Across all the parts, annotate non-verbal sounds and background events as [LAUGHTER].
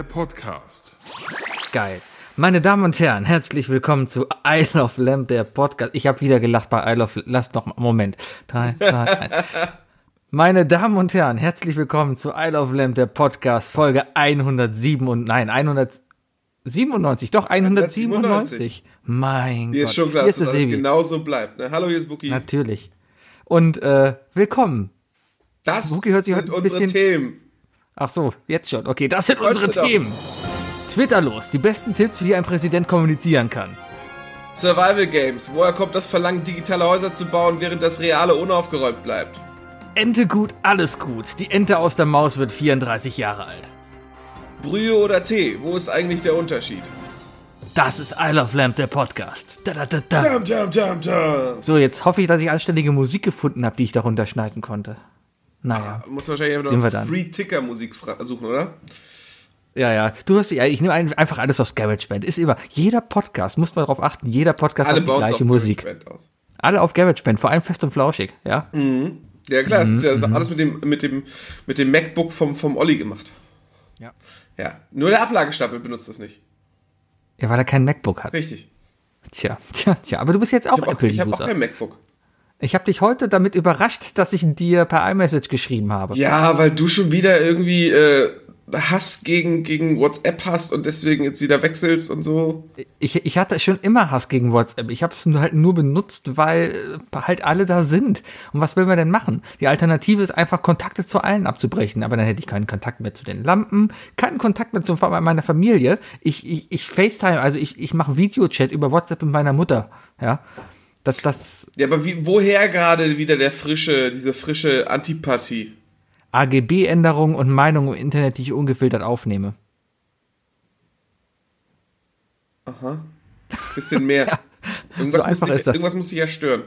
der Podcast. Geil. Meine Damen und Herren, herzlich willkommen zu Isle of Lamb, der Podcast. Ich habe wieder gelacht bei Isle of Lamb. Lass noch mal, Moment. Drei, zwei, eins. Meine Damen und Herren, herzlich willkommen zu Isle of Lamb, der Podcast, Folge 107 und nein, 197, doch 197. Mein Hier Gott. ist schon klar, hier dass ist das genau so bleibt. Ne? Hallo, hier ist Wookie. Natürlich. Und äh, willkommen. Das Wookie hört sich sind heute ein unsere bisschen- Themen. Ach so, jetzt schon. Okay, das sind unsere. Themen. Twitterlos, die besten Tipps, wie ein Präsident kommunizieren kann. Survival Games. Woher kommt das Verlangen, digitale Häuser zu bauen, während das Reale unaufgeräumt bleibt? Ente gut, alles gut. Die Ente aus der Maus wird 34 Jahre alt. Brühe oder Tee? Wo ist eigentlich der Unterschied? Das ist Isle of Lamp, der Podcast. Da, da, da, da. Dum, dum, dum. So, jetzt hoffe ich, dass ich anständige Musik gefunden habe, die ich darunter schneiden konnte. Naja. Muss wahrscheinlich einfach noch. Free-Ticker-Musik suchen, oder? Ja, ja. Du hast ja, ich nehme ein- einfach alles aus GarageBand. Ist immer, jeder Podcast, muss man darauf achten, jeder Podcast Alle hat die gleiche auf Musik. Alle auf GarageBand, vor allem fest und flauschig, ja? Ja klar, das ist ja Mhm, alles mit dem, mit dem, mit dem MacBook vom, vom Olli gemacht. Ja. Ja, nur der Ablagestapel benutzt das nicht. Ja, weil er kein MacBook hat. Richtig. Tja, tja, tja. Aber du bist jetzt auch Ich habe auch, ich hab auch Apple-User. kein MacBook. Ich habe dich heute damit überrascht, dass ich dir per iMessage geschrieben habe. Ja, weil du schon wieder irgendwie äh, Hass gegen, gegen WhatsApp hast und deswegen jetzt wieder wechselst und so. Ich, ich hatte schon immer Hass gegen WhatsApp. Ich habe es halt nur benutzt, weil äh, halt alle da sind. Und was will man denn machen? Die Alternative ist einfach, Kontakte zu allen abzubrechen. Aber dann hätte ich keinen Kontakt mehr zu den Lampen, keinen Kontakt mehr zu meiner Familie. Ich, ich, ich FaceTime, also ich, ich mache Videochat über WhatsApp mit meiner Mutter. Ja. Das, das Ja, aber wie, woher gerade wieder der frische, diese frische Antipathie? AGB-Änderungen und Meinungen im Internet, die ich ungefiltert aufnehme. Bisschen mehr. [LAUGHS] Irgendwas, So einfach muss dich, ist das. irgendwas muss dich ja stören.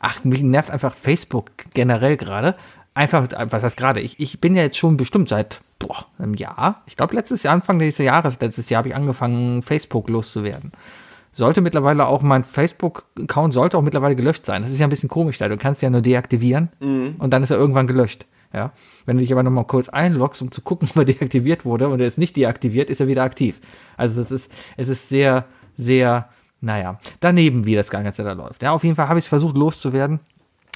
Ach, mich nervt einfach Facebook generell gerade. Einfach, was heißt gerade? Ich, ich bin ja jetzt schon bestimmt seit boah, einem Jahr. Ich glaube, letztes Jahr, Anfang dieses Jahres, letztes Jahr habe ich angefangen, Facebook loszuwerden. Sollte mittlerweile auch, mein Facebook-Account sollte auch mittlerweile gelöscht sein. Das ist ja ein bisschen komisch da. Du kannst ja nur deaktivieren und dann ist er irgendwann gelöscht. Ja. Wenn du dich aber nochmal kurz einloggst, um zu gucken, [LAUGHS] ob er deaktiviert wurde und er ist nicht deaktiviert, ist er wieder aktiv. Also es ist, es ist sehr, sehr, naja, daneben, wie das Ganze da läuft. Ja, auf jeden Fall habe ich es versucht loszuwerden,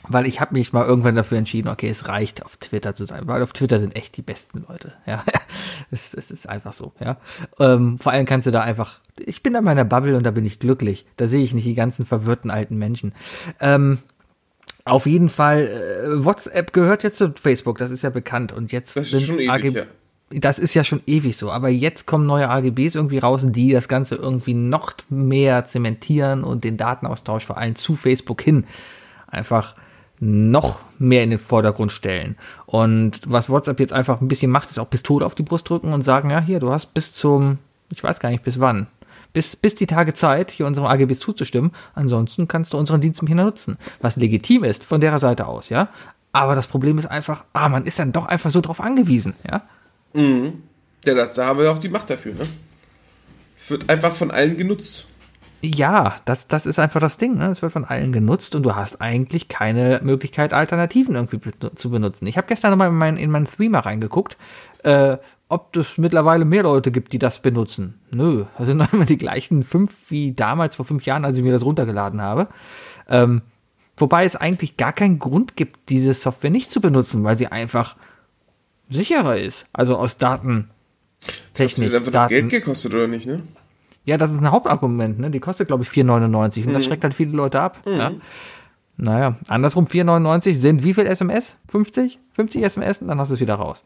weil ich habe mich mal irgendwann dafür entschieden, okay, es reicht auf Twitter zu sein, weil auf Twitter sind echt die besten Leute. Ja, [LAUGHS] es, es ist einfach so. Ja, ähm, vor allem kannst du da einfach, ich bin in meiner Bubble und da bin ich glücklich. Da sehe ich nicht die ganzen verwirrten alten Menschen. Ähm, auf jeden Fall, äh, WhatsApp gehört jetzt zu Facebook, das ist ja bekannt. Und jetzt Das ist sind schon ewig, ja. das ist ja schon ewig so, aber jetzt kommen neue AGBs irgendwie raus, die das Ganze irgendwie noch mehr zementieren und den Datenaustausch vor allem zu Facebook hin einfach noch mehr in den Vordergrund stellen. Und was WhatsApp jetzt einfach ein bisschen macht, ist auch Pistole auf die Brust drücken und sagen, ja, hier, du hast bis zum, ich weiß gar nicht bis wann, bis, bis die Tage Zeit, hier unseren AGBs zuzustimmen. Ansonsten kannst du unseren Dienst mehr nutzen. Was legitim ist von der Seite aus, ja. Aber das Problem ist einfach, ah, man ist dann doch einfach so drauf angewiesen, ja. Ja, das, da haben wir auch die Macht dafür, ne? Es wird einfach von allen genutzt. Ja, das, das ist einfach das Ding. Ne? Es wird von allen genutzt und du hast eigentlich keine Möglichkeit, Alternativen irgendwie zu benutzen. Ich habe gestern nochmal in mein, in meinen Threema reingeguckt, äh, ob es mittlerweile mehr Leute gibt, die das benutzen. Nö, das sind [LAUGHS] noch immer die gleichen fünf wie damals vor fünf Jahren, als ich mir das runtergeladen habe. Ähm, wobei es eigentlich gar keinen Grund gibt, diese Software nicht zu benutzen, weil sie einfach sicherer ist. Also aus Das Datentechnik. hat einfach noch Geld gekostet, oder nicht, ne? Ja, das ist ein Hauptargument, ne? Die kostet, glaube ich, 4,99 und das schreckt halt viele Leute ab. Ja. Naja, andersrum 4,99 sind wie viel SMS? 50? 50 SMS und dann hast du es wieder raus.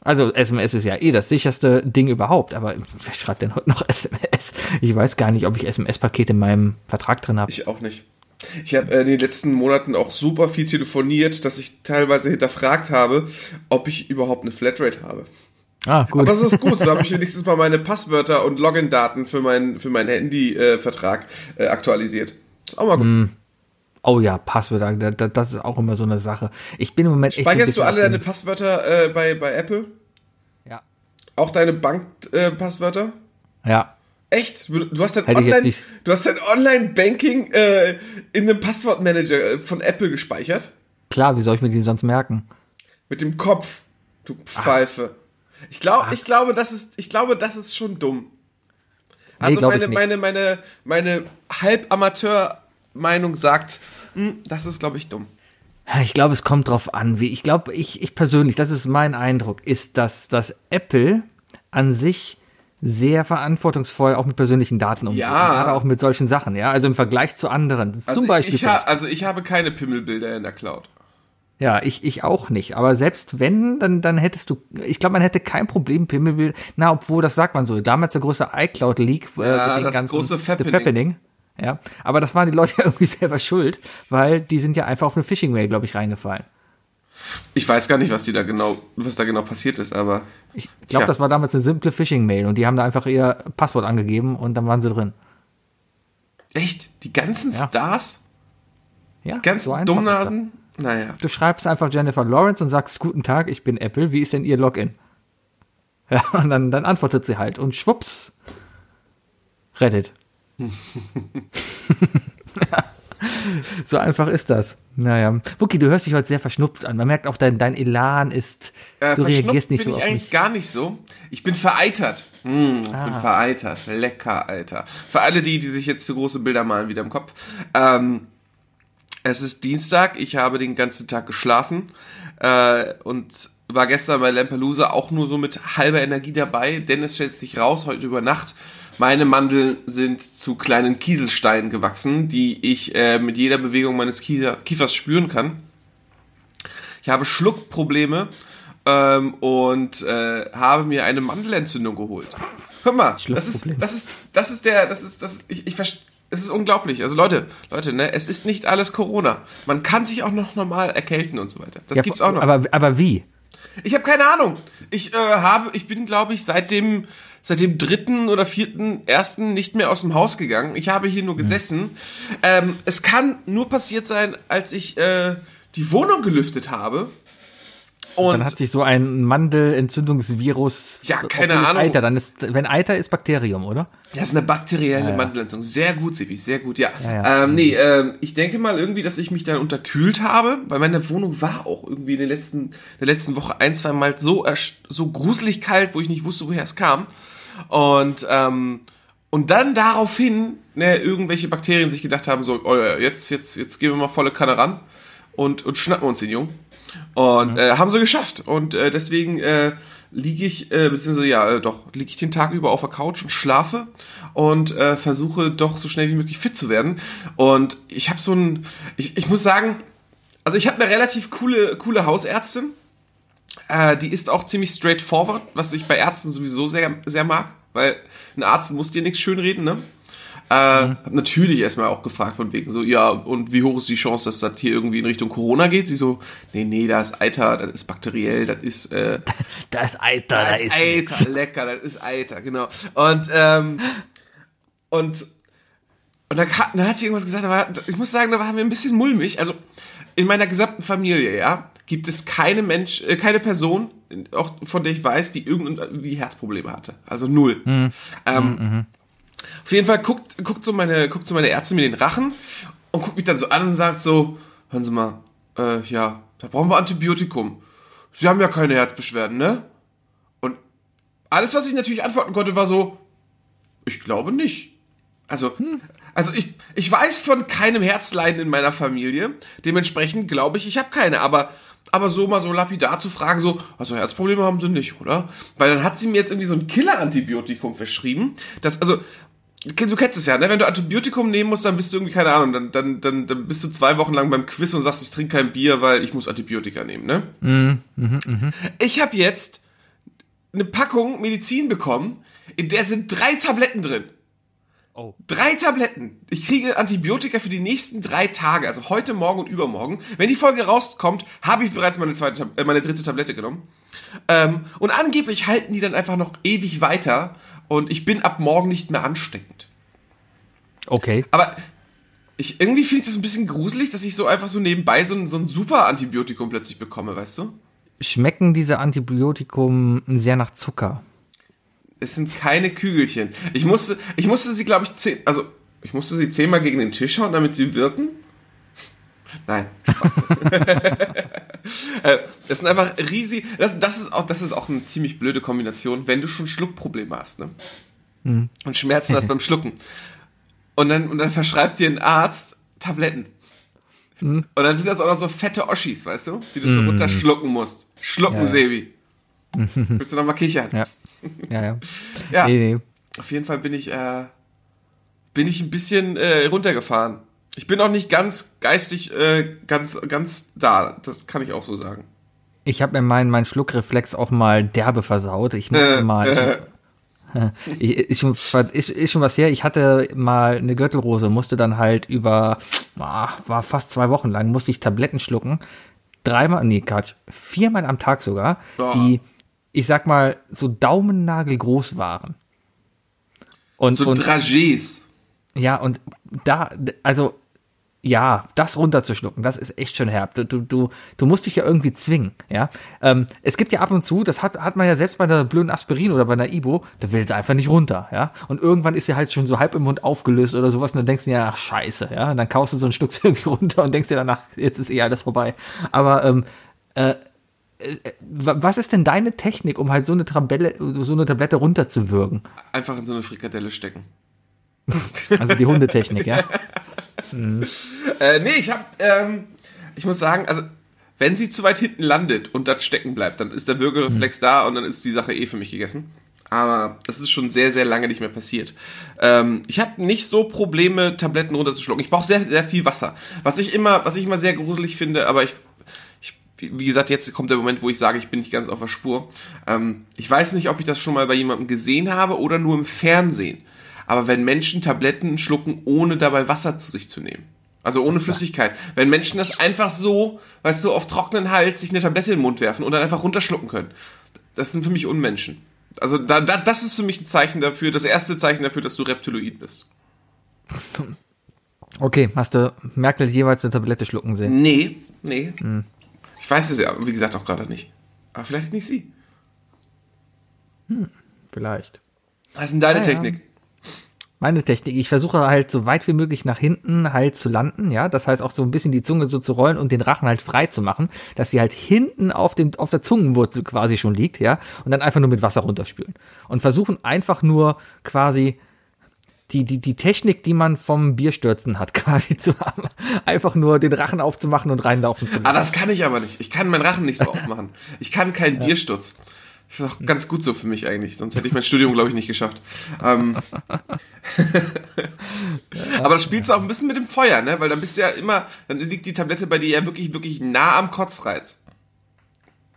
Also SMS ist ja eh das sicherste Ding überhaupt, aber wer schreibt denn heute noch [LAUGHS] SMS? Ich weiß gar nicht, ob ich SMS-Pakete in meinem Vertrag drin habe. Ich auch nicht. Ich habe äh, in den letzten Monaten auch super viel telefoniert, dass ich teilweise hinterfragt habe, ob ich überhaupt eine Flatrate habe. Ah, gut. Aber es ist gut, so habe ich wenigstens mal meine Passwörter und Login-Daten für, mein, für meinen Handy-Vertrag äh, aktualisiert. Ist auch mal gut. oh ja, Passwörter, da- da- das ist auch immer so eine Sache. Ich bin im Moment Speicherst du alle deine Passwörter äh, bei, bei Apple? Ja. Auch deine Bank-Passwörter? Ja. Echt? Du hast dein Online, du hast dein Online-Banking äh, in einem Passwortmanager äh, von Apple gespeichert? Klar, wie soll ich mir die sonst merken? Mit dem Kopf, du Pfeife. Ich glaube, ich glaube, das ist, ich glaube, das ist schon dumm. Also glaub ich meine, meine, meine, meine Halbamateur-Meinung sagt, hm, das ist, glaube ich, dumm. Ich glaube, es kommt drauf an, wie ich glaube, ich, ich persönlich, das ist mein Eindruck, ist, dass, dass Apple an sich sehr verantwortungsvoll auch mit persönlichen Daten umgeht. Ja. Gerade auch mit solchen Sachen, ja. Also im Vergleich zu anderen. Also Zum Beispiel. Ich ha, also ich habe keine Pimmelbilder in der Cloud. Ja, ich, ich auch nicht. Aber selbst wenn, dann, dann hättest du, ich glaube, man hätte kein Problem, Pimmelbild. Na, obwohl, das sagt man so. Damals der große iCloud-Leak. äh, Ja, mit das ganzen- große Fappening. Ja, aber das waren die Leute [LAUGHS] ja irgendwie selber schuld, weil die sind ja einfach auf eine Phishing-Mail, glaube ich, reingefallen. Ich weiß gar nicht, was die da genau, was da genau passiert ist, aber Ich glaube, Tja. das war damals eine simple Phishing-Mail und die haben da einfach ihr Passwort angegeben und dann waren sie drin. echt, die ganzen Ja. Stars, Ja, die ganzen so Dummnasen, naja. Du schreibst einfach Jennifer Lawrence und sagst, guten Tag, ich bin Apple, wie ist denn Ihr Login? [LAUGHS] Ja, und dann, dann antwortet sie halt und schwupps, Reddit. Ja, [LAUGHS] so einfach ist das. Naja. Wookie, du hörst dich heute sehr verschnupft an. Man merkt auch, dein, dein Elan ist, Äh, du reagierst nicht bin so ich auf eigentlich mich. gar nicht so. Ich bin vereitert. Hm, ich Ah. bin vereitert. Lecker, Alter. Für alle die, die sich jetzt für große Bilder malen wieder im Kopf. Ähm, es ist Dienstag. Ich habe den ganzen Tag geschlafen äh, und war gestern bei Lampelusa auch nur so mit halber Energie dabei, denn es stellt sich raus, heute über Nacht, meine Mandeln sind zu kleinen Kieselsteinen gewachsen, die ich äh, mit jeder Bewegung meines Kiefer, Kiefers spüren kann. Ich habe Schluckprobleme ähm, und äh, habe mir eine Mandelentzündung geholt. Hör mal, das ist, das ist, das ist der, das ist, das ist, ich, ich verstehe. Es ist unglaublich. Also Leute, Leute, ne, es ist nicht alles Corona. Man kann sich auch noch normal erkälten und so weiter. Das Ja, gibt's auch noch. Aber, aber wie? Ich habe keine Ahnung. Ich äh, habe, ich bin, glaube ich, seit dem seit dem dritten oder vierten ersten nicht mehr aus dem Haus gegangen. Ich habe hier nur gesessen. Ähm, es kann nur passiert sein, als ich äh, die Wohnung gelüftet habe. Und Dann hat sich so ein Mandelentzündungsvirus. Ja, keine Ahnung. Eiter, dann ist, wenn Eiter ist Bakterium, oder? Das ist eine bakterielle Ja, ja. Mandelentzündung. Sehr gut, Sebi, sehr gut, ja. Ja, ja. Ähm, nee, ähm, ich denke mal irgendwie, dass ich mich dann unterkühlt habe, weil meine Wohnung war auch irgendwie in der letzten, der letzten Woche ein, zwei Mal so, so gruselig kalt, wo ich nicht wusste, woher es kam. Und, ähm, und dann daraufhin, ne, irgendwelche Bakterien sich gedacht haben, so, oh ja, jetzt, jetzt, jetzt gehen wir mal volle Kanne ran und, und schnappen uns den Jungen. Und äh, haben sie geschafft. Und äh, deswegen äh, liege ich, äh, beziehungsweise ja, äh, doch, liege ich den Tag über auf der Couch und schlafe und äh, versuche doch so schnell wie möglich fit zu werden. Und ich habe so ein, ich, ich muss sagen, also ich habe eine relativ coole, coole Hausärztin. Äh, die ist auch ziemlich straightforward, was ich bei Ärzten sowieso sehr, sehr mag, weil ein Arzt muss dir nichts schönreden, ne? Äh, Hab natürlich erstmal auch gefragt von wegen so, ja, und wie hoch ist die Chance, dass das hier irgendwie in Richtung Corona geht? Sie so, nee, nee, da ist Eiter, das ist bakteriell, das ist, äh, [LAUGHS] Da ist Eiter, das ist Eiter, [LAUGHS] lecker, das ist Eiter, genau. Und, ähm, und, und dann hat, dann hat sie irgendwas gesagt, aber ich muss sagen, da war mir ein bisschen mulmig. Also, in meiner gesamten Familie, ja, gibt es keine Mensch, äh, keine Person, auch von der ich weiß, die irgendwie Herzprobleme hatte. Also null. Ähm, Auf jeden Fall guckt, guckt so meine, guckt so meine Ärztin mir den Rachen und guckt mich dann so an und sagt so, hören Sie mal, äh, ja, da brauchen wir Antibiotikum. Sie haben ja keine Herzbeschwerden, ne? Und alles, was ich natürlich antworten konnte, war so, ich glaube nicht. Also, also ich, ich weiß von keinem Herzleiden in meiner Familie. Dementsprechend glaube ich, ich habe keine. Aber, aber so mal so lapidar zu fragen, so, also Herzprobleme haben sie nicht, oder? Weil dann hat sie mir jetzt irgendwie so ein Killer-Antibiotikum verschrieben. Das, also, du kennst es ja, ne? Wenn du Antibiotikum nehmen musst, dann bist du irgendwie, keine Ahnung, dann, dann, dann, dann bist du zwei Wochen lang beim Quiz und sagst, ich trinke kein Bier, weil ich muss Antibiotika nehmen, ne? Ich habe jetzt eine Packung Medizin bekommen, in der sind drei Tabletten drin. Oh. Drei Tabletten. Ich kriege Antibiotika für die nächsten drei Tage, also heute, morgen und übermorgen. Wenn die Folge rauskommt, habe ich bereits meine, zweite, äh, meine dritte Tablette genommen. Ähm, und angeblich halten die dann einfach noch ewig weiter und ich bin ab morgen nicht mehr ansteckend. Okay. Aber ich, irgendwie finde ich das ein bisschen gruselig, dass ich so einfach so nebenbei so ein, so ein super Antibiotikum plötzlich bekomme, weißt du? Schmecken diese Antibiotikum sehr nach Zucker? Es sind keine Kügelchen. Ich musste, ich musste sie, glaube ich, zehn, also ich musste sie zehnmal gegen den Tisch hauen, damit sie wirken. Nein. [LAUGHS] Äh, Das sind einfach riesig. Das, das, ist auch, das ist auch eine ziemlich blöde Kombination, wenn du schon Schluckprobleme hast, ne? Und Schmerzen hast [LAUGHS] beim Schlucken. Und dann, und dann verschreibt dir ein Arzt Tabletten. Und dann sind das auch noch so fette Oschis, weißt du? Die du so runterschlucken musst. Schlucken, Ja. Sebi. [LAUGHS] Willst du noch mal kichern? Ja. Ja, ja. Ja. Nee, nee. Auf jeden Fall bin ich, äh, bin ich ein bisschen äh, runtergefahren. Ich bin auch nicht ganz geistig äh, ganz, ganz da. Das kann ich auch so sagen. Ich habe mir meinen mein Schluckreflex auch mal derbe versaut. Ich musste mal. [LAUGHS] Ich, ist, schon, ist, ist schon was her. Ich hatte mal eine Gürtelrose, musste dann halt über, ah, war fast zwei Wochen lang, musste ich Tabletten schlucken. Dreimal, nee, Quatsch, viermal am Tag sogar, Boah. die, ich sag mal, so Daumennagel groß waren. Und, So und Dragés. ja, und da, also, ja, das runterzuschlucken, das ist echt schon herb. Du, du, du, du musst dich ja irgendwie zwingen, ja. Ähm, es gibt ja ab und zu, das hat, hat man ja selbst bei einer blöden Aspirin oder bei einer Ibo, da will sie einfach nicht runter, ja. Und irgendwann ist sie halt schon so halb im Mund aufgelöst oder sowas und dann denkst du dir, ach, scheiße, ja. Und dann kaust du so ein Stück [LAUGHS] irgendwie runter und denkst dir danach, jetzt ist eh alles vorbei. Aber, ähm, äh, äh, was ist denn deine Technik, um halt so eine Tabelle, so eine Tablette runterzuwürgen? Einfach in so eine Frikadelle stecken. Also die Hundetechnik, ja. [LAUGHS] [LAUGHS] Äh, nee, ich hab, ähm, ich muss sagen, also, wenn sie zu weit hinten landet und das stecken bleibt, dann ist der Würgereflex da und dann ist die Sache eh für mich gegessen. Aber das ist schon sehr, sehr lange nicht mehr passiert. Ähm, ich habe nicht so Probleme, Tabletten runterzuschlucken. Ich brauche sehr, sehr viel Wasser. Was ich immer, was ich immer sehr gruselig finde, aber ich, ich, wie gesagt, jetzt kommt der Moment, wo ich sage, ich bin nicht ganz auf der Spur. Ähm, ich weiß nicht, ob ich das schon mal bei jemandem gesehen habe oder nur im Fernsehen. Aber wenn Menschen Tabletten schlucken, ohne dabei Wasser zu sich zu nehmen. Also ohne Flüssigkeit. Wenn Menschen das einfach so, weißt du, auf trockenen Hals sich eine Tablette in den Mund werfen und dann einfach runterschlucken können. Das sind für mich Unmenschen. Also da, da, das ist für mich ein Zeichen dafür, das erste Zeichen dafür, dass du Reptiloid bist. [LAUGHS] Okay, hast du Merkel jeweils eine Tablette schlucken sehen? Nee, nee. Ich weiß es ja, wie gesagt, auch gerade nicht. Aber vielleicht nicht sie. Vielleicht. Was ist denn deine Ah, ja. Meine Technik, ich versuche halt so weit wie möglich nach hinten halt zu landen, ja. Das heißt auch so ein bisschen die Zunge so zu rollen und den Rachen halt frei zu machen, dass sie halt hinten auf dem, auf der Zungenwurzel quasi schon liegt, ja. Und dann einfach nur mit Wasser runterspülen. Und versuchen einfach nur quasi die, die, die Technik, die man vom Bierstürzen hat, [LAUGHS] quasi zu haben. Einfach nur den Rachen aufzumachen und reinlaufen zu Ah, lassen. das kann ich aber nicht. Ich kann meinen Rachen nicht so [LAUGHS] aufmachen. Ich kann keinen Biersturz. Das ist auch ganz gut so für mich eigentlich. Sonst hätte ich mein Studium, glaube ich, nicht geschafft. Ähm. [LAUGHS] aber das spielst du auch ein bisschen mit dem Feuer, ne? Weil dann bist du ja immer, dann liegt die Tablette bei dir ja wirklich, wirklich nah am Kotzreiz.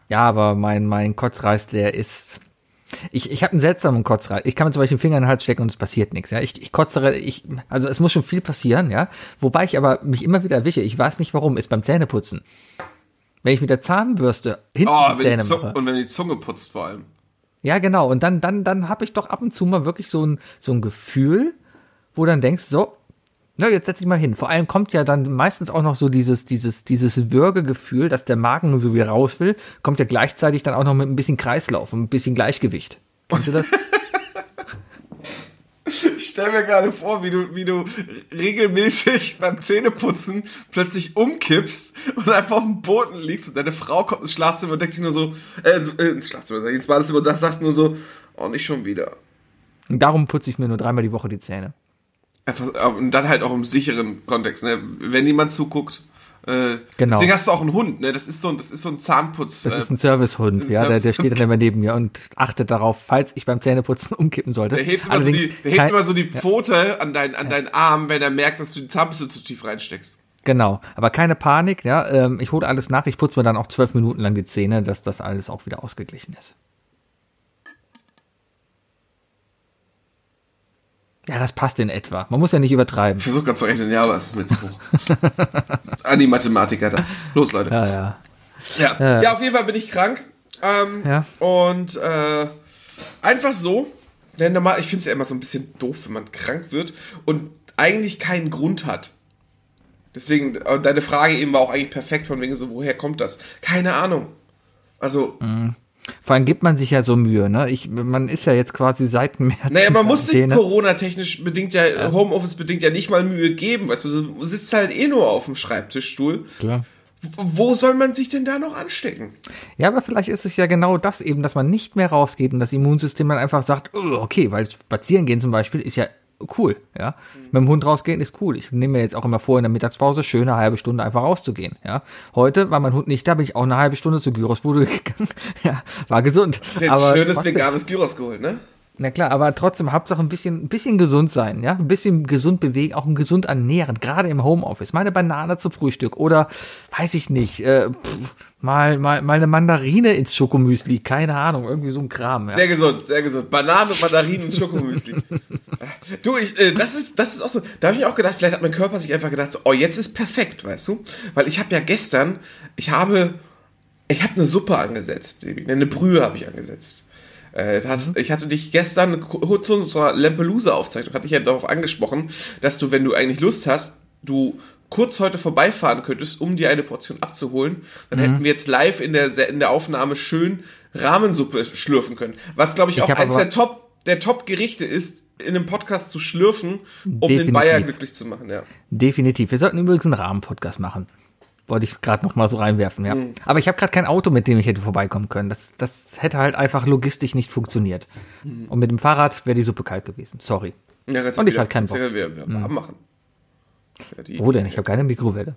Ja, aber mein, mein Kotzreiz, der ist. Ich, ich habe einen seltsamen Kotzreiz. Ich kann mir zum Beispiel den Finger in den Hals stecken und es passiert nichts. Ja, ich, ich kotzere, ich, also es muss schon viel passieren, ja. Wobei ich aber mich immer wieder erwische. Ich weiß nicht warum. Ist beim Zähneputzen. Wenn ich mit der Zahnbürste hinten Oh, wenn Zähne mache. und wenn die Zunge putzt vor allem. Ja, genau. Und dann, dann, dann habe ich doch ab und zu mal wirklich so ein, so ein Gefühl, wo dann denkst, so, na, jetzt setz dich mal hin. Vor allem kommt ja dann meistens auch noch so dieses, dieses, dieses Würgegefühl, dass der Magen so wie raus will, kommt ja gleichzeitig dann auch noch mit ein bisschen Kreislauf und ein bisschen Gleichgewicht. Kennst du das? [LAUGHS] Ich stell mir gerade vor, wie du, wie du regelmäßig beim Zähneputzen plötzlich umkippst und einfach auf dem Boden liegst und deine Frau kommt ins Schlafzimmer und denkt sich nur so, äh, ins- äh ins Schlafzimmer, sag ich, ins Badezimmer und sagst, sagst nur so, oh, nicht schon wieder. Und darum putze ich mir nur dreimal die Woche die Zähne. Einfach, äh, und dann halt auch im sicheren Kontext, ne? Wenn jemand zuguckt. Äh, Genau. Deswegen hast du auch einen Hund, ne? Das ist so ein, das ist so ein Zahnputz. Das äh, ist ein Servicehund, ja, der, der Servicehund. steht dann immer neben mir und achtet darauf, falls ich beim Zähneputzen [LAUGHS] umkippen sollte. der hebt immer, so die, der hebt immer so die Pfote an, dein, an deinen Arm, wenn er merkt, dass du die Zahnbürste zu tief reinsteckst. Genau, aber keine Panik, ja. Ähm, ich hole alles nach, ich putze mir dann auch zwölf Minuten lang die Zähne, dass das alles auch wieder ausgeglichen ist. Ja, das passt in etwa. Man muss ja nicht übertreiben. Ich versuche gerade zu rechnen, ja, aber es ist mir zu hoch. [LAUGHS] An die Mathematiker da. Los, Leute. Ja, ja. Ja, ja. auf jeden Fall bin ich krank. Ähm, Ja. Und äh, einfach so. Denn normal, ich finde es ja immer so ein bisschen doof, wenn man krank wird und eigentlich keinen Grund hat. Deswegen, äh, deine Frage eben war auch eigentlich perfekt, von wegen so, woher kommt das? Keine Ahnung. Also, Vor allem gibt man sich ja so Mühe, ne? Ich, man ist ja jetzt quasi seit März. naja, man muss sich. Corona-technisch bedingt ja, Homeoffice bedingt ja nicht mal Mühe geben. Weißt du, du sitzt halt eh nur auf dem Schreibtischstuhl. Klar. wo soll man sich denn da noch anstecken? Ja, aber vielleicht ist es ja genau das eben, dass man nicht mehr rausgeht und das Immunsystem dann einfach sagt, oh, okay, weil spazieren gehen zum Beispiel ist ja cool, ja. Mit dem Hund rausgehen ist cool. Ich nehme mir jetzt auch immer vor, in der Mittagspause schöne halbe Stunde einfach rauszugehen, ja. Heute war mein Hund nicht da, bin ich auch eine halbe Stunde zur Gyrosbude [LAUGHS] gegangen. ja, war gesund. Ist ja ein schönes veganes Gyros geholt, ne? Na klar, aber trotzdem Hauptsache ein bisschen, ein bisschen gesund sein, ja, ein bisschen gesund bewegen, auch ein gesund ernähren, gerade im Homeoffice. Mal eine Banane zum Frühstück oder weiß ich nicht, äh, pff, mal, mal, mal eine Mandarine ins Schokomüsli, keine Ahnung, irgendwie so ein Kram. Ja. Sehr gesund, sehr gesund. Banane, Mandarinen ins Schokomüsli. [LAUGHS] du, ich, äh, das ist, das ist auch so. Da habe ich auch gedacht, vielleicht hat mein Körper sich einfach gedacht, oh, jetzt ist perfekt, weißt du? Weil ich habe ja gestern, ich habe, ich habe eine Suppe angesetzt, eine Brühe habe ich angesetzt. Äh, hast, mhm. Ich hatte dich gestern zu unserer Lampelusa-Aufzeichnung, hatte ich ja darauf angesprochen, dass du, wenn du eigentlich Lust hast, du kurz heute vorbeifahren könntest, um dir eine Portion abzuholen, dann mhm. hätten wir jetzt live in der, in der Aufnahme schön Rahmensuppe schlürfen können. Was, glaube ich, auch ich eins der Top, der Top-Gerichte ist, in einem Podcast zu schlürfen, um Definitiv. den Bayer glücklich zu machen, ja. Definitiv. Wir sollten übrigens einen Rahmenpodcast machen. Wollte ich gerade noch mal so reinwerfen, ja. Mhm. Aber ich habe gerade kein Auto, mit dem ich hätte vorbeikommen können. Das, das hätte halt einfach logistisch nicht funktioniert. Mhm. Und mit dem Fahrrad wäre die Suppe kalt gewesen. Sorry. Ja, Und ich hatte keinen Bock. Wir, wir mhm. machen. Ja, Wo denn? Ich habe keine Mikrowelle.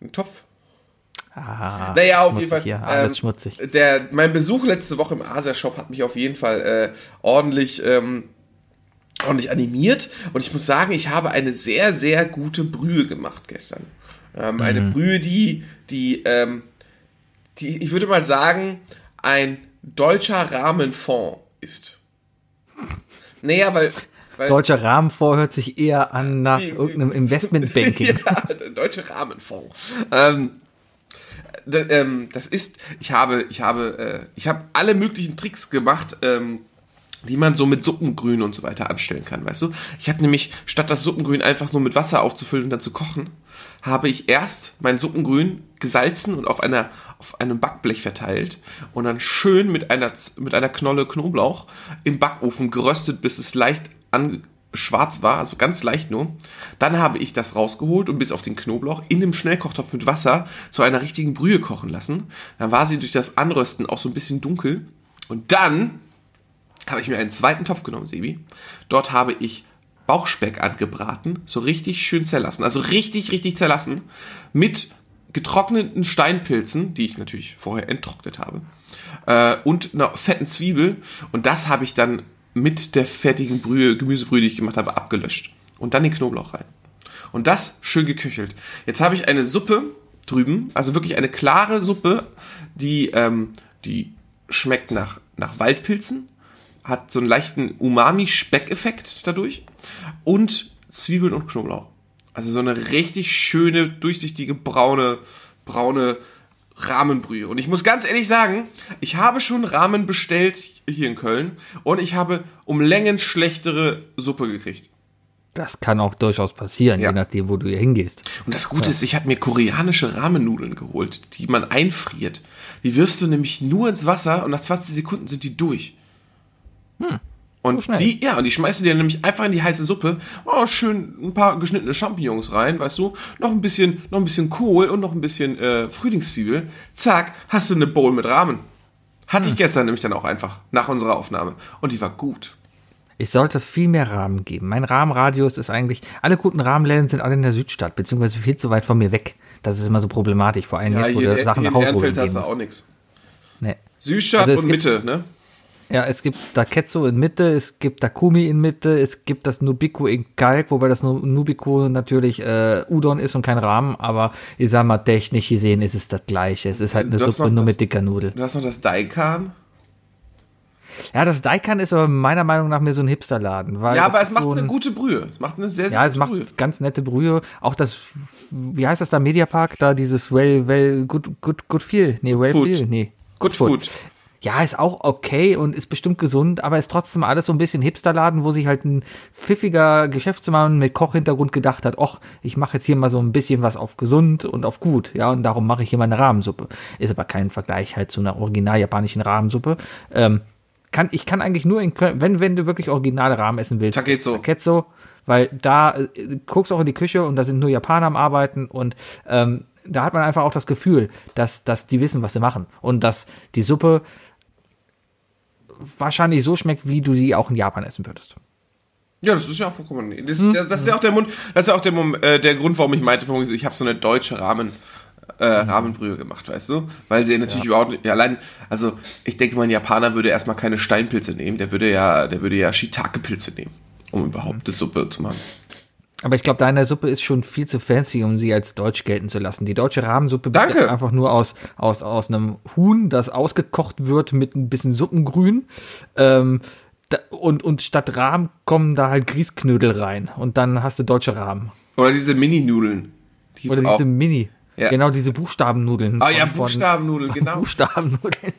Ein Topf. Ah, naja, auf jeden Fall. Hier, alles ähm, schmutzig. Der, mein Besuch letzte Woche im Asia-Shop hat mich auf jeden Fall äh, ordentlich, ähm, ordentlich animiert. Und ich muss sagen, ich habe eine sehr, sehr gute Brühe gemacht gestern. Ähm, mhm. Eine Brühe, die, die, ähm, die, ich würde mal sagen, ein deutscher Rahmenfond ist. Naja, weil, weil Deutscher Rahmenfonds hört sich eher an nach irgendeinem Investmentbanking. [LAUGHS] ja, der deutsche Rahmenfonds. Ähm, ähm, das ist, ich habe, ich habe, äh, ich habe alle möglichen Tricks gemacht, ähm, die man so mit Suppengrün und so weiter anstellen kann, weißt du? Ich habe nämlich, statt das Suppengrün einfach nur mit Wasser aufzufüllen und dann zu kochen, habe ich erst mein Suppengrün gesalzen und auf einer auf einem Backblech verteilt und dann schön mit einer mit einer Knolle Knoblauch im Backofen geröstet, bis es leicht an, schwarz war, also ganz leicht nur. Dann habe ich das rausgeholt und bis auf den Knoblauch in dem Schnellkochtopf mit Wasser zu einer richtigen Brühe kochen lassen. Dann war sie durch das Anrösten auch so ein bisschen dunkel und dann habe ich mir einen zweiten Topf genommen, Sebi. Dort habe ich Bauchspeck angebraten, so richtig schön zerlassen, also richtig, richtig zerlassen, mit getrockneten Steinpilzen, die ich natürlich vorher enttrocknet habe, äh, und einer fetten Zwiebel. Und das habe ich dann mit der fertigen Brühe, Gemüsebrühe, die ich gemacht habe, abgelöscht. Und dann den Knoblauch rein. Und das schön geköchelt. Jetzt habe ich eine Suppe drüben, also wirklich eine klare Suppe, die, ähm, die schmeckt nach, nach Waldpilzen, hat so einen leichten Umami-Speckeffekt dadurch und Zwiebeln und Knoblauch. Also so eine richtig schöne, durchsichtige, braune, braune Rahmenbrühe. Und ich muss ganz ehrlich sagen, ich habe schon Rahmen bestellt hier in Köln und ich habe um Längen schlechtere Suppe gekriegt. Das kann auch durchaus passieren, ja. je nachdem, wo du hier hingehst. Und das Gute ja. ist, ich habe mir koreanische Rahmennudeln geholt, die man einfriert. Die wirfst du nämlich nur ins Wasser und nach 20 Sekunden sind die durch. Hm. Und so die, ja, und die schmeißen dir nämlich einfach in die heiße Suppe, oh, schön ein paar geschnittene Champignons rein, weißt du, noch ein bisschen, noch ein bisschen Kohl und noch ein bisschen äh, Frühlingszwiebel. Zack, hast du eine Bowl mit Rahmen. Hatte hm. ich gestern nämlich dann auch einfach, nach unserer Aufnahme. Und die war gut. Ich sollte viel mehr Rahmen geben. Mein Rahmenradius ist eigentlich, alle guten Rahmenläden sind alle in der Südstadt, beziehungsweise viel zu weit von mir weg. Das ist immer so problematisch, vor allem ja, jetzt, wo du Sachen nach Hause holen hast du auch nichts. Nee. Südstadt also und Mitte, ne? Ja, es gibt da Ketso in Mitte, es gibt da Kumi in Mitte, es gibt das Nubiku in Kalk, wobei das Nubiku natürlich äh, Udon ist und kein Rahmen, aber ich sag mal, technisch gesehen ist es das gleiche. Es ist halt eine Suppe nur das, mit dicker Nudel. Du hast noch das Daikan? Ja, das Daikan ist aber meiner Meinung nach mehr so ein Hipsterladen. Weil ja, aber es macht so ein, eine gute Brühe. Es macht eine sehr, sehr ja, gute Brühe. Ja, es macht ganz nette Brühe. Auch das, wie heißt das da, Mediapark? Da dieses Well, Well, Good, Good, Good Feel. Nee, Well Food. Feel. Nee. Good Food. Food ja, ist auch okay und ist bestimmt gesund, aber ist trotzdem alles so ein bisschen Hipsterladen, wo sich halt ein pfiffiger Geschäftsmann mit Kochhintergrund gedacht hat, ach, ich mache jetzt hier mal so ein bisschen was auf gesund und auf gut, ja, und darum mache ich hier mal eine Rahmensuppe. Ist aber kein Vergleich halt zu einer original japanischen Rahmensuppe. Ähm, kann, ich kann eigentlich nur in Köln, wenn, wenn du wirklich originale Rahmen essen willst. Takezo. Takezo, weil da äh, guckst auch in die Küche und da sind nur Japaner am Arbeiten und ähm, da hat man einfach auch das Gefühl, dass, dass die wissen, was sie machen. Und dass die Suppe wahrscheinlich so schmeckt, wie du sie auch in Japan essen würdest. Ja, das ist ja auch vollkommen. Das, das ist ja auch der Mund, das ist ja auch der, äh, der Grund, warum ich meinte, ich, habe so eine deutsche Rahmen, äh, Rahmenbrühe gemacht, weißt du? Weil sie natürlich überhaupt nicht, ja, allein, also ich denke mal, ein Japaner würde erstmal keine Steinpilze nehmen, der würde ja, der würde ja Shiitake-Pilze nehmen, um überhaupt das Suppe zu machen. Aber ich glaube, deine Suppe ist schon viel zu fancy, um sie als deutsch gelten zu lassen. Die deutsche Rahmensuppe Danke. besteht einfach nur aus, aus, aus einem Huhn, das ausgekocht wird mit ein bisschen Suppengrün. Ähm, da, und, und statt Rahmen kommen da halt Grießknödel rein. Und dann hast du deutsche Rahmen. Oder diese Mini-Nudeln. Die Oder auch. diese Mini. Ja. Genau, diese Buchstabennudeln. Ah ja, Buchstabennudeln, [LAUGHS] genau. Buchstabennudeln.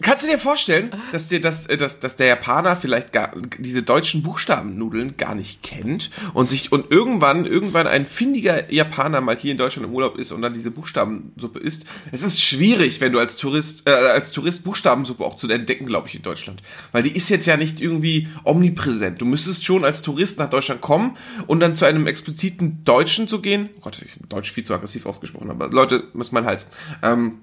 Kannst du dir vorstellen, dass dir das, äh, dass, dass der Japaner vielleicht gar diese deutschen Buchstabennudeln gar nicht kennt und sich und irgendwann irgendwann ein findiger Japaner mal hier in Deutschland im Urlaub ist und dann diese Buchstabensuppe isst? Es ist schwierig, wenn du als Tourist äh, als Tourist Buchstabensuppe auch zu entdecken, glaube ich, in Deutschland, weil die ist jetzt ja nicht irgendwie omnipräsent. Du müsstest schon als Tourist nach Deutschland kommen und dann zu einem expliziten Deutschen zu gehen. Oh Gott, ich Deutsch viel zu aggressiv ausgesprochen, aber Leute, muss mein Hals. Ähm,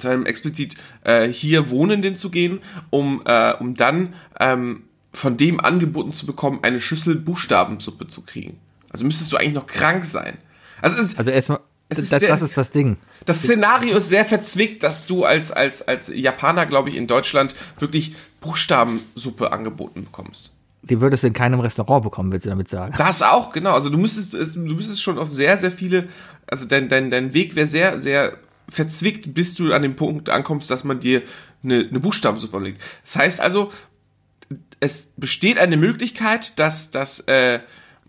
zu einem explizit äh, hier Wohnenden zu gehen, um, äh, um dann ähm, von dem angeboten zu bekommen, eine Schüssel Buchstabensuppe zu kriegen. Also müsstest du eigentlich noch krank sein. Also, ist, Also erstmal, ist das, sehr- das ist das Ding. das Szenario ist sehr verzwickt, dass du als, als, als Japaner, glaube ich, in Deutschland wirklich Buchstabensuppe angeboten bekommst. Die würdest du in keinem Restaurant bekommen, willst du damit sagen. Das auch, genau. Also du müsstest, es- du müsstest schon auf sehr, sehr viele, also dein, dein, dein Weg wäre sehr, sehr verzwickt, bis du an dem Punkt ankommst, dass man dir eine, eine Buchstabensuppe legt. Das heißt also, es besteht eine Möglichkeit, dass, dass äh,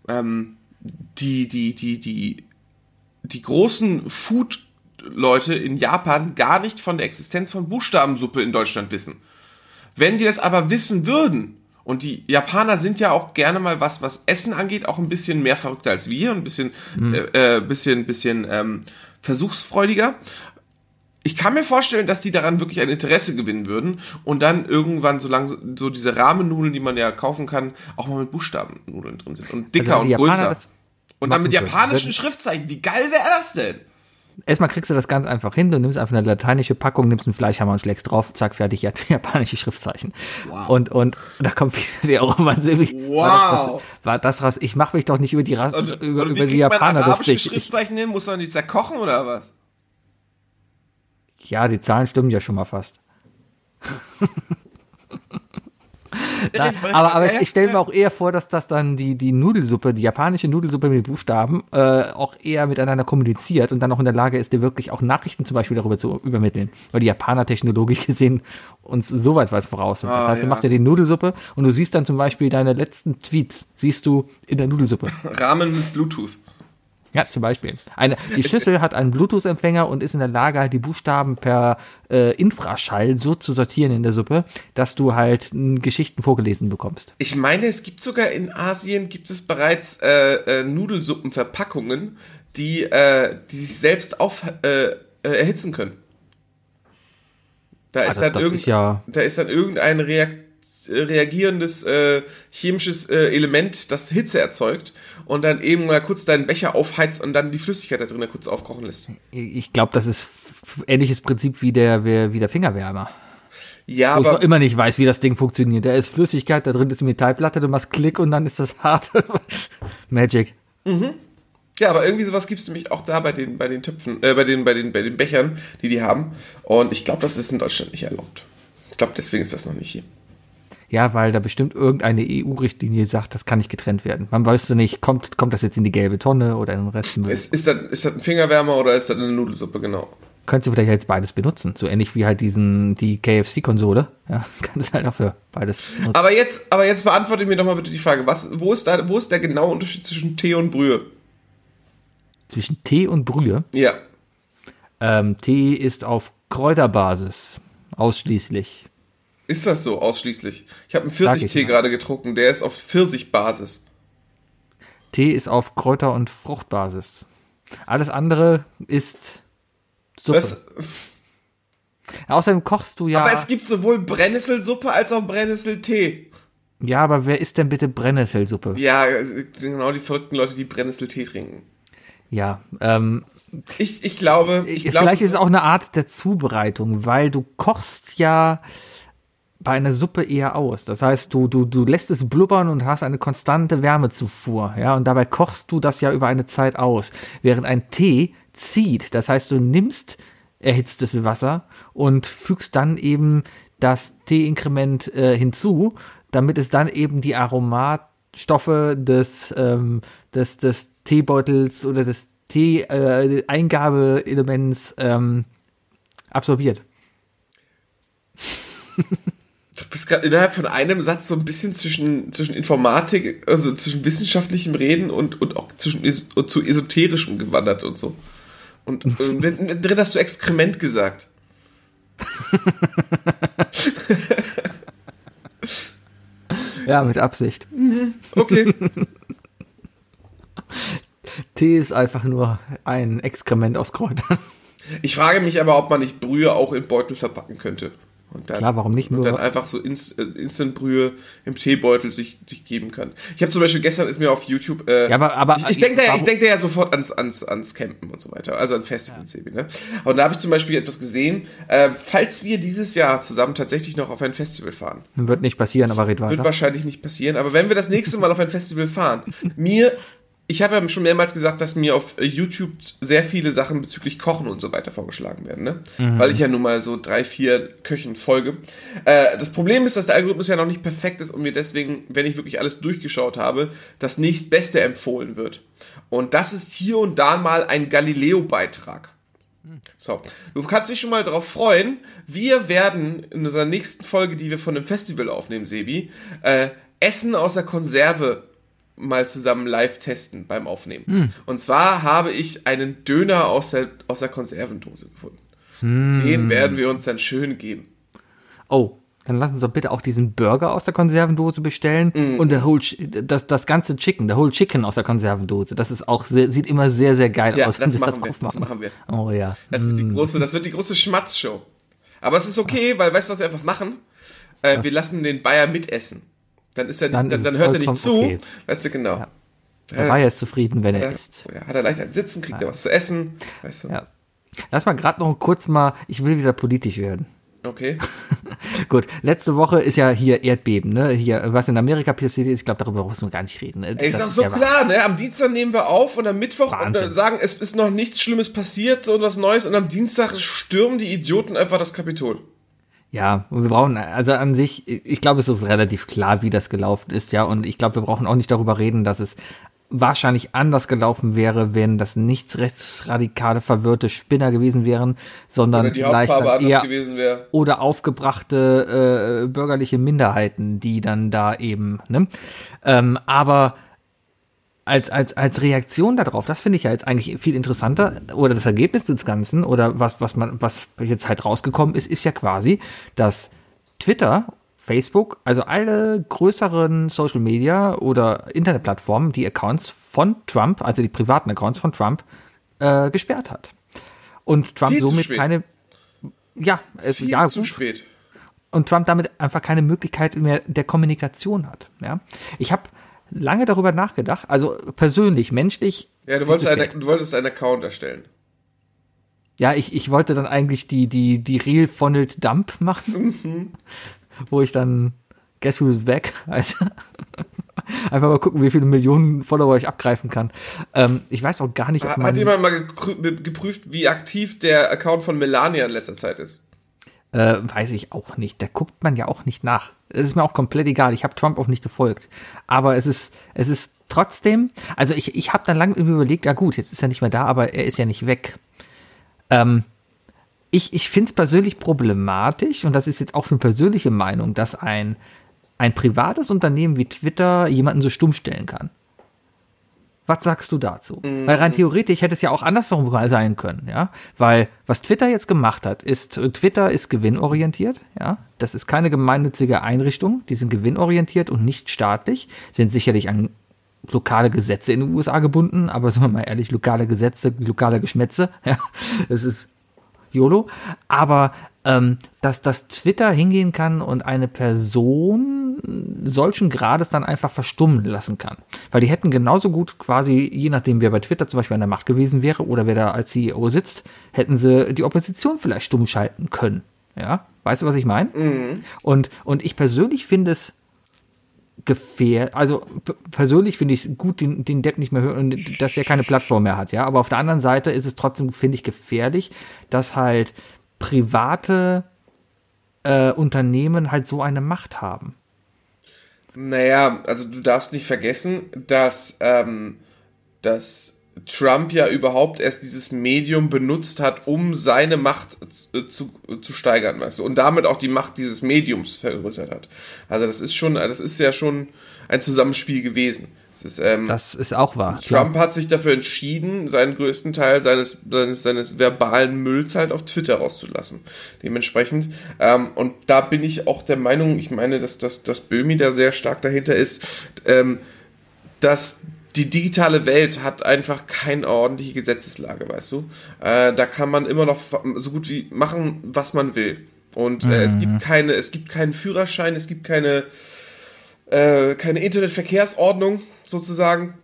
ähm, die, die, die, die, die großen Food-Leute in Japan gar nicht von der Existenz von Buchstabensuppe in Deutschland wissen. Wenn die das aber wissen würden, und die Japaner sind ja auch gerne mal was, was Essen angeht, auch ein bisschen mehr verrückter als wir, ein bisschen, äh, äh, bisschen, bisschen ähm, versuchsfreudiger. Ich kann mir vorstellen, dass die daran wirklich ein Interesse gewinnen würden und dann irgendwann so lang so diese Rahmennudeln, die man ja kaufen kann, auch mal mit Buchstabennudeln drin sind und dicker Also und größer. Und dann mit japanischen Schriftzeichen. Wie geil wäre das denn? Erstmal kriegst du das ganz einfach hin. Du nimmst einfach eine lateinische Packung, nimmst einen Fleischhammer und schlägst drauf, zack, fertig, ja, [LAUGHS] japanische Schriftzeichen. Und, und da kommt wieder [LAUGHS] der Roman Silvig. Wow. das, war das Rass? Ich mache mich doch nicht über die Rass, Und, über, und über die man Japaner arabische lustig. Ich, Schriftzeichen hin? Muss man die zerkochen oder was? ja, die Zahlen stimmen ja schon mal fast. [LAUGHS] Da, aber aber ich, ich stelle mir auch eher vor, dass das dann die, die Nudelsuppe, die japanische Nudelsuppe mit Buchstaben, äh, auch eher miteinander kommuniziert und dann auch in der Lage ist, dir wirklich auch Nachrichten zum Beispiel darüber zu übermitteln. Weil die Japaner technologisch [LAUGHS] gesehen uns so weit weit voraus sind. Das Ah, heißt, du ja. machst dir die Nudelsuppe und du siehst dann zum Beispiel deine letzten Tweets, siehst du in der Nudelsuppe. [LAUGHS] Rahmen mit Bluetooth. Ja, zum Beispiel. Eine, die Schüssel hat einen Bluetooth-Empfänger und ist in der Lage, die Buchstaben per äh, Infraschall so zu sortieren in der Suppe, dass du halt n, Geschichten vorgelesen bekommst. Ich meine, es gibt sogar in Asien gibt es bereits äh, äh, Nudelsuppenverpackungen, die, äh, die sich selbst auf äh, äh, erhitzen können. Da ist, Also dann das irgend, ist ja- da ist dann irgendein Reakt, äh, reagierendes äh, chemisches äh, Element, das Hitze erzeugt und dann eben mal kurz deinen Becher aufheizt und dann die Flüssigkeit da drin kurz aufkochen lässt. Ich glaube, das ist ähnliches Prinzip wie der, wie der Fingerwärmer. Ja, Wo ich noch aber immer nicht weiß, wie das Ding funktioniert. Da ist Flüssigkeit, da drin ist eine Metallplatte, du machst Klick und dann ist das hart. [LAUGHS] Magic. Ja, aber irgendwie sowas gibt's nämlich auch da bei den, bei den Töpfen, äh, bei den, bei den, bei den Bechern, die die haben. Und ich glaube, das ist in Deutschland nicht erlaubt. Ich glaube, deswegen ist das noch nicht hier. Ja, weil da bestimmt irgendeine EU-Richtlinie sagt, das kann nicht getrennt werden. Man weiß ja nicht, kommt, kommt das jetzt in die gelbe Tonne oder in den Rest. Ist, ist, das, ist das ein Fingerwärmer oder ist das eine Nudelsuppe, genau? Könntest du vielleicht jetzt beides benutzen. So ähnlich wie halt diesen, die KFC-Konsole. Ja, [LAUGHS] kannst halt auch für beides benutzen. Aber jetzt, aber jetzt beantworte mir doch mal bitte die Frage, was, wo ist da, wo ist der genaue Unterschied zwischen Tee und Brühe? Zwischen Tee und Brühe. Ja. Ähm, Tee ist auf Kräuterbasis. Ausschließlich. Ist das so ausschließlich? Ich habe einen Pfirsichtee gerade getrunken, der ist auf Pfirsichbasis. Tee ist auf Kräuter- und Fruchtbasis. Alles andere ist Suppe. Was? [LAUGHS] Außerdem kochst du ja. Aber es gibt sowohl Brennnesselsuppe als auch Brennnesseltee. ja, aber wer isst denn bitte Brennnesselsuppe? Ja, genau die verrückten Leute, die Brennnesseltee trinken. Ja, ähm, ich, ich glaube, ich glaube. Vielleicht ist es auch eine Art der Zubereitung, weil du kochst ja bei einer Suppe eher aus. Das heißt, du, du, du lässt es blubbern und hast eine konstante Wärmezufuhr, ja, und dabei kochst du das ja über eine Zeit aus. Während ein Tee zieht. Das heißt, du nimmst erhitztes Wasser und fügst dann eben das Teeinkrement äh, hinzu, damit es dann eben die Aromatstoffe des, ähm, des, des Teebeutels oder des Tee-Eingabeelements äh, ähm, absorbiert. [LAUGHS] Du bist gerade innerhalb von einem Satz so ein bisschen zwischen, zwischen Informatik, also zwischen wissenschaftlichem Reden und, und auch zwischen und zu esoterischem gewandert und so. Und äh, [LAUGHS] drin hast du Exkrement gesagt. [LAUGHS] ja, mit Absicht. Okay. [LAUGHS] Tee ist einfach nur ein Exkrement aus Kräutern. Ich frage mich aber, ob man nicht Brühe auch in Beutel verpacken könnte. Und dann, Klar, warum nicht nur? Und dann einfach so Inst, äh, Instant-Brühe im Teebeutel sich, sich geben kann. Ich habe zum Beispiel gestern ist mir auf YouTube. Äh, Ja, aber- aber- ich, ich denke da, ich denk da ja sofort ans, ans, ans Campen und so weiter, also an Festivals eben. Ne? Und da habe ich zum Beispiel etwas gesehen. Äh, falls wir dieses Jahr zusammen tatsächlich noch auf ein Festival fahren, Wird nicht passieren, aber red wird weiter. wahrscheinlich nicht passieren. Aber wenn wir das nächste Mal auf ein Festival fahren, [LAUGHS] mir, ich habe ja schon mehrmals gesagt, dass mir auf YouTube sehr viele Sachen bezüglich Kochen und so weiter vorgeschlagen werden, ne? Weil ich ja nun mal so drei, vier Köchen folge. Äh, das Problem ist, dass der Algorithmus ja noch nicht perfekt ist und mir deswegen, wenn ich wirklich alles durchgeschaut habe, das nächstbeste empfohlen wird. Und das ist hier und da mal ein Galileo-Beitrag. So, du kannst dich schon mal darauf freuen. Wir werden in unserer nächsten Folge, die wir von dem Festival aufnehmen, Sebi, äh, Essen aus der Konserve mal zusammen live testen beim Aufnehmen. Und zwar habe ich einen Döner aus der, aus der Konservendose gefunden. Den werden wir uns dann schön geben. Oh, dann lass uns doch bitte auch diesen Burger aus der Konservendose bestellen Mhm. und der whole, das, das ganze Chicken, der Whole Chicken aus der Konservendose. Das ist auch sehr, sieht immer sehr, sehr geil Ja, aus, das sie machen wir, das machen wir. Oh ja. Das wird, die große, das wird die große Schmatzshow. Aber es ist okay, weil weißt du, was wir einfach machen? Äh, wir lassen den Bayer mitessen. Dann ist er nicht, Dann dann, ist dann, hört er nicht zu. okay. Weißt du, genau. Der war jetzt zufrieden, wenn er Ja, isst. ja, hat er leicht ein Sitzen, kriegt er was zu essen. Weißt du? Ja. Lass mal gerade noch kurz mal, ich will wieder politisch werden. Okay. [LAUGHS] Gut, letzte Woche ist ja hier Erdbeben, ne? Hier, was in Amerika passiert ist, ich glaube, darüber müssen wir gar nicht reden. ne? Ey, ist doch so ja klar, ne? Am Dienstag nehmen wir auf und am Mittwoch und Wahnsinn. äh, sagen, es ist noch nichts Schlimmes passiert, so was Neues und am Dienstag stürmen die Idioten einfach das Kapitol. Ja, und wir brauchen, also an sich, ich glaube, es ist relativ klar, wie das gelaufen ist, ja, und ich glaube, wir brauchen auch nicht darüber reden, dass es wahrscheinlich anders gelaufen wäre, wenn das nicht rechtsradikale, verwirrte Spinner gewesen wären, sondern vielleicht eher oder aufgebrachte äh, bürgerliche Minderheiten, die dann da eben, ne? Ähm, aber als, als, als Reaktion darauf, das finde ich ja jetzt eigentlich viel interessanter, oder das Ergebnis des Ganzen, oder was, was man, was jetzt halt rausgekommen ist, ist ja quasi, dass Twitter, Facebook, also alle größeren Social Media oder Internetplattformen, die Accounts von Trump, also die privaten Accounts von Trump, äh, gesperrt hat. Und Trump Viel somit keine, ja, es, Viel ja, zu gut spät. und Trump damit einfach keine Möglichkeit mehr der Kommunikation hat. Ja? Ich habe lange darüber nachgedacht, also persönlich, menschlich. Ja, du wolltest, eine, du wolltest einen Account erstellen. Ja, ich, ich wollte dann eigentlich die, die, die Real Funneled Dump machen, [LAUGHS] wo ich dann Guess Who's Back heiße. [LAUGHS] Einfach mal gucken, wie viele Millionen Follower ich abgreifen kann. Ähm, ich weiß auch gar nicht, ob Hat, man. hat jemand mal geprüft, wie aktiv der Account von Melania in letzter Zeit ist? Äh, weiß ich auch nicht. Da guckt man ja auch nicht nach. Es ist mir auch komplett egal. Ich habe Trump auch nicht gefolgt. Aber es ist, es ist trotzdem, also ich, ich habe dann lange überlegt, ja gut, jetzt ist er nicht mehr da, aber er ist ja nicht weg. Ähm, ich ich finde es persönlich problematisch, und das ist jetzt auch eine persönliche Meinung, dass ein, ein privates Unternehmen wie Twitter jemanden so stumm stellen kann. Was sagst du dazu? Weil rein theoretisch hätte es ja auch andersherum sein können, ja. Weil was Twitter jetzt gemacht hat, ist, Twitter ist gewinnorientiert, ja. Das ist keine gemeinnützige Einrichtung, die sind gewinnorientiert und nicht staatlich, sind sicherlich an lokale Gesetze in den USA gebunden, aber sagen wir mal ehrlich, lokale Gesetze, lokale Geschmätze, [LAUGHS] ja. Es ist YOLO. Aber ähm, dass das Twitter hingehen kann und eine Person solchen Grades dann einfach verstummen lassen kann. Weil die hätten genauso gut quasi, je nachdem, wer bei Twitter zum Beispiel an der Macht gewesen wäre oder wer da als CEO sitzt, hätten sie die Opposition vielleicht stumm schalten können. Ja, weißt du, was ich meine? Mhm. Und, und ich persönlich finde es gefährlich, also persönlich finde ich es gut, den, den Depp nicht mehr hören, dass der keine Plattform mehr hat, ja. Aber auf der anderen Seite ist es trotzdem, finde ich, gefährlich, dass halt private äh, Unternehmen halt so eine Macht haben. Naja, also du darfst nicht vergessen, dass, ähm, dass Trump ja überhaupt erst dieses Medium benutzt hat, um seine Macht zu, zu steigern, weißt du, und damit auch die Macht dieses Mediums vergrößert hat. Also das ist schon, das ist ja schon ein Zusammenspiel gewesen. Das ist, ähm, das ist auch wahr. Trump klar. hat sich dafür entschieden, seinen größten Teil seines, seines, seines verbalen Mülls halt auf Twitter rauszulassen. Dementsprechend, ähm, und da bin ich auch der Meinung, ich meine, dass, dass, dass Böhmi da sehr stark dahinter ist, ähm, dass die digitale Welt hat einfach keine ordentliche Gesetzeslage, weißt du? Äh, da kann man immer noch so gut wie machen, was man will. Und äh, mhm. es gibt keine, es gibt keinen Führerschein, es gibt keine, äh, keine Internetverkehrsordnung sozusagen,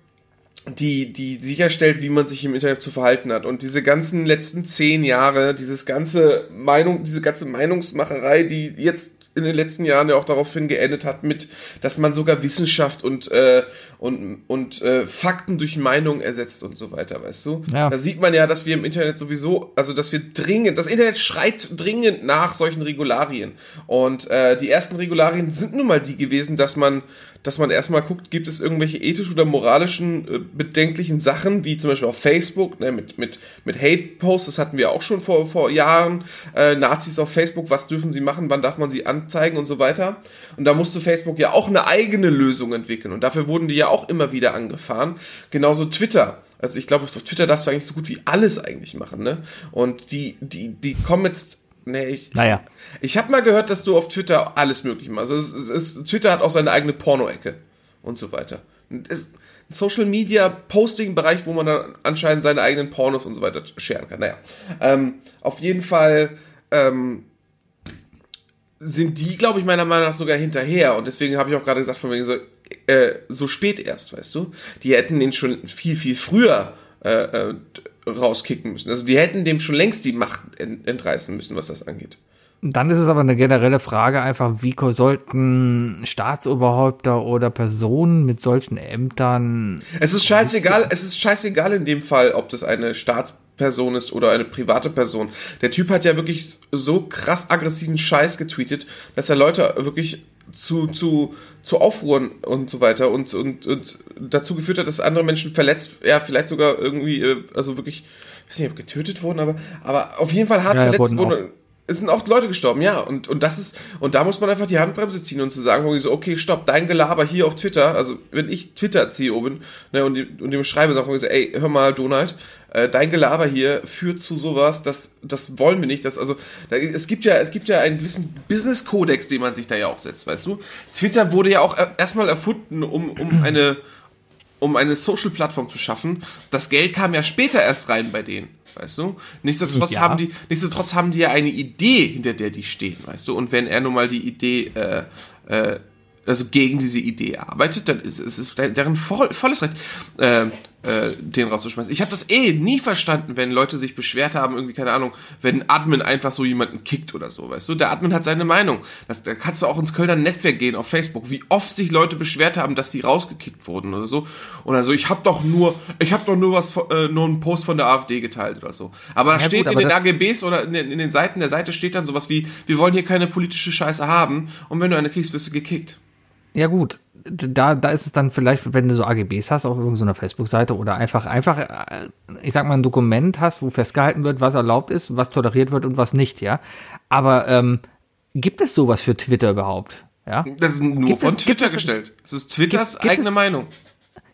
die, die sicherstellt, wie man sich im Internet zu verhalten hat. Und diese ganzen letzten zehn Jahre, dieses ganze Meinung, diese ganze Meinungsmacherei, die jetzt in den letzten Jahren ja auch daraufhin geendet hat, mit, dass man sogar Wissenschaft und, äh, und, und äh, Fakten durch Meinung ersetzt und so weiter, weißt du? Ja. Da sieht man ja, dass wir im Internet sowieso, also dass wir dringend, das Internet schreit dringend nach solchen Regularien. Und äh, die ersten Regularien sind nun mal die gewesen, dass man dass man erstmal guckt, gibt es irgendwelche ethischen oder moralischen äh, bedenklichen Sachen, wie zum Beispiel auf Facebook, ne, mit, mit, mit Hate-Posts, das hatten wir auch schon vor, vor Jahren, äh, Nazis auf Facebook, was dürfen sie machen, wann darf man sie anzeigen und so weiter. Und da musste Facebook ja auch eine eigene Lösung entwickeln und dafür wurden die ja auch immer wieder angefahren. Genauso Twitter. Also ich glaube, auf Twitter darfst du eigentlich so gut wie alles eigentlich machen, ne? Und die, die, die kommen jetzt Nee, ich. Naja. Ich habe mal gehört, dass du auf Twitter alles möglich machst. Also es, es, Twitter hat auch seine eigene Porno-Ecke und so weiter. Es Social Media Posting-Bereich, wo man dann anscheinend seine eigenen Pornos und so weiter scheren kann. Naja. Ähm, auf jeden Fall ähm, sind die, glaube ich, meiner Meinung nach sogar hinterher. Und deswegen habe ich auch gerade gesagt, von wegen so, äh, so spät erst, weißt du? Die hätten ihn schon viel, viel früher äh, äh rauskicken müssen. Also die hätten dem schon längst die Macht entreißen müssen, was das angeht. Dann ist es aber eine generelle Frage einfach, wie sollten Staatsoberhäupter oder Personen mit solchen Ämtern. Es ist scheißegal, es ist scheißegal in dem Fall, ob das eine Staatsperson ist oder eine private Person. Der Typ hat ja wirklich so krass aggressiven Scheiß getweetet, dass er Leute wirklich zu, zu, zu Aufruhren und so weiter und, und, und dazu geführt hat, dass andere Menschen verletzt, ja, vielleicht sogar irgendwie, äh, also wirklich, ich weiß nicht, ob getötet wurden, aber, aber auf jeden Fall hart ja, verletzt wurden es sind auch Leute gestorben, ja. Und, und das ist, und da muss man einfach die Handbremse ziehen und zu sagen, wo ich so, okay, stopp, dein Gelaber hier auf Twitter, also wenn ich Twitter-CEO bin, ne, und, und dem schreibe, sag so, ey, hör mal, Donald, äh, dein Gelaber hier führt zu sowas, das, das wollen wir nicht. Das, also, da, es gibt ja, es gibt ja einen gewissen Business-Kodex, den man sich da ja auch setzt, weißt du? Twitter wurde ja auch erstmal erfunden, um, um [CLEARS THROAT] eine, um eine Social-Plattform zu schaffen. Das Geld kam ja später erst rein bei denen. Weißt du? Nichtsdestotrotz, ja. haben die, nichtsdestotrotz haben die ja eine Idee, hinter der die stehen, weißt du? Und wenn er nun mal die Idee, äh, äh, also gegen diese Idee arbeitet, dann ist es deren voll, volles Recht. Äh, äh, den rauszuschmeißen. Ich habe das eh nie verstanden, wenn Leute sich beschwert haben, irgendwie, keine Ahnung, wenn ein Admin einfach so jemanden kickt oder so, weißt du? Der Admin hat seine Meinung. Das, da kannst du auch ins Kölner Netzwerk gehen auf Facebook, wie oft sich Leute beschwert haben, dass sie rausgekickt wurden oder so. Und also ich habe doch nur, ich habe doch nur was, äh, nur einen Post von der AfD geteilt oder so. Aber da ja, steht gut, in den AGBs oder in den, in den Seiten der Seite steht dann sowas wie, wir wollen hier keine politische Scheiße haben und wenn du eine kriegst, wirst du gekickt. Ja gut, da, da ist es dann vielleicht, wenn du so AGBs hast auf irgendeiner Facebook-Seite oder einfach, einfach, äh, ich sag mal, ein Dokument hast, wo festgehalten wird, was erlaubt ist, was toleriert wird und was nicht, ja. Aber ähm, gibt es sowas für Twitter überhaupt? Ja? Das ist nur gibt von es, Twitter gestellt. Das ist Twitters gibt, gibt eigene es, Meinung.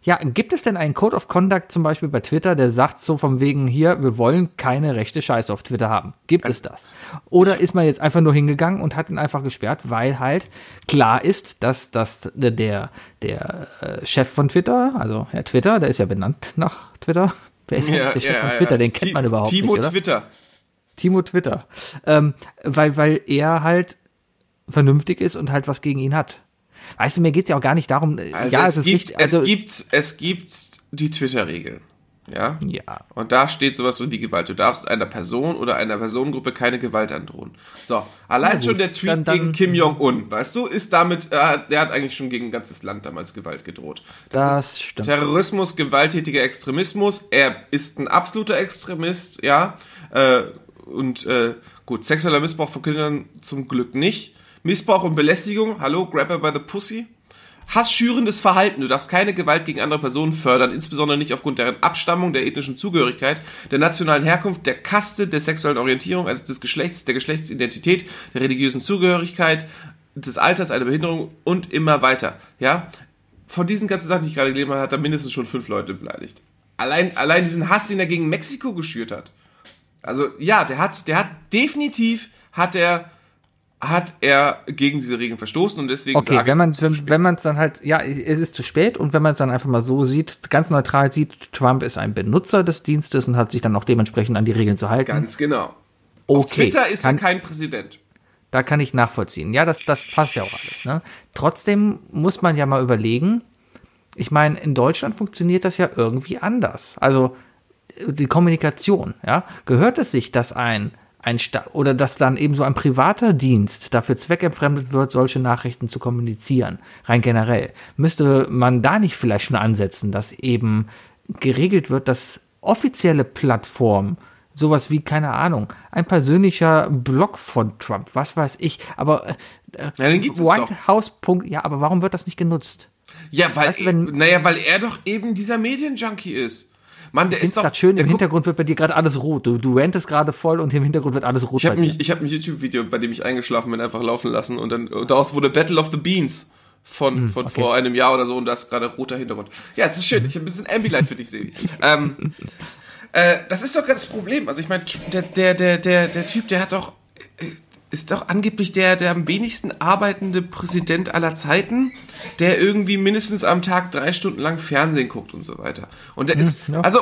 Ja, gibt es denn einen Code of Conduct zum Beispiel bei Twitter, der sagt so von wegen hier, wir wollen keine rechte Scheiße auf Twitter haben? Gibt es das? Oder ist man jetzt einfach nur hingegangen und hat ihn einfach gesperrt, weil halt klar ist, dass, dass der, der, äh, Chef von Twitter, also Herr Twitter, der ist ja benannt nach Twitter. Wer ist ja, der Chef ja, von Twitter? Ja. Den kennt man überhaupt Timo nicht. Timo Twitter. Timo Twitter. Ähm, weil, weil er halt vernünftig ist und halt was gegen ihn hat. Weißt du, mir geht's ja auch gar nicht darum, äh, Also ja, es, es ist gibt, richtig, also, es gibt, es gibt die Twitter-Regeln. Ja? ja, Und da steht sowas wie die Gewalt. Du darfst einer Person oder einer Personengruppe keine Gewalt androhen. So, allein gut, schon der Tweet dann- dann- gegen Kim Jong-un, weißt du, ist damit, äh, der hat eigentlich schon gegen ein ganzes Land damals Gewalt gedroht. Das ist stimmt. Terrorismus, gewalttätiger Extremismus. Er ist ein absoluter Extremist, ja. Äh, und äh, gut, sexueller Missbrauch von Kindern zum Glück nicht. Missbrauch und Belästigung, hallo, grab her by the pussy. Hassschürendes Verhalten. Du darfst keine Gewalt gegen andere Personen fördern, insbesondere nicht aufgrund deren Abstammung, der ethnischen Zugehörigkeit, der nationalen Herkunft, der Kaste, der sexuellen Orientierung, also des Geschlechts, der Geschlechtsidentität, der religiösen Zugehörigkeit, des Alters, einer Behinderung und immer weiter. Ja? Von diesen ganzen Sachen, die ich gerade gelesen habe, hat er mindestens schon fünf Leute beleidigt. Allein, allein diesen Hass, den er gegen Mexiko geschürt hat. Also ja, der hat, der hat definitiv hat er hat er gegen diese Regeln verstoßen und deswegen Okay, wenn man wenn, wenn man es dann halt, ja, es ist zu spät und wenn man es dann einfach mal so sieht, ganz neutral sieht, Trump ist ein Benutzer des Dienstes und hat sich dann auch dementsprechend an die Regeln zu halten. ganz genau. okay, Auf Twitter ist kann, er kein Präsident. da kann ich nachvollziehen. Ja, das, das passt ja auch alles. Ne? Trotzdem muss man ja mal überlegen, ich meine, in Deutschland funktioniert das ja irgendwie anders. Also äh, die Kommunikation, ja, gehört es sich, dass ein ein Sta oder dass dann eben so ein privater Dienst dafür zweckentfremdet wird, solche Nachrichten zu kommunizieren, rein generell. Müsste man da nicht vielleicht schon ansetzen, dass eben geregelt wird, dass offizielle Plattformen sowas wie, keine Ahnung, ein persönlicher Blog von Trump, was weiß ich, aber äh, Ja, White. House. Ja, aber warum wird das nicht genutzt? Ja, weil, Weißt du, wenn- naja, weil er doch eben dieser Medienjunkie ist. Mann, der ist doch. gerade schön, im Hintergrund wird bei dir gerade alles rot. Du, du rantest gerade voll und im Hintergrund wird alles rot Ich habe mich, ich ein YouTube-Video, bei dem ich eingeschlafen bin, einfach laufen lassen und dann daraus wurde Battle of the Beans von, Hm, von vor einem Jahr oder so und da ist gerade roter Hintergrund. Ja, es ist schön. Ich habe ein bisschen Ambilight für dich, Sebi. ähm, [LAUGHS] äh, das ist doch gerade das Problem. Also ich meine, der, der, der, der, der Typ, der hat doch äh, ist doch angeblich der, der am wenigsten arbeitende Präsident aller Zeiten, der irgendwie mindestens am Tag drei Stunden lang Fernsehen guckt und so weiter. Und der ist, ja. also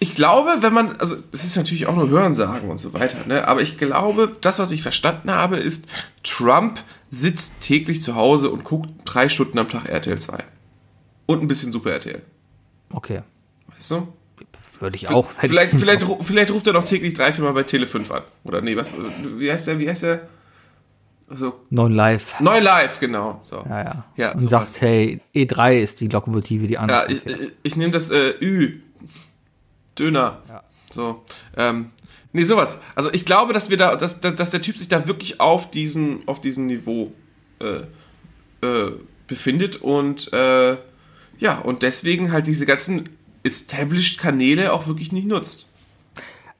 ich glaube, wenn man, also es ist natürlich auch nur Hörensagen und so weiter, ne? aber ich glaube, das, was ich verstanden habe, ist, Trump sitzt täglich zu Hause und guckt drei Stunden am Tag RTL 2. Und ein bisschen Super RTL. Okay, Weißt du? Würde ich auch. Vielleicht, vielleicht, vielleicht ruft er doch täglich drei, vier Mal bei Tele 5 an. Oder nee, was, wie heißt der, wie heißt der? Also, Non live. Neu live, genau. So. Ja, ja. Ja, und sowas. sagt, hey, E3 ist die Lokomotive, die Ja, andere. ich, ich, ich nehme das äh, Ü. Döner. Ja. So. Ähm, nee, sowas. Also ich glaube, dass wir da, dass, dass, dass der Typ sich da wirklich auf diesem, auf diesem Niveau äh, äh, befindet und äh, ja, und deswegen halt diese ganzen Established-Kanäle auch wirklich nicht nutzt.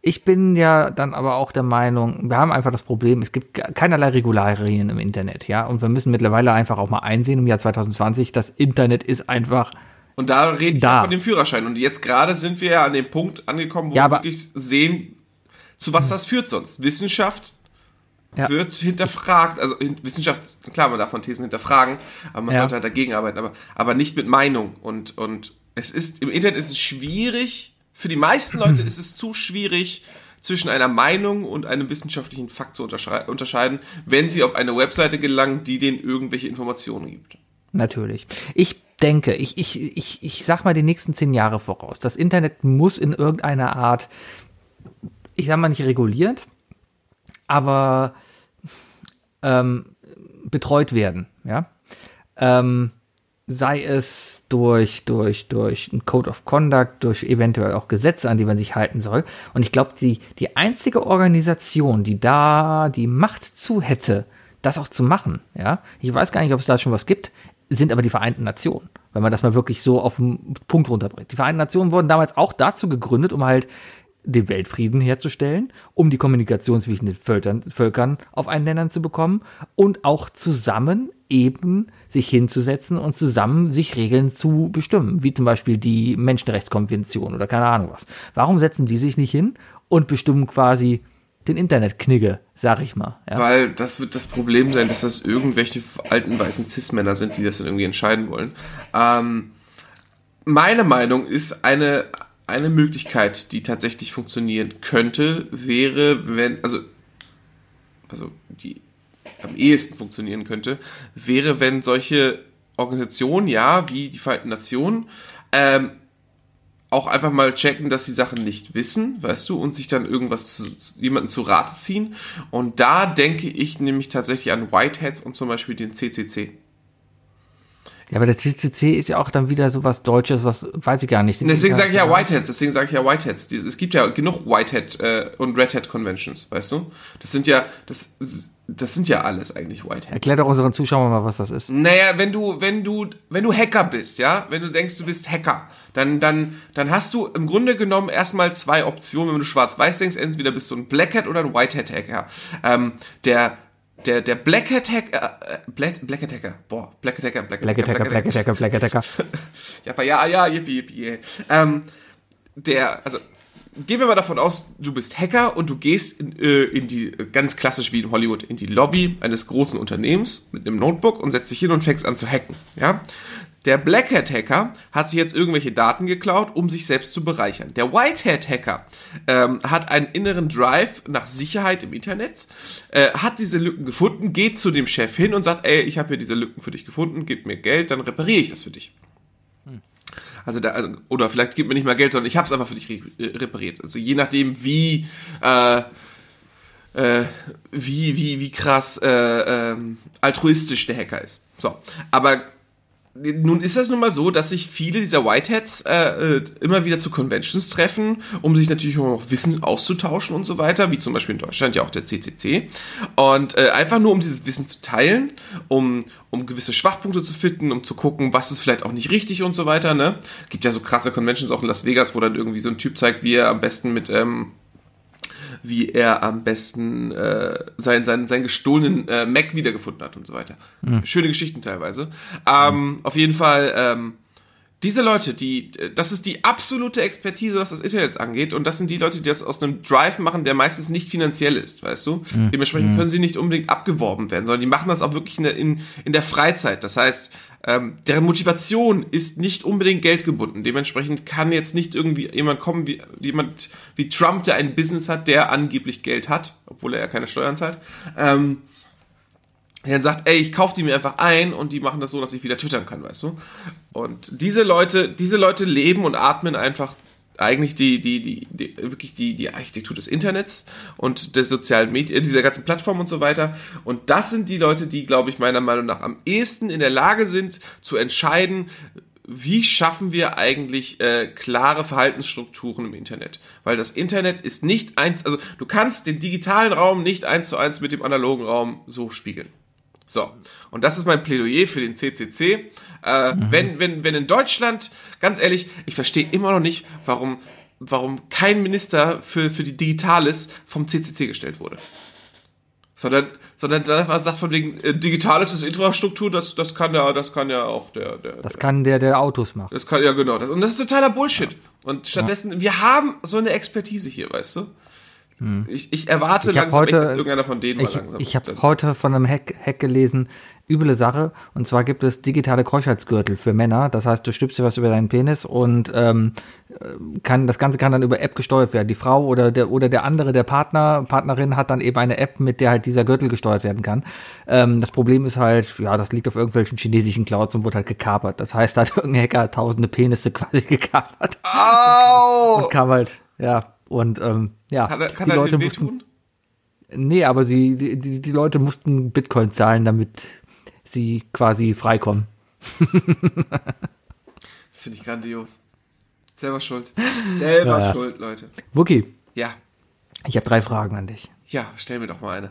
Ich bin ja dann aber auch der Meinung, wir haben einfach das Problem, es gibt keinerlei Regularien im Internet, ja, und wir müssen mittlerweile einfach auch mal einsehen im Jahr 2020, das Internet ist einfach Und da rede ich Da. von dem Führerschein. Und jetzt gerade sind wir ja an dem Punkt angekommen, wo Ja, wir wirklich sehen, zu was das führt sonst. Wissenschaft Ja. wird hinterfragt, also Wissenschaft, klar, man darf von Thesen hinterfragen, aber man Ja. sollte halt dagegen arbeiten, aber, aber nicht mit Meinung. Und, und es ist, im Internet ist es schwierig, für die meisten Leute ist es zu schwierig, zwischen einer Meinung und einem wissenschaftlichen Fakt zu unterscheiden, wenn sie auf eine Webseite gelangen, die denen irgendwelche Informationen gibt. Natürlich. Ich denke, ich, ich, ich, ich sag mal die nächsten zehn Jahre voraus. Das Internet muss in irgendeiner Art, ich sag mal nicht reguliert, aber ähm, betreut werden, ja. Ähm, sei es durch, durch, durch ein Code of Conduct, durch eventuell auch Gesetze, an die man sich halten soll. Und ich glaube, die, die einzige Organisation, die da die Macht zu hätte, das auch zu machen, ja, ich weiß gar nicht, ob es da schon was gibt, sind aber die Vereinten Nationen. Wenn man das mal wirklich so auf den Punkt runterbringt. Die Vereinten Nationen wurden damals auch dazu gegründet, um halt den Weltfrieden herzustellen, um die Kommunikation zwischen den Völkern, Völkern auf einen Ländern zu bekommen und auch zusammen eben sich hinzusetzen und zusammen sich Regeln zu bestimmen, wie zum Beispiel die Menschenrechtskonvention oder keine Ahnung was. Warum setzen die sich nicht hin und bestimmen quasi den Internetknigge, sag ich mal. Ja? Weil das wird das Problem sein, dass das irgendwelche alten weißen Cis-Männer sind, die das dann irgendwie entscheiden wollen. Ähm, meine Meinung ist, eine, eine Möglichkeit, die tatsächlich funktionieren könnte, wäre, wenn, also, also die am ehesten funktionieren könnte, wäre, wenn solche Organisationen, ja, wie die Vereinten Nationen, ähm, auch einfach mal checken, dass sie Sachen nicht wissen, weißt du, und sich dann irgendwas zu, jemanden zu Rate ziehen. Und da denke ich nämlich tatsächlich an Whiteheads und zum Beispiel den CCC. Ja, aber der CCC ist ja auch dann wieder so was Deutsches, was weiß ich gar nicht. Deswegen sage ich ja Whiteheads, deswegen sage ich ja Whiteheads. Es gibt ja genug Whitehead äh, und Red Hat Conventions, weißt du? Das sind ja, das, das sind ja alles eigentlich Whitehead. Erklär doch unseren Zuschauern mal, was das ist. Naja, wenn du, wenn du, wenn du Hacker bist, ja, wenn du denkst, du bist Hacker, dann, dann, dann hast du im Grunde genommen erstmal zwei Optionen, wenn du schwarz-weiß denkst, entweder bist du ein Black Hat oder ein White Hat Hacker. Ähm, der der, der Black Hat Hacker, äh, Black, Black Hat Hacker, boah, Black Hat Hacker, Black Hat Hacker, Black Hat Hacker, Black Hat Hacker. [LAUGHS] ja, ja, ja, yippie, yippie, yeah. ähm, der, also, gehen wir mal davon aus, du bist Hacker und du gehst in, äh, in die, ganz klassisch wie in Hollywood, in die Lobby eines großen Unternehmens mit einem Notebook und setzt dich hin und fängst an zu hacken, ja. Der Black Hat Hacker hat sich jetzt irgendwelche Daten geklaut, um sich selbst zu bereichern. Der White Hat Hacker ähm, hat einen inneren Drive nach Sicherheit im Internet, äh, hat diese Lücken gefunden, geht zu dem Chef hin und sagt, ey, ich habe hier diese Lücken für dich gefunden, gib mir Geld, dann repariere ich das für dich. Also, da, also oder vielleicht gib mir nicht mal Geld, sondern ich habe es einfach für dich äh, repariert. Also je nachdem, wie äh, äh, wie wie wie krass äh, äh, altruistisch der Hacker ist. So, aber nun ist das nun mal so, dass sich viele dieser Whiteheads äh, äh, immer wieder zu Conventions treffen, um sich natürlich auch Wissen auszutauschen und so weiter, wie zum Beispiel in Deutschland ja auch der CCC. Und äh, einfach nur, um dieses Wissen zu teilen, um, um gewisse Schwachpunkte zu finden, um zu gucken, was ist vielleicht auch nicht richtig und so weiter. Ne? Gibt ja so krasse Conventions auch in Las Vegas, wo dann irgendwie so ein Typ zeigt, wie er am besten mit... Ähm, wie er am besten äh, seinen, seinen, seinen gestohlenen äh, Mac wiedergefunden hat und so weiter. Mhm. Schöne Geschichten teilweise. Ähm. Auf jeden Fall, ähm, diese Leute, die, das ist die absolute Expertise, was das Internet angeht, und das sind die Leute, die das aus einem Drive machen, der meistens nicht finanziell ist, weißt du? Mhm. Dementsprechend können sie nicht unbedingt abgeworben werden, sondern die machen das auch wirklich in der, in, in der Freizeit. Das heißt, ähm, deren Motivation ist nicht unbedingt geldgebunden. Dementsprechend kann jetzt nicht irgendwie jemand kommen, wie jemand wie Trump, der ein Business hat, der angeblich Geld hat, obwohl er ja keine Steuern zahlt. Ähm, der dann sagt, ey, ich kaufe die mir einfach ein und die machen das so, dass ich wieder twittern kann, weißt du? Und diese Leute, diese Leute leben und atmen einfach eigentlich die, die, die, die wirklich die, die Architektur des Internets und der sozialen Medien, dieser ganzen Plattform und so weiter. Und das sind die Leute, die, glaube ich, meiner Meinung nach am ehesten in der Lage sind, zu entscheiden, wie schaffen wir eigentlich äh, klare Verhaltensstrukturen im Internet? Weil das Internet ist nicht eins, also du kannst den digitalen Raum nicht eins zu eins mit dem analogen Raum so spiegeln. So, und das ist mein Plädoyer für den CCC. Äh, mhm. wenn, wenn, wenn in Deutschland, ganz ehrlich, ich verstehe immer noch nicht, warum, warum kein Minister für, für die Digitales vom CCC gestellt wurde. Sondern, sondern da sagt von wegen, äh, Digitales ist Infrastruktur, das, das kann ja, das kann ja auch der, der Das kann der, der Autos macht. Das kann, ja genau. Das, und das ist totaler Bullshit. Ja. Und stattdessen, ja. wir haben so eine Expertise hier, weißt du? Hm. Ich, ich erwarte ich langsam heute, echt, dass irgendeiner von denen ich, mal langsam. Ich habe heute von einem Hack, Hack gelesen, üble Sache. Und zwar gibt es digitale Keuschheitsgürtel für Männer. Das heißt, du stülpst dir was über deinen Penis und ähm, kann das Ganze kann dann über App gesteuert werden. Die Frau oder der oder der andere, der Partner, Partnerin hat dann eben eine App, mit der halt dieser Gürtel gesteuert werden kann. Ähm, das Problem ist halt, ja, das liegt auf irgendwelchen chinesischen Clouds und wurde halt gekapert. Das heißt, da hat [LAUGHS] irgendein Hacker tausende Penisse [LAUGHS] quasi gekapert. Au! Und kam halt, ja, und ähm, ja, kann er, kann die Leute mussten, Nee, aber sie, die, die, die Leute mussten Bitcoin zahlen, damit sie quasi freikommen. [LAUGHS] das finde ich grandios. Selber schuld. Selber [LAUGHS] ja. schuld, Leute. Wookie. Ja. Ich habe drei Fragen an dich. Ja, stell mir doch mal eine.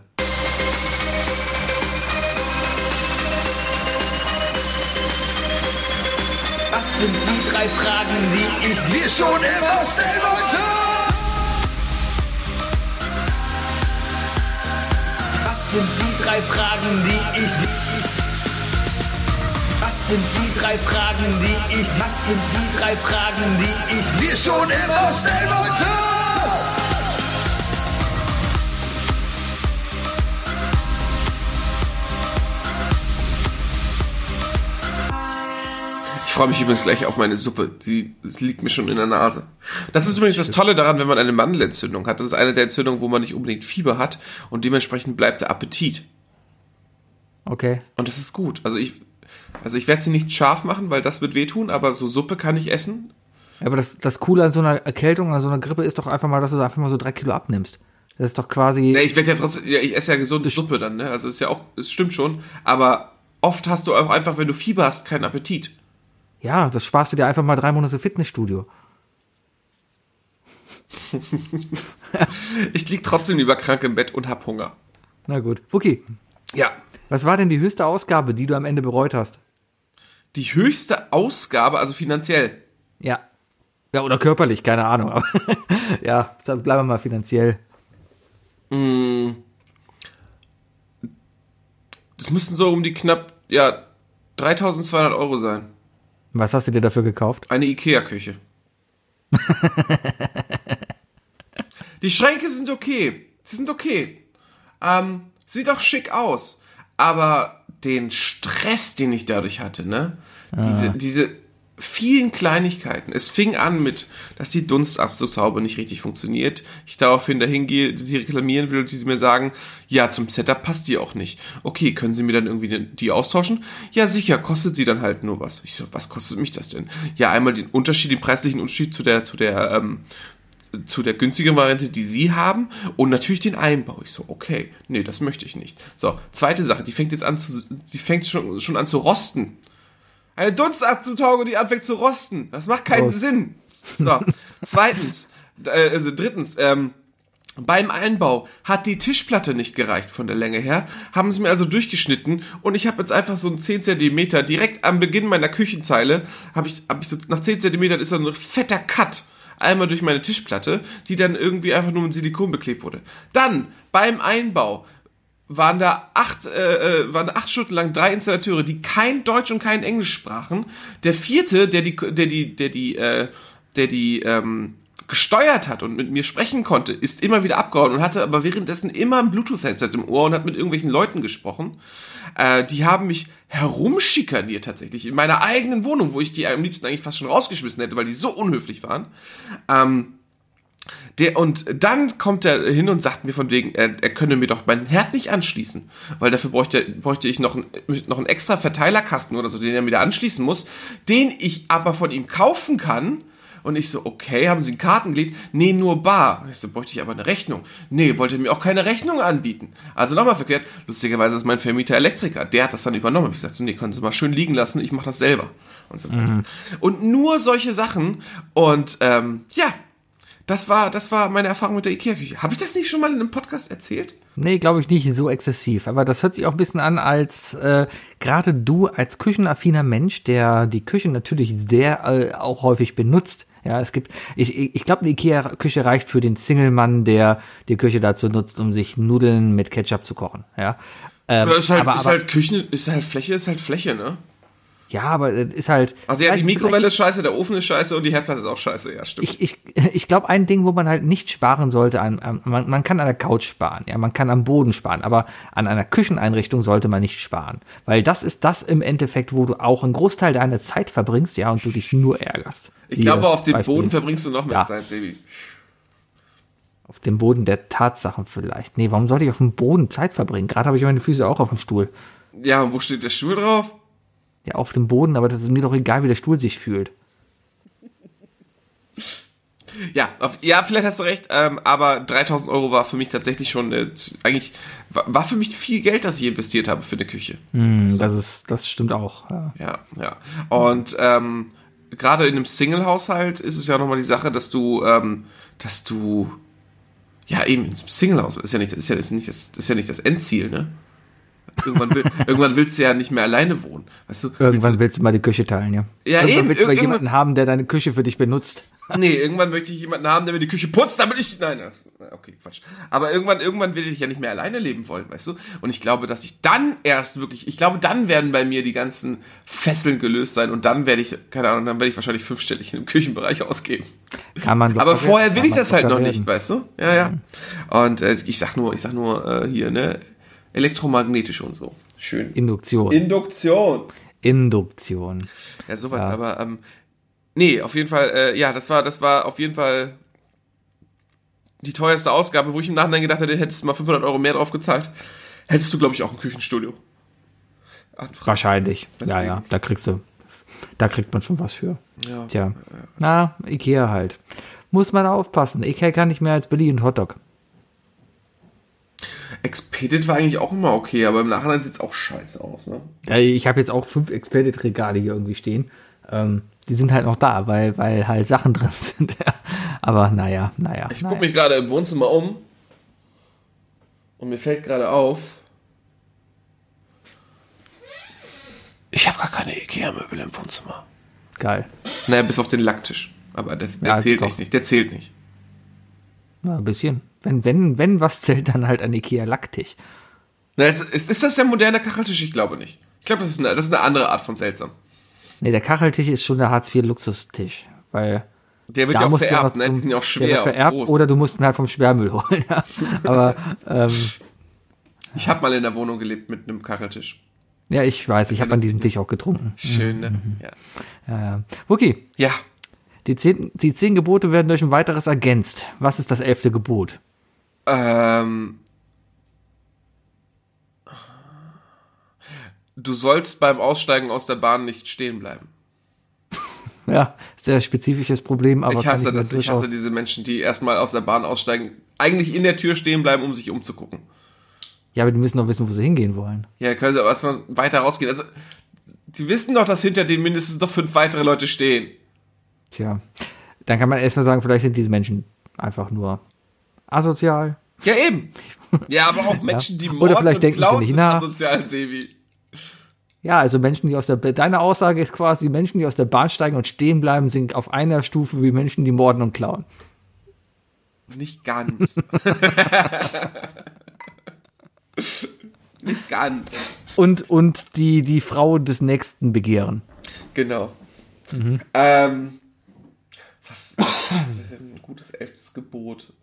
Was sind die drei Fragen, die ich dir schon immer stellen wollte? Sind die drei Fragen, die ich. Was sind die drei Fragen, die ich. Was sind die drei Fragen, die ich dir schon immer stellen wollte? Freue mich übrigens gleich auf meine Suppe. Die, das liegt mir schon in der Nase. Das ist übrigens das Tolle daran, wenn man eine Mandelentzündung hat. Das ist eine der Entzündungen, wo man nicht unbedingt Fieber hat und dementsprechend bleibt der Appetit. Okay. Und das ist gut. Also ich, also ich werde sie nicht scharf machen, weil das wird wehtun, aber so Suppe kann ich essen. Ja, Aber das, das Coole an so einer Erkältung, an so einer Grippe ist doch einfach mal, dass du einfach mal so drei Kilo abnimmst. Das ist doch quasi. Ja, ich werde ja trotzdem, ja, ich esse ja gesunde Suppe dann, ne? Also ist ja auch, es stimmt schon. Aber oft hast du auch einfach, wenn du Fieber hast, keinen Appetit. Ja, das sparst du dir einfach mal drei Monate Fitnessstudio. [LAUGHS] Ich lieg trotzdem lieber krank im Bett und hab Hunger. Na gut. Wookie, Ja. was war denn die höchste Ausgabe, die du am Ende bereut hast? Die höchste Ausgabe, also finanziell. Ja. Ja, oder körperlich, keine Ahnung. Aber [LAUGHS] ja, bleiben wir mal finanziell. Das müssten so um die knapp, ja, 3200 Euro sein. Was hast du dir dafür gekauft? Eine Ikea-Küche. [LAUGHS] die Schränke sind okay. Sie sind okay. Ähm, sieht auch schick aus. Aber den Stress, den ich dadurch hatte, ne? Diese, diese vielen Kleinigkeiten. Es fing an mit, dass die Dunstabzugshaube nicht richtig funktioniert. Ich daraufhin dahin gehe, sie reklamieren will und die sie mir sagen, ja, zum Setup passt die auch nicht. Okay, können Sie mir dann irgendwie die- die austauschen? Ja, sicher, kostet sie dann halt nur was. Ich so, was kostet mich das denn? Ja, einmal den Unterschied, den preislichen Unterschied zu der, zu der, ähm, zu der günstigen Variante, die sie haben und natürlich den Einbau. Ich so, okay, nee, das möchte ich nicht. So, zweite Sache, die fängt jetzt an zu, die fängt schon, schon an zu rosten. Eine Dunstabzughaube, die anfängt zu rosten. Das macht keinen Prost. Sinn. So, [LAUGHS] zweitens, äh, also drittens, ähm, beim Einbau hat die Tischplatte nicht gereicht von der Länge her, haben sie mir also durchgeschnitten und ich habe jetzt einfach so einen 10 Zentimeter direkt am Beginn meiner Küchenzeile, habe ich, hab ich so, nach 10 Zentimetern ist da ein fetter Cut einmal durch meine Tischplatte, die dann irgendwie einfach nur mit Silikon beklebt wurde. Dann beim Einbau waren da acht, äh, äh, waren acht Stunden lang drei Installateure, die kein Deutsch und kein Englisch sprachen. Der vierte, der die, der die, der die, äh, der die ähm, gesteuert hat und mit mir sprechen konnte, ist immer wieder abgehauen und hatte aber währenddessen immer ein Bluetooth-Headset im Ohr und hat mit irgendwelchen Leuten gesprochen. Äh, die haben mich herumschikaniert tatsächlich in meiner eigenen Wohnung, wo ich die am liebsten eigentlich fast schon rausgeschmissen hätte, weil die so unhöflich waren. Ähm, der, und dann kommt er hin und sagt mir von wegen, er, er könne mir doch meinen Herd nicht anschließen. Weil dafür bräuchte, bräuchte ich noch, ein, noch einen extra Verteilerkasten oder so, den er wieder anschließen muss, den ich aber von ihm kaufen kann. Und ich so, okay, haben Sie einen Karten gelegt? Nee, nur bar. Und ich so, bräuchte ich aber eine Rechnung. Nee, wollte mir auch keine Rechnung anbieten. Also nochmal verkehrt, lustigerweise ist mein Vermieter Elektriker. Der hat das dann übernommen. Ich gesagt, so, nee, können Sie mal schön liegen lassen, ich mache das selber. Und so weiter. Und nur solche Sachen. Und ähm, ja, das war, das war meine Erfahrung mit der Ikea-Küche. Habe ich das nicht schon mal in einem Podcast erzählt? Nee, glaube ich nicht so exzessiv. Aber das hört sich auch ein bisschen an, als äh, gerade du als küchenaffiner Mensch, der die Küche natürlich sehr äh, auch häufig benutzt. Ja, es gibt, ich, ich glaube, eine Ikea-Küche reicht für den Single-Mann, der die Küche dazu nutzt, um sich Nudeln mit Ketchup zu kochen. Ja, ähm, ist halt, aber, ist aber, halt Küchen, ist halt Fläche, ist halt Fläche, ne? Ja, aber äh, ist halt. Also ja, die Mikrowelle ist scheiße, der Ofen ist scheiße und die Herdplatte ist auch scheiße, ja, stimmt. ich, ich, ich glaube, ein Ding, wo man halt nicht sparen sollte, an, an, man, man kann an der Couch sparen, ja, man kann am Boden sparen, aber an einer Kücheneinrichtung sollte man nicht sparen. Weil das ist das im Endeffekt, wo du auch einen Großteil deiner Zeit verbringst, ja, und du dich nur ärgerst. ich Siehe glaube, auf dem Beispiel Boden verbringst du noch mehr Ja. Zeit, Sebi. Auf dem Boden der Tatsachen vielleicht. Nee, warum sollte ich auf dem Boden Zeit verbringen? Gerade habe ich meine Füße auch auf dem Stuhl. Ja, und wo steht der Stuhl drauf? Ja, auf dem Boden, aber das ist mir doch egal, wie der Stuhl sich fühlt. Ja, auf, ja, vielleicht hast du recht, ähm, aber 3000 Euro war für mich tatsächlich schon, äh, eigentlich, war, für mich viel Geld, das ich investiert habe für eine Küche. Hm, das ist, das stimmt auch. Ja. Ja, ja. Und ähm, gerade in einem Single-Haushalt ist es ja nochmal die Sache, dass du, ähm, dass du, ja eben, im Single-Haushalt ist ja nicht, ist ja, ist nicht das, ist ja nicht das Endziel, ne? Irgendwann, will, irgendwann willst du ja nicht mehr alleine wohnen, weißt du? Irgendwann willst du mal die Küche teilen, ja. Ja, Irgendwann eben, willst du mal jemanden haben, der deine Küche für dich benutzt. Nee, irgendwann möchte ich jemanden haben, der mir die Küche putzt, damit ich. Nein, nein, okay, Quatsch. Aber irgendwann, irgendwann will ich ja nicht mehr alleine leben wollen, weißt du? Und ich glaube, dass ich dann erst wirklich, ich glaube, dann werden bei mir die ganzen Fesseln gelöst sein und dann werde ich, keine Ahnung, dann werde ich wahrscheinlich fünfstellig im Küchenbereich ausgeben. Kann man Aber locker vorher will ich das halt noch werden. nicht, weißt du? Ja, ja. Und äh, ich sag nur, ich sag nur äh, hier, ne? Elektromagnetisch und so. Schön. Induktion. Induktion. Induktion. Ja, soweit, Ja. aber ähm, nee, auf jeden Fall, äh, ja, das war, das war auf jeden Fall die teuerste Ausgabe, wo ich im Nachhinein gedacht hätte, hättest du mal 500 Euro mehr drauf gezahlt, hättest du, glaube ich, auch ein Küchenstudio. Anfragen. Wahrscheinlich. Ja, Deswegen. ja, da kriegst du, da kriegt man schon was für. Ja. Tja, na, Ikea halt. Muss man aufpassen. Ikea kann nicht mehr als Billy und Hotdog. Expedit war eigentlich auch immer okay, aber im Nachhinein sieht es auch scheiße aus, ne? Ja, ich habe jetzt auch fünf Expedit-Regale hier irgendwie stehen. Ähm, die sind halt noch da, weil, weil halt Sachen [LAUGHS] drin sind. Aber naja, naja. Ich naja. gucke mich gerade im Wohnzimmer um und mir fällt gerade auf, ich habe gar keine Ikea-Möbel im Wohnzimmer. Geil. Naja, bis auf den Lacktisch. Aber das, der Ja, zählt doch. nicht, nicht. Der zählt nicht. Ja, ein bisschen. Wenn, wenn, wenn was zählt, dann halt ein Ikea-Lacktisch. Na, ist, ist, ist das der moderne Kacheltisch? Ich glaube nicht. Ich glaube, das, ist eine- das ist eine andere Art von seltsam. Nee, der Kacheltisch ist schon der Hartz-IV-Luxustisch. Weil Der wird da ja auch vererbt, ne? Die sind ja auch schwer vererbt groß. oder du musst ihn halt vom Sperrmüll [LAUGHS] holen. Ja. Aber ähm, Ich habe mal in der Wohnung gelebt mit einem Kacheltisch. ja, ich weiß, ich habe an diesem Tisch auch getrunken. Schön, ne? Mhm. Ja. Äh, okay, ja. die zehn, die zehn Gebote werden durch ein weiteres ergänzt. Was ist das elfte Gebot? Ähm, du sollst beim Aussteigen aus der Bahn nicht stehen bleiben. Ja, sehr spezifisches Problem, aber ich hasse mir das. Ich hasse diese Menschen, die erstmal aus der Bahn aussteigen, eigentlich in der Tür stehen bleiben, um sich umzugucken. Ja, aber die müssen doch wissen, wo sie hingehen wollen. Ja, können sie aber erstmal weiter rausgehen. Also, die wissen doch, dass hinter denen mindestens noch fünf weitere Leute stehen. Tja, dann kann man erstmal sagen, vielleicht sind diese Menschen einfach nur asozial. Ja, eben. Ja, aber auch [LAUGHS] Menschen, die Oder morden vielleicht und denken sie klauen, nicht sind nach. asozial, Sebi. Ja, also Menschen, die aus der, deine Aussage ist quasi, Menschen, die aus der Bahn steigen und stehen bleiben, sind auf einer Stufe wie Menschen, die morden und klauen. Nicht ganz. [LAUGHS] Nicht ganz. Und, und die, die Frau des Nächsten begehren. Genau. Mhm. Ähm, was, was ist denn ein gutes elftes Gebot?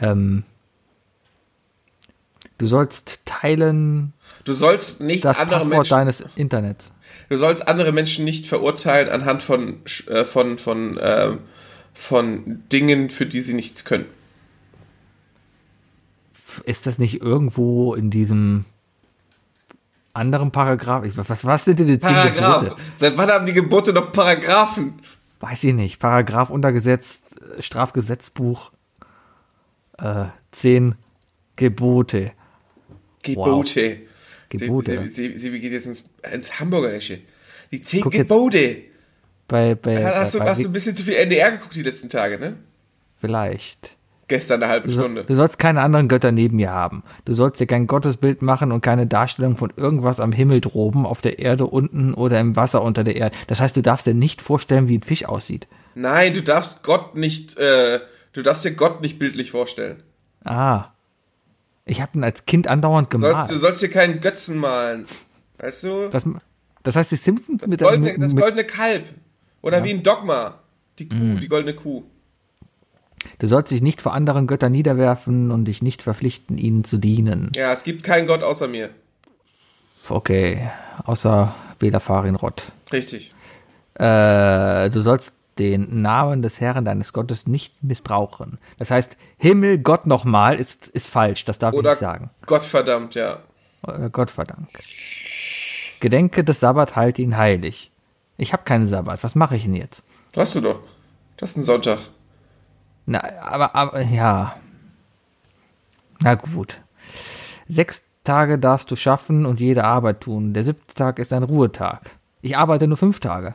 Ähm, du sollst teilen Du sollst nicht das andere Passwort Menschen, deines Internets. du sollst andere Menschen nicht verurteilen anhand von äh, von von ähm, von Dingen, für die sie nichts können. Ist das nicht irgendwo in diesem anderen Paragraph? Was, was sind denn die Paragraph. Gebote? Seit wann haben die Gebote noch Paragraphen? Weiß ich nicht. Paragraph untergesetzt, äh, Strafgesetzbuch, äh, zehn Gebote. Gebote. Gebote. Sie, sie, sie, sie geht jetzt ins, ins Hamburgerische. Die zehn Guck jetzt- Gebote. Bei, bei, Hast, du, bei, hast du ein bisschen zu viel NDR geguckt die letzten Tage, ne? vielleicht. Gestern eine halbe Du, Stunde. du sollst keine anderen Götter neben mir haben. Du sollst dir kein Gottesbild machen und keine Darstellung von irgendwas am Himmel droben, auf der Erde unten oder im Wasser unter der Erde. Das heißt, du darfst dir nicht vorstellen, wie ein Fisch aussieht. Nein, du darfst Gott nicht, äh, du darfst dir Gott nicht bildlich vorstellen. Ah. Ich habe ihn als Kind andauernd Du sollst, gemalt. du sollst dir keinen Götzen malen. Weißt du? Das, das heißt, die Simpsons Das mit, der- goldene, mit, das goldene Kalb. Oder wie ein Dogma. Die Kuh, Mhm. die goldene Kuh. Du sollst dich nicht vor anderen Göttern niederwerfen und dich nicht verpflichten, ihnen zu dienen. Ja, es gibt keinen Gott außer mir. Okay, außer Bela Farinrod. Richtig. Äh, du sollst den Namen des Herrn deines Gottes nicht missbrauchen. Das heißt, Himmel, Gott nochmal ist, ist falsch. Das darf Oder ich nicht sagen. Gott verdammt, ja. Oder Gott verdank. Gedenke des Sabbat, halte ihn heilig. Ich habe keinen Sabbat. Was mache ich denn jetzt? Hast du doch. Das ist ein Sonntag. Na, aber, aber, ja. Na gut. Sechs Tage darfst du schaffen und jede Arbeit tun. Der siebte Tag ist ein Ruhetag. Ich arbeite nur fünf Tage.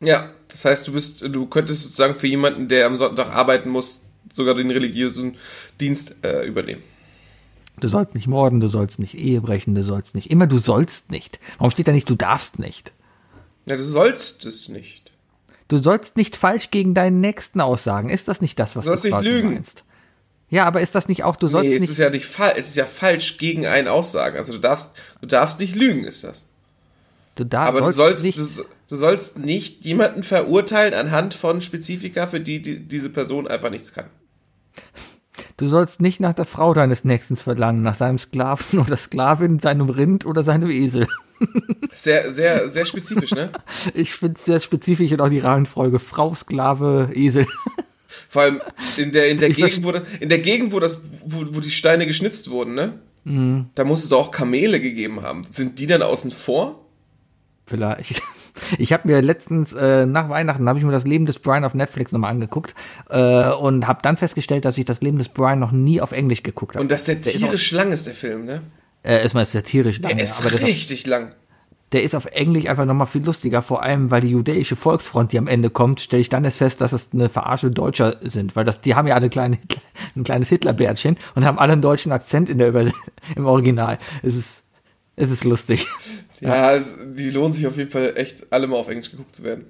Ja, das heißt, du bist, du könntest sozusagen für jemanden, der am Sonntag arbeiten muss, sogar den religiösen Dienst äh, übernehmen. Du sollst nicht morden, du sollst nicht Ehe brechen, du sollst nicht. Immer du sollst nicht. Warum steht da nicht, du darfst nicht? Ja, du sollst es nicht. Du sollst nicht falsch gegen deinen Nächsten aussagen. Ist das nicht das, was Du sollst du nicht lügen. meinst? Ja, aber ist das nicht auch, du sollst Nee, es nicht. ist ja nicht falsch, es ist ja falsch gegen einen Aussagen. Also du darfst, du darfst nicht lügen, ist das. du darfst Aber du sollst, nicht. du, du sollst nicht jemanden verurteilen anhand von Spezifika, für die, die diese Person einfach nichts kann. Du sollst nicht nach der Frau deines Nächsten verlangen, nach seinem Sklaven [LAUGHS] oder Sklavin, seinem Rind oder seinem Esel. [LAUGHS] Sehr, sehr, sehr spezifisch, ne? [LAUGHS] Ich finde es sehr spezifisch und auch die Reihenfolge Frau, Sklave, Esel. Vor allem in der, in der Ich Gegend, wo, in der Gegend, wo das, wo, wo die Steine geschnitzt wurden, ne? Da muss es doch auch Kamele gegeben haben. Sind die dann außen vor? Vielleicht. Ich habe mir letztens äh, nach Weihnachten habe ich mir das Leben des Brian auf Netflix nochmal angeguckt äh, und habe dann festgestellt, dass ich das Leben des Brian noch nie auf Englisch geguckt habe. Und dass der ist tierisch lang ist, der Film, ne? Äh, erstmal ist der tierisch Der lange, ist richtig lang. der ist auf Englisch einfach nochmal viel lustiger, vor allem weil die jüdische Volksfront, die am Ende kommt, stelle ich dann erst fest, dass es eine Verarsche Deutscher sind, weil das, die haben ja alle kleine, [LAUGHS] ein kleines Hitlerbärtchen und haben alle einen deutschen Akzent in der Übers [LAUGHS] im Original. Es ist, es ist lustig. Ja, es, die lohnen sich auf jeden Fall echt alle mal auf Englisch geguckt zu werden.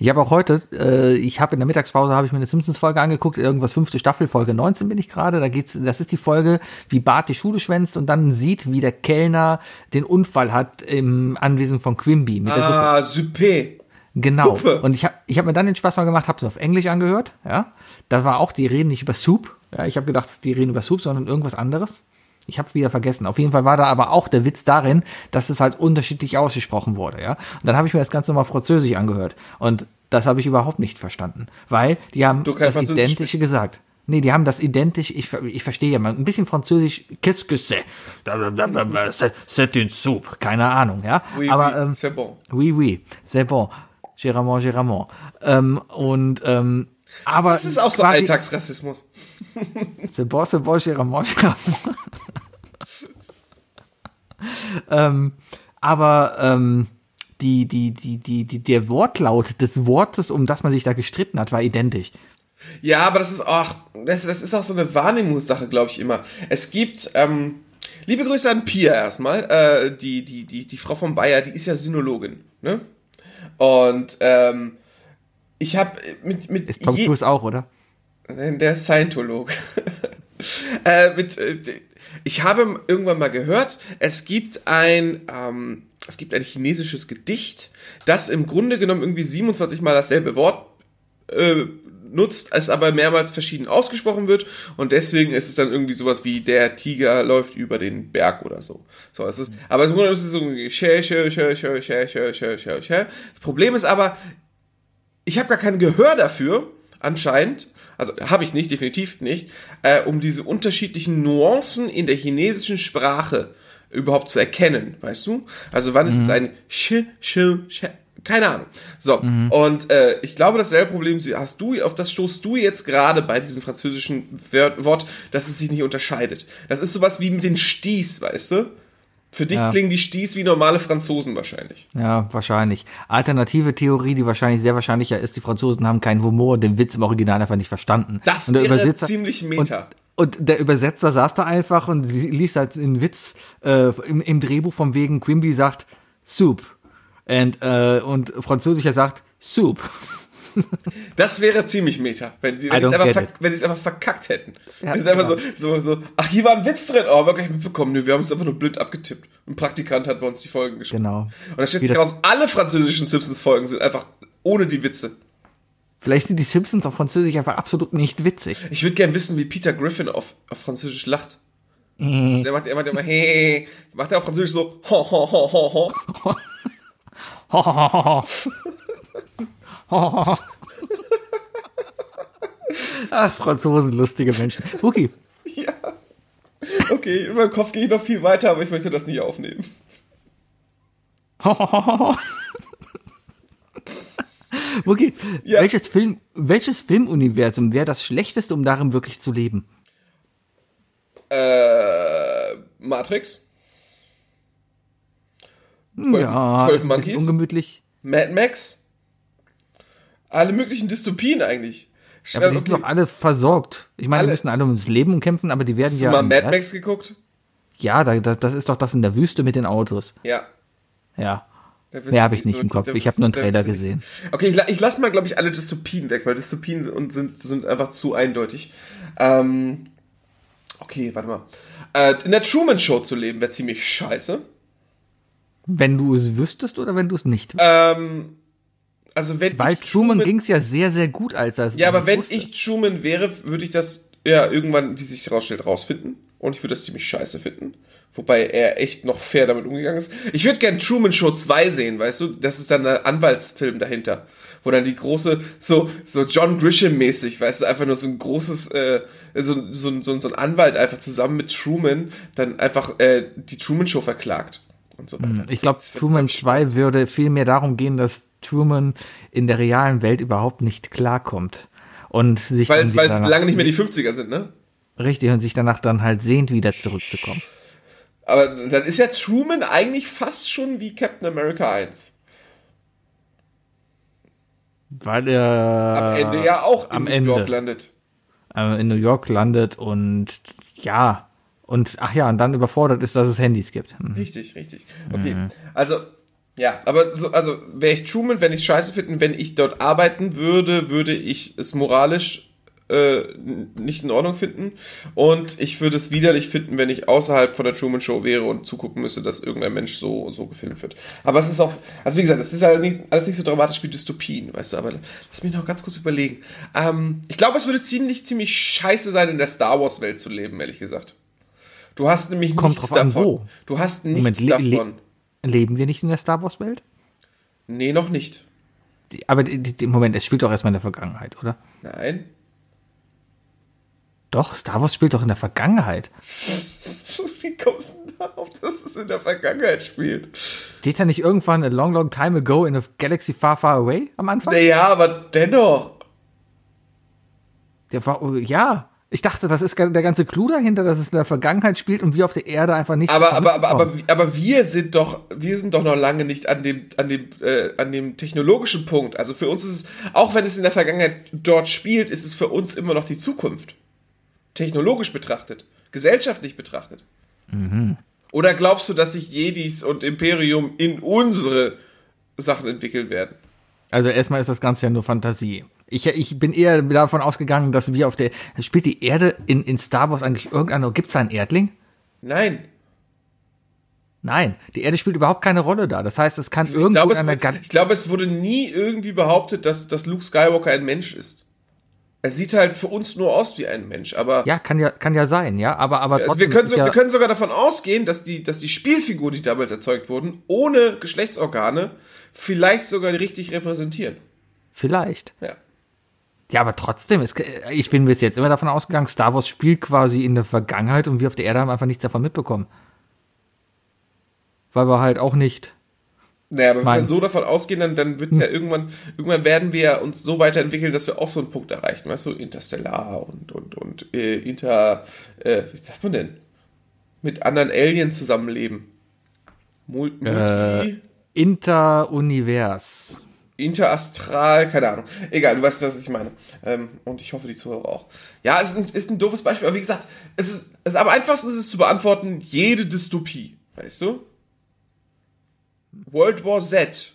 Ich habe auch heute, äh, ich habe in der Mittagspause habe ich mir eine Simpsons-Folge angeguckt, irgendwas fünfte Staffel, Folge 19 bin ich gerade. Da geht's, das ist die Folge, wie Bart die Schule schwänzt und dann sieht, wie der Kellner den Unfall hat im Anwesen von Quimby mit der Suppe. Ah, Suppe. Genau. Suppe. Und ich habe ich hab mir dann den Spaß mal gemacht, habe es auf Englisch angehört. Ja, da war auch die reden nicht über Soup. Ja, ich habe gedacht, die reden über Soup, sondern irgendwas anderes. Ich habe wieder vergessen. Auf jeden Fall war da aber auch der Witz darin, dass es halt unterschiedlich ausgesprochen wurde. Ja, und dann habe ich mir das Ganze mal Französisch angehört und das habe ich überhaupt nicht verstanden, weil die haben das Identische gesagt. Nee, die haben das identisch, ich, ich verstehe ja mal, ein bisschen Französisch, qu'est-ce que c'est? C'est c'est une soupe, keine Ahnung, ja. Oui, aber, oui, ähm, c'est bon. Oui, oui, c'est bon. Géramont, Géramont. Ähm, und, ähm, aber. Das ist auch so Alltagsrassismus. Bon, Géramont, Géramont. ähm, aber, ähm, die, die, die, die, die, der Wortlaut des Wortes, um das man sich da gestritten hat, war identisch. Ja, aber das ist auch, das, das ist auch so eine Wahrnehmungssache, glaube ich immer. Es gibt, ähm, liebe Grüße an Pia erstmal, äh, die, die, die, die Frau von Bayer, die ist ja Synologin, ne? Und, ähm, ich habe äh, mit, mit. Ist Tom Cruise auch, oder? Der ist Scientolog. [LAUGHS] äh, mit, äh, ich habe irgendwann mal gehört, es gibt ein, ähm, es gibt ein chinesisches Gedicht, das im Grunde genommen irgendwie 27 mal dasselbe Wort äh, nutzt, es aber mehrmals verschieden ausgesprochen wird und deswegen ist es dann irgendwie sowas wie der Tiger läuft über den Berg oder so. So es ist, aber im Grunde ist es so Das Problem ist aber ich habe gar kein Gehör dafür, anscheinend, also habe ich nicht, definitiv nicht, äh, um diese unterschiedlichen Nuancen in der chinesischen Sprache überhaupt zu erkennen, weißt du? Also wann ist es ein sch, sch, sch, keine Ahnung. So, und äh, ich glaube, dasselbe Problem hast du, auf das stoßt du jetzt gerade bei diesem französischen Wort, dass es sich nicht unterscheidet. Das ist sowas wie mit den Sties, weißt du? Für dich Ja. klingen die Sties wie normale Franzosen wahrscheinlich. Ja, wahrscheinlich. Alternative Theorie, die wahrscheinlich sehr wahrscheinlicher ist, die Franzosen haben keinen Humor, den Witz im Original einfach nicht verstanden. Das Und der wäre Übersetzer- ziemlich meta. Und, und der Übersetzer saß da einfach und li- liest halt einen Witz äh, im, im Drehbuch von wegen Quimby sagt Soup. Und, äh, und Französischer sagt Soup. Das wäre ziemlich meta, wenn sie wenn es einfach, sie es verkackt hätten. Ja, wenn sie einfach genau. so, so, so, ach, hier war ein Witz drin, oh, wir haben gar nicht mitbekommen, nö, wir haben es einfach nur blind abgetippt. Ein Praktikant hat bei uns die Folgen geschrieben. Genau. Und da steht Wieder- raus, alle französischen Simpsons-Folgen sind einfach ohne die Witze. Vielleicht sind die Simpsons auf Französisch einfach absolut nicht witzig. Ich würde gern wissen, wie Peter Griffin auf, auf Französisch lacht. Mhm. Der macht er macht immer, hey, macht er auf Französisch so, ho, ho, ho, ho, ho. [LAUGHS] [LAUGHS] Ach, Franzosen, lustige Menschen. Wookie, Ja. Okay, in meinem Kopf gehe ich noch viel weiter, aber ich möchte das nicht aufnehmen. [LAUGHS] Wookie, Ja. welches, Film, welches Filmuniversum wäre das schlechteste, um darin wirklich zu leben? Äh, Matrix? ja, Twelve ist ein bisschen Monkeys? ungemütlich. Mad Max? Alle möglichen Dystopien eigentlich. Ja, aber die sind doch alle versorgt. Ich meine, Alle- die müssen alle ums Leben kämpfen, aber die werden Hast du ja. mal im Mad Erd- Max geguckt? Ja, da, da, das ist doch das in der Wüste mit den Autos. Ja. Ja. Mehr habe ich nicht im Kopf. Ich habe nur einen Trailer gesehen. Okay, ich, ich lasse mal, glaube ich, alle Dystopien weg, weil Dystopien sind, sind, sind einfach zu eindeutig. Ähm, okay, warte mal. Äh, in der Truman Show zu leben wäre ziemlich scheiße. Wenn du es wüsstest oder wenn du es nicht wüsstest. Ähm, also wenn Weil ich Truman ging es ja sehr, sehr gut, als er es Ja, aber wenn wusste. ich Truman wäre, würde ich das ja irgendwann, wie sich herausstellt, rausfinden. und ich würde das ziemlich scheiße finden. Wobei er echt noch fair damit umgegangen ist. Ich würde gern Truman Show 2 sehen, weißt du? Das ist dann ein Anwaltsfilm dahinter. Wo dann die große, so, so John Grisham-mäßig, weißt du, einfach nur so ein großes, äh, so, so, so, so ein Anwalt einfach zusammen mit Truman dann einfach äh, die Truman Show verklagt. Und so weiter. Ich glaube, Truman 2 würde viel mehr darum gehen, dass Truman in der realen Welt überhaupt nicht klarkommt. Und sich Weil es lange nicht mehr die 50er sind, ne? Richtig, und sich danach dann halt sehnt, wieder zurückzukommen. Aber dann ist ja Truman eigentlich fast schon wie Captain America 1. Weil er Am Ende ja auch am in New York Ende. landet. äh, in New York landet und ja, und ach ja, und dann überfordert ist, dass es Handys gibt. Hm. Richtig, richtig. Okay. Mhm. Also, ja, aber so, also wäre ich Truman, wenn ich scheiße finden, wenn ich dort arbeiten würde, würde ich es moralisch äh, nicht in Ordnung finden. Und ich würde es widerlich finden, wenn ich außerhalb von der Truman Show wäre und zugucken müsste, dass irgendein Mensch so, so gefilmt wird. Aber es ist auch, also wie gesagt, es ist halt nicht, alles nicht so dramatisch wie Dystopien, weißt du, aber lass mich noch ganz kurz überlegen. Ähm, ich glaube, es würde ziemlich, ziemlich scheiße sein, in der Star Wars Welt zu leben, ehrlich gesagt. Du hast nämlich Kommt nichts an, davon. wo. Du hast nichts Moment, davon. Leben wir nicht in der Star Wars Welt? Nee, noch nicht. Aber die, Moment, es spielt doch erstmal in der Vergangenheit, oder? Nein. Doch, Star Wars spielt doch in der Vergangenheit. [LAUGHS] Wie kommst du darauf, dass es in der Vergangenheit spielt? Steht da nicht irgendwann a long, long time ago in a galaxy far, far away am Anfang? Naja, aber dennoch. Der war, ja. Ich dachte, das ist der ganze Clou dahinter, dass es in der Vergangenheit spielt und wir auf der Erde einfach nicht. Aber, aber, aber, aber, aber wir sind doch, wir sind doch noch lange nicht an dem, an dem, äh, an dem technologischen Punkt. Also für uns ist es, auch wenn es in der Vergangenheit dort spielt, ist es für uns immer noch die Zukunft. Technologisch betrachtet, gesellschaftlich betrachtet. Oder glaubst du, dass sich Jedis und Imperium in unsere Sachen entwickeln werden? Also erstmal ist das Ganze ja nur Fantasie. Ich, ich bin eher davon ausgegangen, dass wir auf der. Spielt die Erde in, in Star Wars eigentlich irgendeine. Gibt es da einen Erdling? Nein. Nein, die Erde spielt überhaupt keine Rolle da. Das heißt, es kann Ich irgendwo glaube, es, wird- ich glaube, es wurde nie irgendwie behauptet, dass, dass Luke Skywalker ein Mensch ist. Er sieht halt für uns nur aus wie ein Mensch, aber Ja, kann ja, kann ja sein, ja. Aber, aber also wir, können so, ja, wir können sogar davon ausgehen, dass die, dass die Spielfiguren, die damals erzeugt wurden, ohne Geschlechtsorgane, vielleicht sogar richtig repräsentieren. Vielleicht. Ja. Ja, aber trotzdem, es, ich bin bis jetzt immer davon ausgegangen, Star Wars spielt quasi in der Vergangenheit und wir auf der Erde haben einfach nichts davon mitbekommen. Weil wir halt auch nicht. Naja, aber wenn wir so davon ausgehen, dann, dann wird ja irgendwann, irgendwann werden wir uns so weiterentwickeln, dass wir auch so einen Punkt erreichen, weißt du, Interstellar und, und, und äh, Inter, äh, wie sagt man denn? Mit anderen Aliens zusammenleben. Mul Multi, Äh. Interunivers. Interastral, keine Ahnung. Egal, du weißt, was ich meine. Ähm, und ich hoffe, die Zuhörer auch. Ja, es ist ein, ist ein doofes Beispiel, aber wie gesagt, es ist, es ist am einfachsten ist es zu beantworten, jede Dystopie, weißt du? World War Z.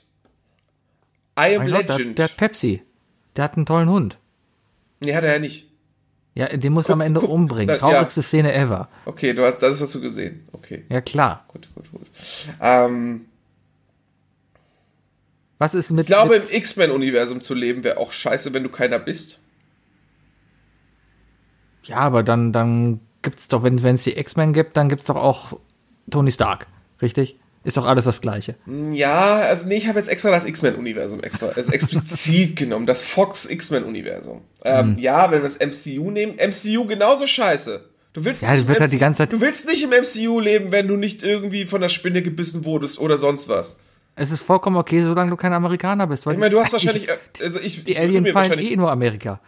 I am Mein Gott, der, Legend. der hat Pepsi. Der hat einen tollen Hund. nee, hat er ja nicht. Ja, den muss er am Ende guck, umbringen. ja. Traurigste Szene ever. Okay, du hast, das hast du gesehen. Okay, Ja, klar. gut, gut, gut. Ähm, Was ist mit. ich glaube, mit, im X-Men-Universum zu leben wäre auch scheiße, wenn du keiner bist. ja, aber dann, dann gibt's doch, wenn es die X-Men gibt, dann gibt's doch auch Tony Stark. Richtig? Ist doch alles das Gleiche. Ja, also nee, ich habe jetzt extra das X-Men-Universum extra, also explizit [LAUGHS] genommen, das Fox X-Men-Universum. Ähm, Ja, wenn wir das MCU nehmen, MCU genauso scheiße. Du willst, Ja, nicht wird im halt die ganze Zeit- du willst nicht im MCU leben, wenn du nicht irgendwie von der Spinne gebissen wurdest oder sonst was. Es ist vollkommen okay, solange du kein Amerikaner bist. Weil Ich meine, du hast wahrscheinlich, äh, also ich, Die ich Alien fallen eh nur Amerika.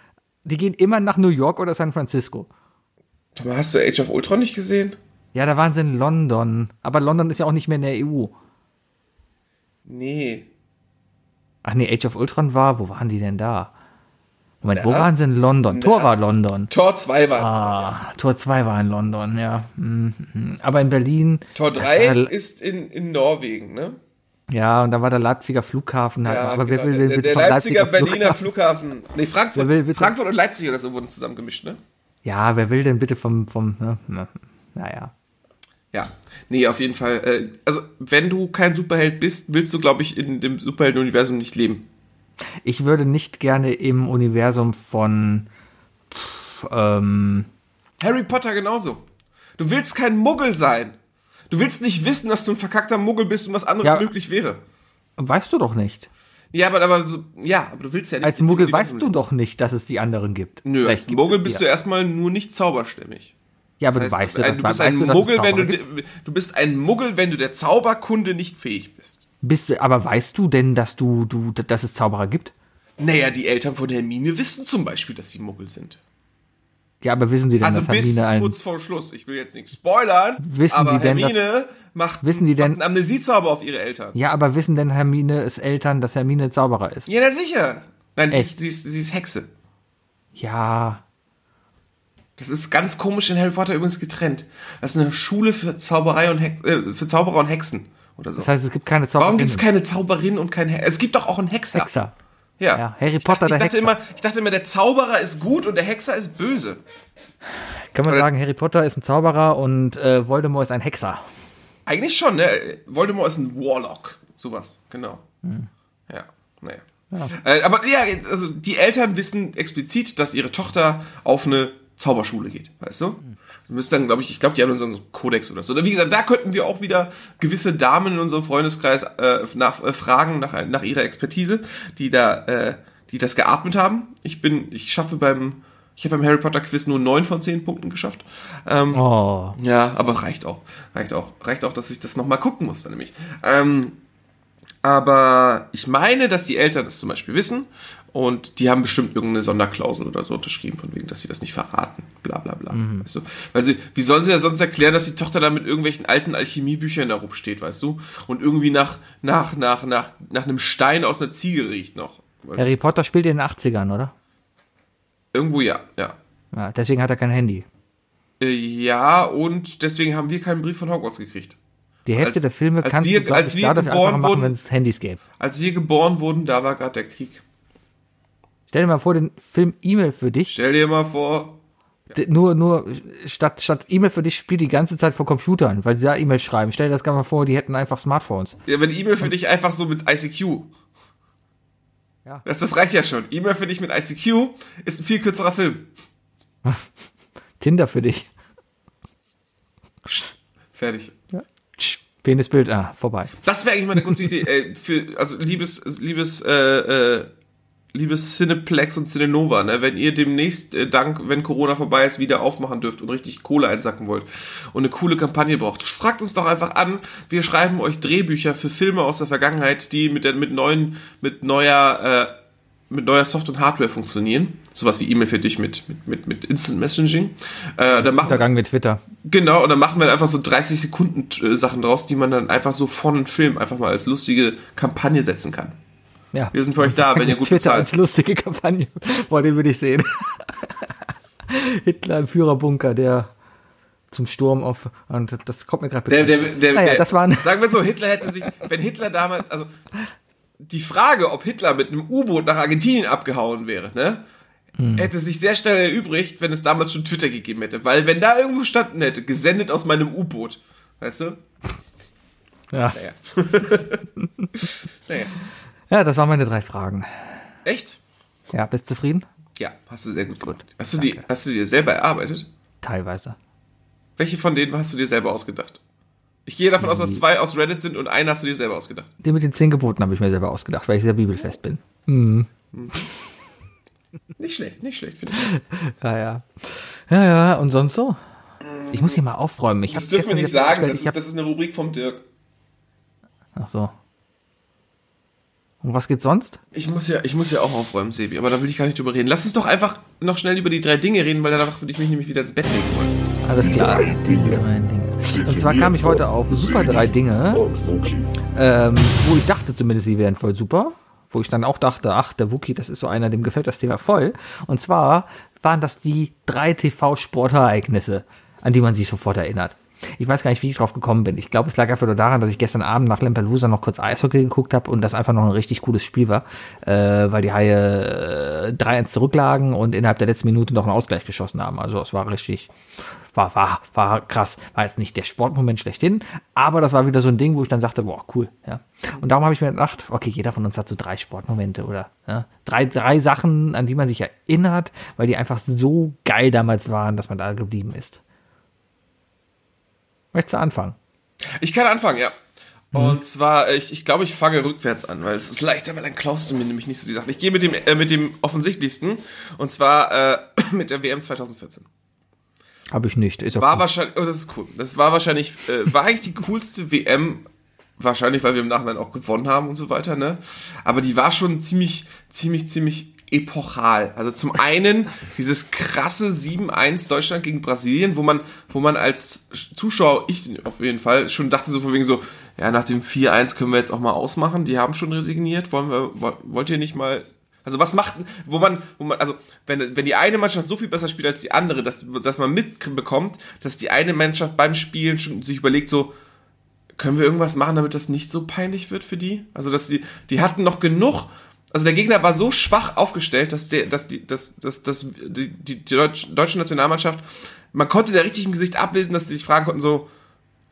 Die gehen immer nach New York oder San Francisco. Aber hast du Age of Ultron nicht gesehen? Ja, da waren sie in London. Aber London ist ja auch nicht mehr in der EU. Nee. Ach nee, Age of Ultron war, wo waren die denn da? Moment, wo Na? waren sie in London? Tor war London. Tor 2 war. Ah, Tor 2 war in London, ja. Mhm. Aber in Berlin. Tor 3 Ja, ist in, in Norwegen, ne? Ja, und da war der Leipziger Flughafen. halt. aber wer genau. will denn der, bitte der vom Leipziger Berliner Flughafen. Nee, Frankfurt, will Frankfurt und Leipzig oder so wurden zusammen gemischt, ne? Ja, wer will denn bitte vom, vom, ne, ne, naja. Ja, nee, auf jeden Fall. Äh, also, wenn du kein Superheld bist, willst du, glaube ich, in dem Superhelden-Universum nicht leben. Ich würde nicht gerne im Universum von, pff, ähm, Harry Potter genauso. Du willst kein Muggel sein. Du willst nicht wissen, dass du ein verkackter Muggel bist und was anderes Ja. möglich wäre. Weißt du doch nicht. Ja, aber, aber so, ja, aber du willst ja nicht. Als Muggel weißt du doch nicht, dass es die anderen gibt. Nö, Vielleicht als Muggel bist die du erstmal nur nicht zauberstämmig. Ja, aber Das du heißt, weißt, ein- du, bist weißt ein du, dass es Muggel, wenn du, du bist ein Muggel, wenn du der Zauberkunde nicht fähig bist. Bist du, aber weißt du denn, dass du, du, dass es Zauberer gibt? Naja, die Eltern von Hermine wissen zum Beispiel, dass sie Muggel sind. Ja, aber wissen die denn, Also dass bis Hermine ein, kurz vor Schluss. Ich will jetzt nicht spoilern, Wissen aber die denn, dass- Hermine macht, Wissen die denn- macht einen Amnesiezauber auf ihre Eltern. Ja, aber wissen denn Hermines Eltern, dass Hermine Zauberer ist? Ja, na sicher. Nein, sie ist, sie, ist, sie ist Hexe. Ja. Das ist ganz komisch in Harry Potter übrigens getrennt. Das ist eine Schule für Zauberei und Hex, äh, für Zauberer und Hexen oder so. Das heißt, es gibt keine Warum Zauberer. gibt es keine Zauberin und kein Hexer? Es gibt doch auch einen Hexer. Hexer? Ja. Ja, Harry ich Potter, dachte, der ich dachte Hexer. immer, ich dachte immer, der Zauberer ist gut und der Hexer ist böse. Kann man Oder- sagen, Harry Potter ist ein Zauberer und äh, Voldemort ist ein Hexer. Eigentlich schon, ne? Voldemort ist ein Warlock. Sowas, genau. Hm. Ja, naja. Äh, aber ja, also die Eltern wissen explizit, dass ihre Tochter auf eine Zauberschule geht, weißt du? Du müsst dann, glaube ich, ich glaube, die haben so einen Kodex oder so. Wie gesagt, da könnten wir auch wieder gewisse Damen in unserem Freundeskreis äh, nach, äh, fragen nach, nach ihrer Expertise, die da, äh, die das geatmet haben. Ich bin, ich schaffe beim, ich habe beim Harry Potter Quiz nur neun von zehn Punkten geschafft. Ähm, Oh. ja, aber reicht auch. Reicht auch. Reicht auch, dass ich das nochmal gucken muss, dann nämlich. Ähm, aber ich meine, dass die Eltern das zum Beispiel wissen und die haben bestimmt irgendeine Sonderklausel oder so unterschrieben, von wegen, dass sie das nicht verraten. Bla bla bla. Weißt du? Weil sie, wie sollen sie ja sonst erklären, dass die Tochter da mit irgendwelchen alten Alchemiebüchern da rumsteht, weißt du? Und irgendwie nach, nach, nach, nach, nach einem Stein aus einer Ziege riecht noch. Harry Potter spielt in den 80ern, oder? Irgendwo ja, ja. Ja, deswegen hat er kein Handy. Äh, Ja, und deswegen haben wir keinen Brief von Hogwarts gekriegt. Die Hälfte Als- der Filme kannst wir- du, glaub als ich, wir geboren machen, wurden- wenn es Handys gäbe. Als wir geboren wurden, da war gerade der Krieg. Stell dir mal vor, den Film E-Mail für dich, Stell dir mal vor, d- nur, nur, statt, statt E-Mail für dich spielt die ganze Zeit vor Computern, weil sie da E-Mail schreiben. Stell dir das gerne mal vor, die hätten einfach Smartphones. ja, wenn E-Mail für dich einfach so mit ICQ. Ja. Das, das reicht ja schon. E-Mail für dich mit ICQ ist ein viel kürzerer Film. [LAUGHS] Tinder für dich. Fertig. Tsch, Penisbild, ah, vorbei. Das wäre eigentlich mal eine gute Idee. Äh, für, also liebes, liebes, äh, äh, liebes Cineplex und Cinenova, ne, wenn ihr demnächst, äh, dank, wenn Corona vorbei ist, wieder aufmachen dürft und richtig Kohle einsacken wollt und eine coole Kampagne braucht, fragt uns doch einfach an. Wir schreiben euch Drehbücher für Filme aus der Vergangenheit, die mit der, mit neuen, mit neuer, äh, mit neuer Soft- und Hardware funktionieren. Sowas wie E-Mail für dich mit, mit, mit, mit Instant Messaging. Äh, dann machen, Untergang mit Twitter. Genau, und dann machen wir einfach so 30 Sekunden äh, Sachen draus, die man dann einfach so von einem Film einfach mal als lustige Kampagne setzen kann. Ja. Wir sind für euch da, wenn ihr gut Twitter bezahlt. als lustige Kampagne. Boah, den würde ich sehen. Hitler im Führerbunker, der zum Sturm auf. Und das kommt mir gerade Der, bekannt. der, der, Naja, der, das sagen wir so, Hitler hätte sich, wenn Hitler damals, also die Frage, ob Hitler mit einem U-Boot nach Argentinien abgehauen wäre, ne, Hm. hätte sich sehr schnell erübrigt, wenn es damals schon Twitter gegeben hätte. Weil wenn da irgendwo standen hätte, gesendet aus meinem U-Boot, weißt du? Ja. Naja. [LAUGHS] naja. Ja, das waren meine drei Fragen. Echt? Ja, bist du zufrieden? Ja, hast du sehr gut gemacht. Hast du, die, hast du dir selber erarbeitet? Teilweise. Welche von denen hast du dir selber ausgedacht? Ich gehe davon aus, dass zwei aus Reddit sind und einen hast du dir selber ausgedacht. Den mit den zehn Geboten habe ich mir selber ausgedacht, weil ich sehr bibelfest bin. Nicht schlecht, nicht schlecht, finde ich. [LAUGHS] Ja, ja. Ja, ja, und sonst so? Ich muss hier mal aufräumen. Ich Das dürfen wir nicht sagen, das ist, das ist eine Rubrik vom Dirk. Ach so. Und was geht sonst? Ich muss ja, ich muss ja auch aufräumen, Sebi, aber da will ich gar nicht drüber reden. Lass uns doch einfach noch schnell über die drei Dinge reden, weil danach würde ich mich nämlich wieder ins Bett legen wollen. Alles klar. Die drei Dinge. Und zwar kam ich heute auf super drei Dinge, ähm, wo ich dachte zumindest, sie wären voll super. Wo ich dann auch dachte, ach, der Wookie, das ist so einer, dem gefällt das Thema voll. Und zwar waren das die drei TV-Sportereignisse, an die man sich sofort erinnert. Ich weiß gar nicht, wie ich drauf gekommen bin. Ich glaube, es lag einfach nur daran, dass ich gestern Abend nach Lampelusa noch kurz Eishockey geguckt habe und das einfach noch ein richtig cooles Spiel war, äh, weil die Haie äh, 3-1 zurücklagen und innerhalb der letzten Minute noch einen Ausgleich geschossen haben. Also es war richtig, war, war, war krass. War jetzt nicht der Sportmoment schlechthin, aber das war wieder so ein Ding, wo ich dann sagte, boah, cool. Ja. Und darum habe ich mir gedacht, okay, jeder von uns hat so drei Sportmomente oder ja, drei, drei Sachen, an die man sich erinnert, weil die einfach so geil damals waren, dass man da geblieben ist. Möchtest du anfangen? Ich kann anfangen, ja. Und zwar, ich, ich glaube, ich fange rückwärts an, weil es ist leichter, weil dann klaust du mir nämlich nicht so die Sachen. Ich gehe mit dem, äh, mit dem offensichtlichsten, und zwar äh, [CLEARS THROAT] mit der WM 2014. Habe ich nicht. Ist War gut. wahrscheinlich, oh, das ist cool. Das war wahrscheinlich, äh, war eigentlich die coolste WM, wahrscheinlich, weil wir im Nachhinein auch gewonnen haben und so weiter, ne? Aber die war schon ziemlich, ziemlich, ziemlich epochal. Also zum einen dieses krasse 7-1 Deutschland gegen Brasilien, wo man, wo man als Zuschauer, ich auf jeden Fall, schon dachte so von wegen so, ja, nach dem 4-1 können wir jetzt auch mal ausmachen. Die haben schon resigniert. Wollen wir, woll- wollt ihr nicht mal also was macht, wo man, wo man, also wenn, wenn die eine Mannschaft so viel besser spielt als die andere, dass, dass man mitbekommt, dass die eine Mannschaft beim Spielen schon sich überlegt, so, können wir irgendwas machen, damit das nicht so peinlich wird für die? Also dass die, die hatten noch genug, also der Gegner war so schwach aufgestellt, dass der, dass die, dass, dass, dass die, die, die Deutsch, deutsche Nationalmannschaft, man konnte da richtig im Gesicht ablesen, dass sie sich fragen konnten, so,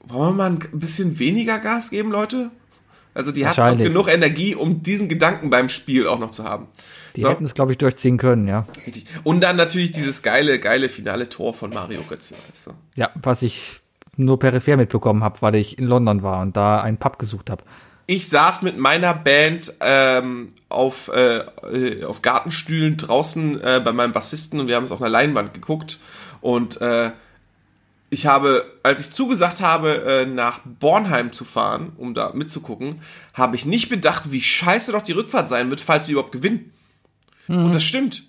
wollen wir mal ein bisschen weniger Gas geben, Leute? Also die hatten genug Energie, um diesen Gedanken beim Spiel auch noch zu haben. Die So. hätten es, glaube ich, durchziehen können, ja. Richtig. Und dann natürlich dieses geile, geile finale Tor von Mario Götze. Du? Ja, was ich nur peripher mitbekommen habe, weil ich in London war und da einen Pub gesucht habe. Ich saß mit meiner Band ähm, auf, äh, äh, auf Gartenstühlen draußen äh, bei meinem Bassisten und wir haben es auf einer Leinwand geguckt. Und äh, ich habe, als ich zugesagt habe, äh, nach Bornheim zu fahren, um da mitzugucken, habe ich nicht bedacht, wie scheiße doch die Rückfahrt sein wird, falls wir überhaupt gewinnen. Und das stimmt.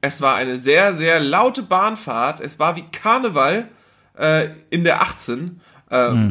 Es war eine sehr, sehr laute Bahnfahrt. Es war wie Karneval äh, in der 18. Äh,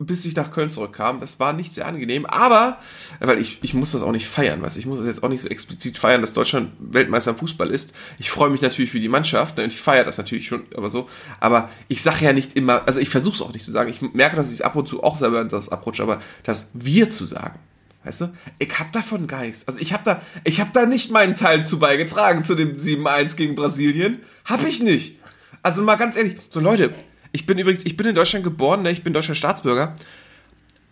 bis ich nach Köln zurückkam. Das war nicht sehr angenehm, aber, weil ich, ich muss das auch nicht feiern, was ich muss das jetzt auch nicht so explizit feiern, dass Deutschland Weltmeister im Fußball ist. Ich freue mich natürlich für die Mannschaft ne, und ich feiere das natürlich schon, aber so. Aber ich sage ja nicht immer, also ich versuche es auch nicht zu sagen. Ich merke, dass ich es ab und zu auch selber das abrutsche, aber das wir zu sagen. Weißt du? Ich hab davon Geist. Also ich hab da, ich hab da nicht meinen Teil zu beigetragen zu dem 7-1 gegen Brasilien. Hab ich nicht. Also mal ganz ehrlich, so Leute, ich bin übrigens, ich bin in Deutschland geboren, ne? ich bin deutscher Staatsbürger,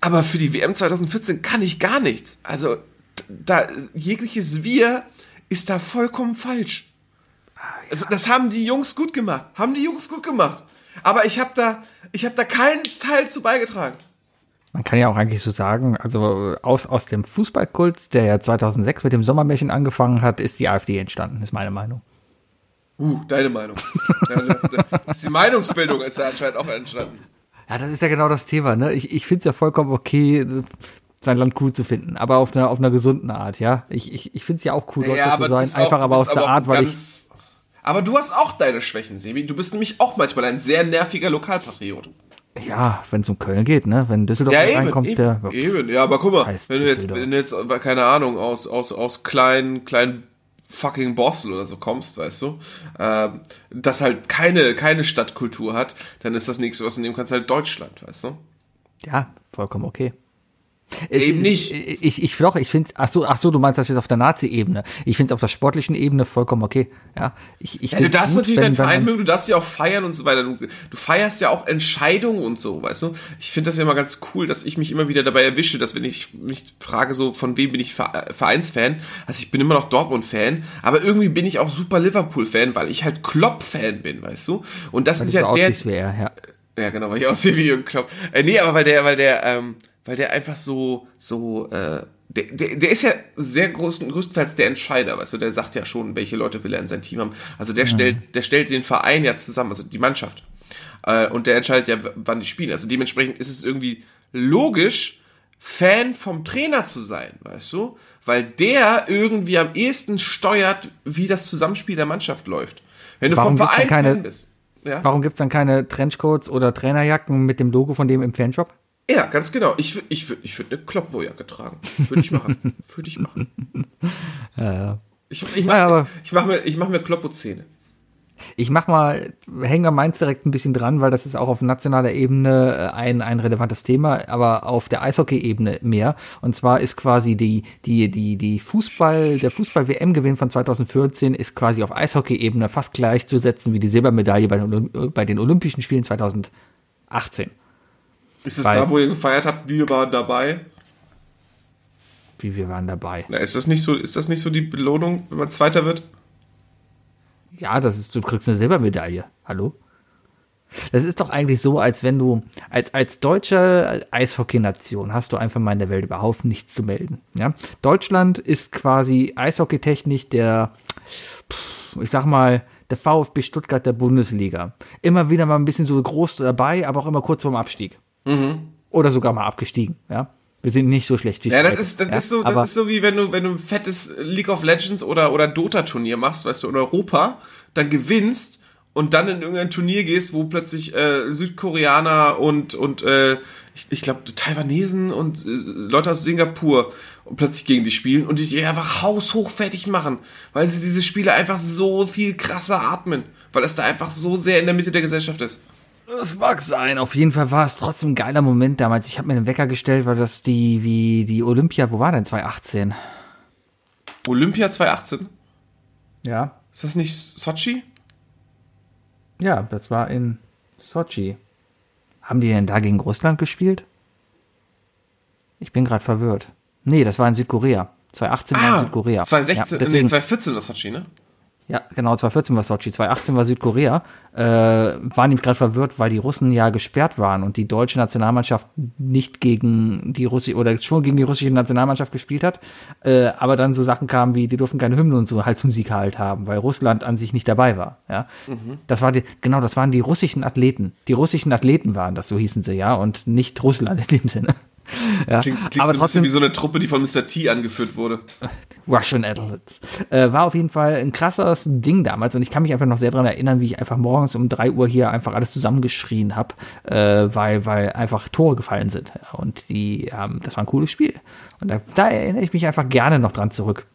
aber für die WM 2014 kann ich gar nichts. Also da jegliches Wir ist da vollkommen falsch. Also, das haben die Jungs gut gemacht, haben die Jungs gut gemacht. Aber ich habe da, ich habe da keinen Teil zu beigetragen. Man kann ja auch eigentlich so sagen, also aus, aus dem Fußballkult, der ja 2006 mit dem Sommermärchen angefangen hat, ist die AfD entstanden, ist meine Meinung. Uh, deine Meinung. Ja, das, das, die Meinungsbildung ist ja anscheinend auch entstanden. Ja, das ist ja genau das Thema. Ne? Ich, ich finde es ja vollkommen okay, sein Land cool zu finden, aber auf einer, auf einer gesunden Art, ja. Ich, ich, ich finde es ja auch cool, Deutscher zu du sein, einfach auch- aber aus bist der Art, weil ich. Aber du hast auch deine Schwächen, Sebi. Du bist nämlich auch manchmal ein sehr nerviger Lokalpatriot. Ja, wenn es um Köln geht, ne? Wenn Düsseldorf Ja, eben, reinkommt, eben, der. eben. Ja, aber guck mal, wenn du jetzt, wenn du jetzt, keine Ahnung, aus, aus, aus kleinen, kleinen fucking Borstel oder so kommst, weißt du, ähm, das halt keine, keine Stadtkultur hat, dann ist das nächste, was du nehmen kannst, halt Deutschland, weißt du? Ja, vollkommen okay. Eben nicht. Ich, ich, ich doch, ich finde, ach so, ach so, du meinst das jetzt auf der Nazi-Ebene. Ich finde es auf der sportlichen Ebene vollkommen okay. Ja, ich, ich Ja, du darfst natürlich deinen Verein mögen, du darfst ja auch feiern und so weiter. Du, du feierst ja auch Entscheidungen und so, weißt du? Ich finde das ja immer ganz cool, dass ich mich immer wieder dabei erwische, dass wenn ich mich frage, so von wem bin ich Ver- Vereinsfan, also ich bin immer noch Dortmund-Fan, aber irgendwie bin ich auch super Liverpool-Fan, weil ich halt Klopp-Fan bin, weißt du? Und das weil ist ja der, er, ja. ja, genau, weil ich [LAUGHS] aussehe wie Jürgen Klopp. Äh, nee, aber weil der, weil der, ähm, weil der einfach so, so, äh, der, der, der ist ja sehr großen, größtenteils der Entscheider, weißt du, der sagt ja schon, welche Leute will er in sein Team haben. Also der stellt, der stellt den Verein ja zusammen, also die Mannschaft. Äh, und der entscheidet ja, wann die spielen. Also dementsprechend ist es irgendwie logisch, Fan vom Trainer zu sein, weißt du? Weil der irgendwie am ehesten steuert, wie das Zusammenspiel der Mannschaft läuft. Wenn du Warum vom Verein keine- Fan bist. Ja? Warum gibt's dann keine Trenchcoats oder Trainerjacken mit dem Logo von dem im Fanshop? Ja, ganz genau. Ich würde ich würd, ich würd eine Kloppo-Jacke tragen. Würde ich machen. [LAUGHS] Würde ich machen. Ja, ja. Ich, ich mach, Ja, ich mach mir, ich mach mir Kloppo-Zähne. Ich mach mal, hänge meins direkt ein bisschen dran, weil das ist auch auf nationaler Ebene äh, ein, ein relevantes Thema, aber auf der Eishockey-Ebene mehr. Und zwar ist quasi die, die, die, die Fußball, der Fußball-WM-Gewinn von 2014 ist quasi auf Eishockey-Ebene fast gleichzusetzen wie die Silbermedaille bei den, Olymp bei den Olympischen Spielen 2018. Ist es Weil- da, wo ihr gefeiert habt, wir waren dabei? Wie wir waren dabei. Na, ist das nicht so, ist das nicht so die Belohnung, wenn man Zweiter wird? Ja, das ist, du kriegst eine Silbermedaille. Hallo? Das ist doch eigentlich so, als wenn du als, als deutsche Eishockey-Nation hast du einfach mal in der Welt überhaupt nichts zu melden. Ja? Deutschland ist quasi eishockeytechnisch der, ich sag mal, der VfB Stuttgart der Bundesliga. Immer wieder mal ein bisschen so groß dabei, aber auch immer kurz vorm Abstieg. Oder sogar mal abgestiegen. Ja? Wir sind nicht so schlecht wie Ja, das ist, das ja? ist so, aber, das ist so wie wenn du, wenn du ein fettes League of Legends oder, oder Dota-Turnier machst, weißt du, in Europa, dann gewinnst und dann in irgendein Turnier gehst, wo plötzlich äh, Südkoreaner und, und äh, ich, ich glaube Taiwanesen und äh, Leute aus Singapur und plötzlich gegen die spielen und die dich einfach haushoch fertig machen, weil sie diese Spiele einfach so viel krasser atmen, weil es da einfach so sehr in der Mitte der Gesellschaft ist. Das mag sein. Auf jeden Fall war es trotzdem ein geiler Moment damals. Ich habe mir den Wecker gestellt, weil das die, wie die Olympia, wo war denn 2018? Olympia 2018, Ja. ist das nicht Sochi? Ja, das war in Sochi. Haben die denn da gegen Russland gespielt? Ich bin gerade verwirrt. Nee, das war in Südkorea. 2018 war in Südkorea. 2016, Ja, deswegen, nee, 2014 war Sochi, ne? Ja, genau, 2014 war Sochi, 2018 war Südkorea. Äh, war nämlich gerade verwirrt, weil die Russen ja gesperrt waren und die deutsche Nationalmannschaft nicht gegen die russische oder schon gegen die russische Nationalmannschaft gespielt hat. Äh, aber dann so Sachen kamen wie, die durften keine Hymne und so halt zum Sieg halt haben, weil Russland an sich nicht dabei war. Ja, das war die, genau, das waren die russischen Athleten. Die russischen Athleten waren das, so hießen sie ja, und nicht Russland in dem Sinne. Ja, Klingt, klingt aber so trotzdem wie so eine Truppe, die von Mr. T angeführt wurde. [LAUGHS] Russian Athletes. Äh, war auf jeden Fall ein krasses Ding damals und ich kann mich einfach noch sehr daran erinnern, wie ich einfach morgens um 3 Uhr hier einfach alles zusammengeschrien habe, äh, weil, weil einfach Tore gefallen sind. Und die, ähm, das war ein cooles Spiel. Und da, da erinnere ich mich einfach gerne noch dran zurück.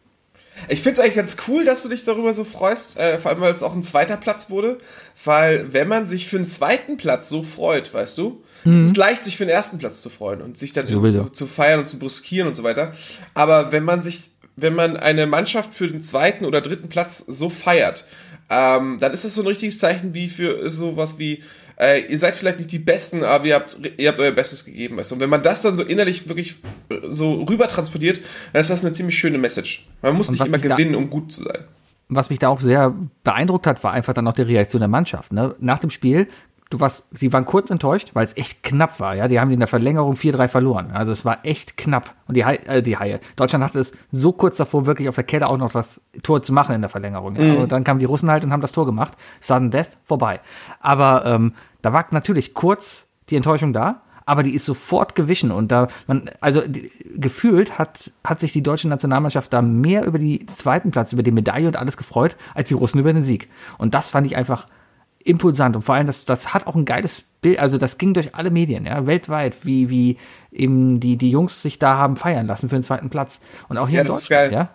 Ich finde es eigentlich ganz cool, dass du dich darüber so freust, äh, vor allem weil es auch ein zweiter Platz wurde, weil wenn man sich für einen zweiten Platz so freut, weißt du, es ist leicht, sich für den ersten Platz zu freuen und sich dann irgendwie Sowieso. zu, zu feiern und zu bruskieren und so weiter. Aber wenn man sich, wenn man eine Mannschaft für den zweiten oder dritten Platz so feiert, ähm, dann ist das so ein richtiges Zeichen wie für sowas wie, äh, ihr seid vielleicht nicht die Besten, aber ihr habt, ihr habt euer Bestes gegeben. Weißt du? Und wenn man das dann so innerlich wirklich äh, so rüber transportiert, dann ist das eine ziemlich schöne Message. Man muss Und nicht immer gewinnen, um gut zu sein. was mich da auch sehr beeindruckt hat, war einfach dann noch die Reaktion der Mannschaft. Ne? Nach dem Spiel, du warst, sie waren kurz enttäuscht, weil es echt knapp war. Ja, die haben in der Verlängerung 4-3 verloren. Also es war echt knapp. Und die, Hai, äh, die Haie, Deutschland hatte es so kurz davor, wirklich auf der Kette auch noch das Tor zu machen in der Verlängerung. Ja? Und dann kamen die Russen halt und haben das Tor gemacht. Sudden Death vorbei. Aber ähm, da war natürlich kurz die Enttäuschung da. Aber die ist sofort gewichen und da man also die, gefühlt hat hat sich die deutsche Nationalmannschaft da mehr über die zweiten Platz über die Medaille und alles gefreut als die Russen über den Sieg und das fand ich einfach impulsant und vor allem das das hat auch ein geiles Bild also das ging durch alle Medien ja weltweit wie wie eben die die Jungs sich da haben feiern lassen für den zweiten Platz und auch hier Ja, in Deutschland ja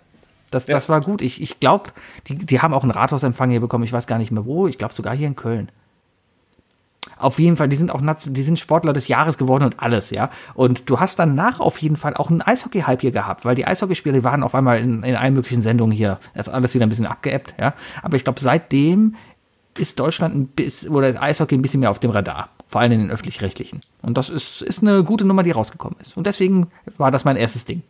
das, das war gut. Ich, ich glaube, die, die haben auch einen Rathausempfang hier bekommen. Ich weiß gar nicht mehr wo. Ich glaube sogar hier in Köln. Auf jeden Fall, die sind auch Naz- die sind Sportler des Jahres geworden und alles, ja. Und du hast danach auf jeden Fall auch einen Eishockey-Hype hier gehabt, weil die Eishockeyspiele waren auf einmal in, in allen möglichen Sendungen hier. Das ist alles wieder ein bisschen abgeebbt, ja. Aber ich glaube, seitdem ist Deutschland ein bisschen, oder das Eishockey ein bisschen mehr auf dem Radar. Vor allem in den öffentlich-rechtlichen. Und das ist, ist eine gute Nummer, die rausgekommen ist. Und deswegen war das mein erstes Ding.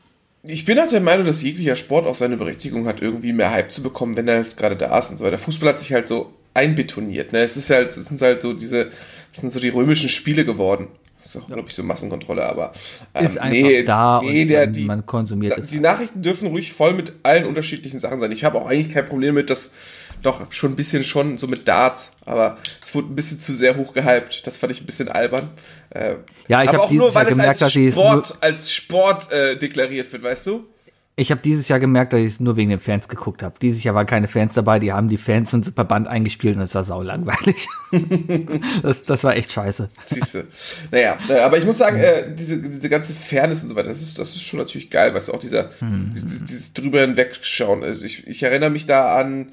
Ich bin auch der Meinung, dass jeglicher Sport auch seine Berechtigung hat, irgendwie mehr Hype zu bekommen, wenn er jetzt gerade da ist und so weiter. Fußball hat sich halt so einbetoniert. Ne? Es ist halt, es sind halt so diese, es sind so die römischen Spiele geworden. Das ist auch, glaube ich, so Massenkontrolle, aber ähm, Ist einfach da und der, man, die, man konsumiert es. die Nachrichten dürfen ruhig voll mit allen unterschiedlichen Sachen sein. Ich habe auch eigentlich kein Problem mit, dass doch schon ein bisschen schon so mit Darts, aber es wurde ein bisschen zu sehr hoch gehypt. Das fand ich ein bisschen albern. Äh, Ja, ich aber hab auch nur, weil Jahr es gemerkt, als Sport, als Sport äh, deklariert wird, weißt du? Ich habe dieses Jahr gemerkt, dass ich es nur wegen den Fans geguckt habe. Dieses Jahr waren keine Fans dabei, die haben die Fans und Superband eingespielt und es war saulangweilig. [LAUGHS] das, das war echt scheiße. Siehste. Naja, äh, aber ich muss sagen, äh, diese, diese ganze Fairness und so weiter, das ist, das ist schon natürlich geil, weißt du, auch dieser, dieses, dieses drüber hinwegschauen. Also ich, ich erinnere mich da an,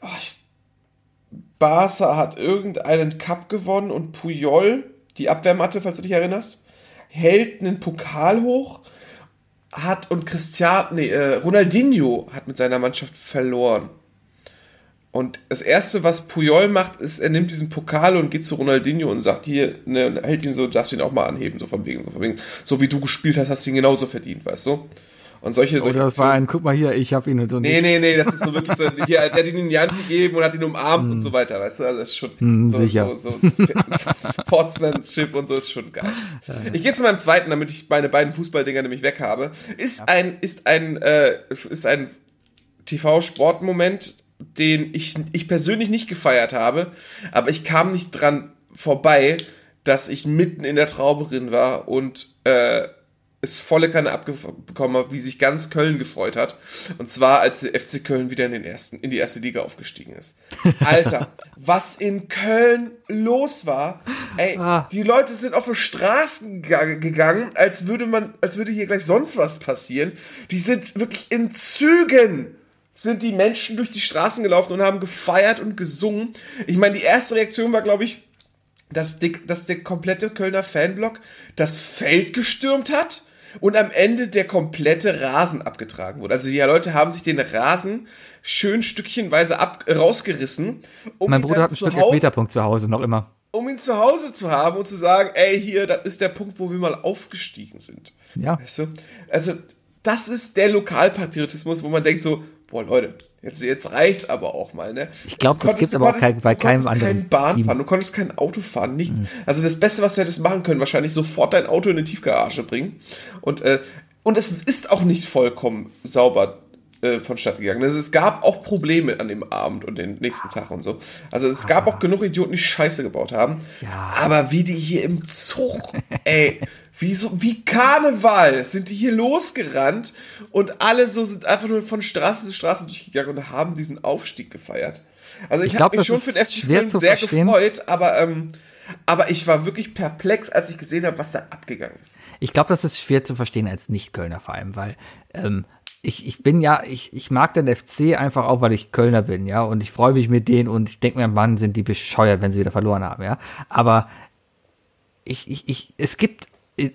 oh, ich, Barca hat irgendeinen Cup gewonnen und Puyol, die Abwehrmatte, falls du dich erinnerst, hält einen Pokal hoch, hat und Cristiano, nee, äh, Ronaldinho hat mit seiner Mannschaft verloren. Und das erste, was Puyol macht, ist, er nimmt diesen Pokal und geht zu Ronaldinho und sagt hier, ne, hält ihn so, darfst du ihn auch mal anheben, so von wegen, so von wegen, so wie du gespielt hast, hast du ihn genauso verdient, weißt du? Und solche, solche Oder das war Aktionen- ein, guck mal hier, ich hab ihn und so. Nee, nee, nee, das ist so wirklich so, hier, der hat ihn in die Hand gegeben und hat ihn umarmt und so weiter, weißt du, also das ist schon Mm, so, sicher. so, so, so [LAUGHS] Sportsmanship und so ist schon geil. Ich gehe zu meinem zweiten, damit ich meine beiden Fußballdinger nämlich weg habe. Ist ein, ist ein, äh, ist ein TV-Sportmoment, den ich, ich persönlich nicht gefeiert habe, aber ich kam nicht dran vorbei, dass ich mitten in der Traube drin war und äh, es volle Kanne abbekommen habe, wie sich ganz Köln gefreut hat. Und zwar, als der FC Köln wieder in, den ersten, in die erste Liga aufgestiegen ist. [LAUGHS] Alter, was in Köln los war. Ey, Ah. die Leute sind auf die Straßen gega- gegangen, als würde man, als würde hier gleich sonst was passieren. Die sind wirklich in Zügen sind die Menschen durch die Straßen gelaufen und haben gefeiert und gesungen. Ich meine, die erste Reaktion war, glaube ich, dass, die, dass der komplette Kölner Fanblock das Feld gestürmt hat und am Ende der komplette Rasen abgetragen wurde. Also die Leute haben sich den Rasen schön stückchenweise ab, rausgerissen, um Mein Bruder hat einen Stück Hause, Elfmeterpunkt zu Hause noch immer. um ihn zu Hause zu haben und zu sagen, ey, hier, das ist der Punkt, wo wir mal aufgestiegen sind. Ja. Weißt du? Also, das ist der Lokalpatriotismus, wo man denkt so, boah, Leute, jetzt, jetzt reicht's aber auch mal, ne? Ich glaub, Du das gibt's du aber auch kein- bei du keinem konntest anderen kein Bahn Team. Mhm. fahren, du konntest kein Auto fahren, nichts. Also das Beste, was du hättest machen können, wahrscheinlich sofort dein Auto in eine Tiefgarage bringen. Und, äh, und es ist auch nicht vollkommen sauber äh, vonstatten gegangen. Also es gab auch Probleme an dem Abend und den nächsten Tag und so. Also es gab auch genug Idioten, die Scheiße gebaut haben. Ja. Aber wie die hier im Zug, ey, [LAUGHS] wie so, wie Karneval sind die hier losgerannt und alle so sind einfach nur von Straße zu Straße durchgegangen und haben diesen Aufstieg gefeiert. Also ich, Ich habe mich schon für den FC Köln sehr verstehen. gefreut, aber, ähm, aber ich war wirklich perplex, als ich gesehen habe, was da abgegangen ist. Ich glaube, das ist schwer zu verstehen als Nicht-Kölner vor allem, weil ähm, ich, ich bin ja, ich, ich mag den FC einfach auch, weil ich Kölner bin, ja, und ich freue mich mit denen und ich denke mir, Mann, sind die bescheuert, wenn sie wieder verloren haben, ja. Aber ich, ich, ich, es gibt,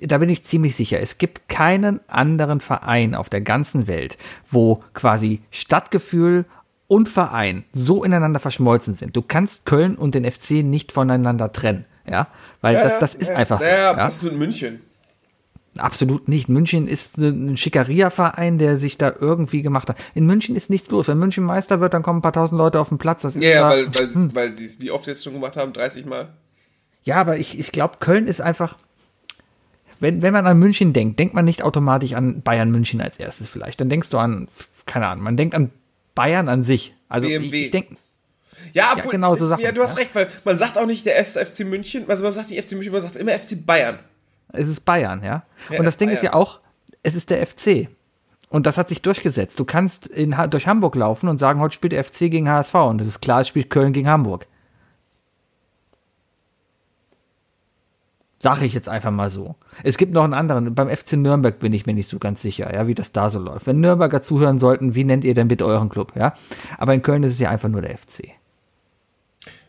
da bin ich ziemlich sicher, es gibt keinen anderen Verein auf der ganzen Welt, wo quasi Stadtgefühl und Verein so ineinander verschmolzen sind. Du kannst Köln und den FC nicht voneinander trennen, ja, weil das, das ist ja, einfach so. Ja? was ist mit München? Absolut nicht. München ist ein Schickeria-Verein, der sich da irgendwie gemacht hat. In München ist nichts los. Wenn München Meister wird, dann kommen ein paar tausend Leute auf den Platz. Das Ja, ja, da- weil, weil, hm. weil sie es wie oft jetzt schon gemacht haben, 30 Mal. ja aber ich, ich glaube, Köln ist einfach. Wenn, wenn man an München denkt, denkt man nicht automatisch an Bayern München als erstes vielleicht. Dann denkst du an, keine Ahnung, man denkt an Bayern an sich. Also ich, BMW. ich denke, Ja, obwohl, genau so Sachen, ja, du hast ja. recht, weil man sagt auch nicht der FC München, also man sagt nicht FC München, man sagt immer FC Bayern. es ist Bayern, ja. Ja, Und das Ding ist Bayern. ja auch, es ist der FC. Und das hat sich durchgesetzt. Du kannst in, durch Hamburg laufen und sagen, heute spielt der FC gegen HSV. Und es ist klar, es spielt Köln gegen Hamburg. Sag ich jetzt einfach mal so. Es gibt noch einen anderen. Beim FC Nürnberg bin ich mir nicht so ganz sicher, ja, wie das da so läuft. Wenn Nürnberger zuhören sollten, wie nennt ihr denn bitte euren Club, ja? Aber in Köln ist es ja einfach nur der FC.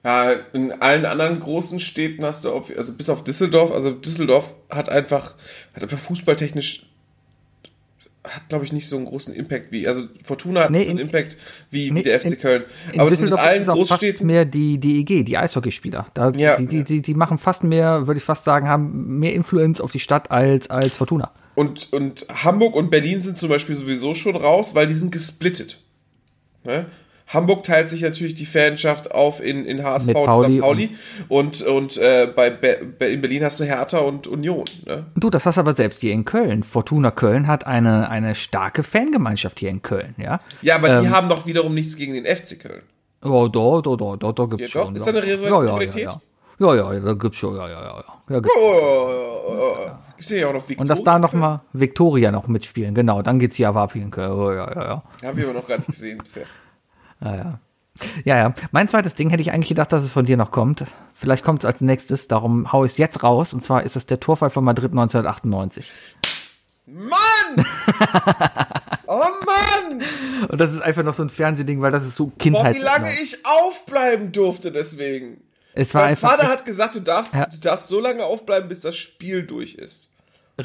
Ja, in allen anderen großen Städten hast du auf, also bis auf Düsseldorf, also Düsseldorf hat einfach, hat einfach fußballtechnisch, hat glaube ich nicht so einen großen Impact wie, also Fortuna hat Nee, so einen in- Impact wie, Nee, wie der FC in- Köln. In Aber in Düsseldorf allen Großstädten, mehr die DEG, die Eishockeyspieler. Da, Ja. die, die, die, die machen fast mehr, würde ich fast sagen, haben mehr Influence auf die Stadt als, als Fortuna. Und, und Hamburg und Berlin sind zum Beispiel sowieso schon raus, weil die sind gesplittet. Ne? Hamburg teilt sich natürlich die Fanschaft auf in, in HSV und Pauli. Pauli. Und, und äh, bei Be in Berlin hast du Hertha und Union. Ne? Du, das hast aber selbst hier in Köln. Fortuna Köln hat eine, eine starke Fangemeinschaft hier in Köln, ja. Ja, aber die Ähm. haben doch wiederum nichts gegen den FC Köln. Oh, da, da, da, da, da gibt's Ja, doch. schon. Ist ja. da eine Rival- ja, ja, Rivalität? Ja, ja, ja, ja, da gibt's schon, ja, ja, ja. ja. ja gibt's. Gibt's hier ja auch noch Victoria? Und dass da noch mal Victoria noch mitspielen, genau, dann geht's hier Wapi in Köln. Oh, ja, ja, ja. Haben wir aber noch gar nicht gesehen bisher. Ja, ja. Ja, ja. Mein zweites Ding hätte ich eigentlich gedacht, dass es von dir noch kommt. Vielleicht kommt es als nächstes, darum hau ich es jetzt raus. Und zwar ist es der Torfall von Madrid 1998. Mann! [LAUGHS] Oh Mann! Und das ist einfach noch so ein Fernsehding, weil das ist so Boah, wie lange ich aufbleiben durfte deswegen. Es war Mein Vater hat gesagt, du darfst, Ja. du darfst so lange aufbleiben, bis das Spiel durch ist.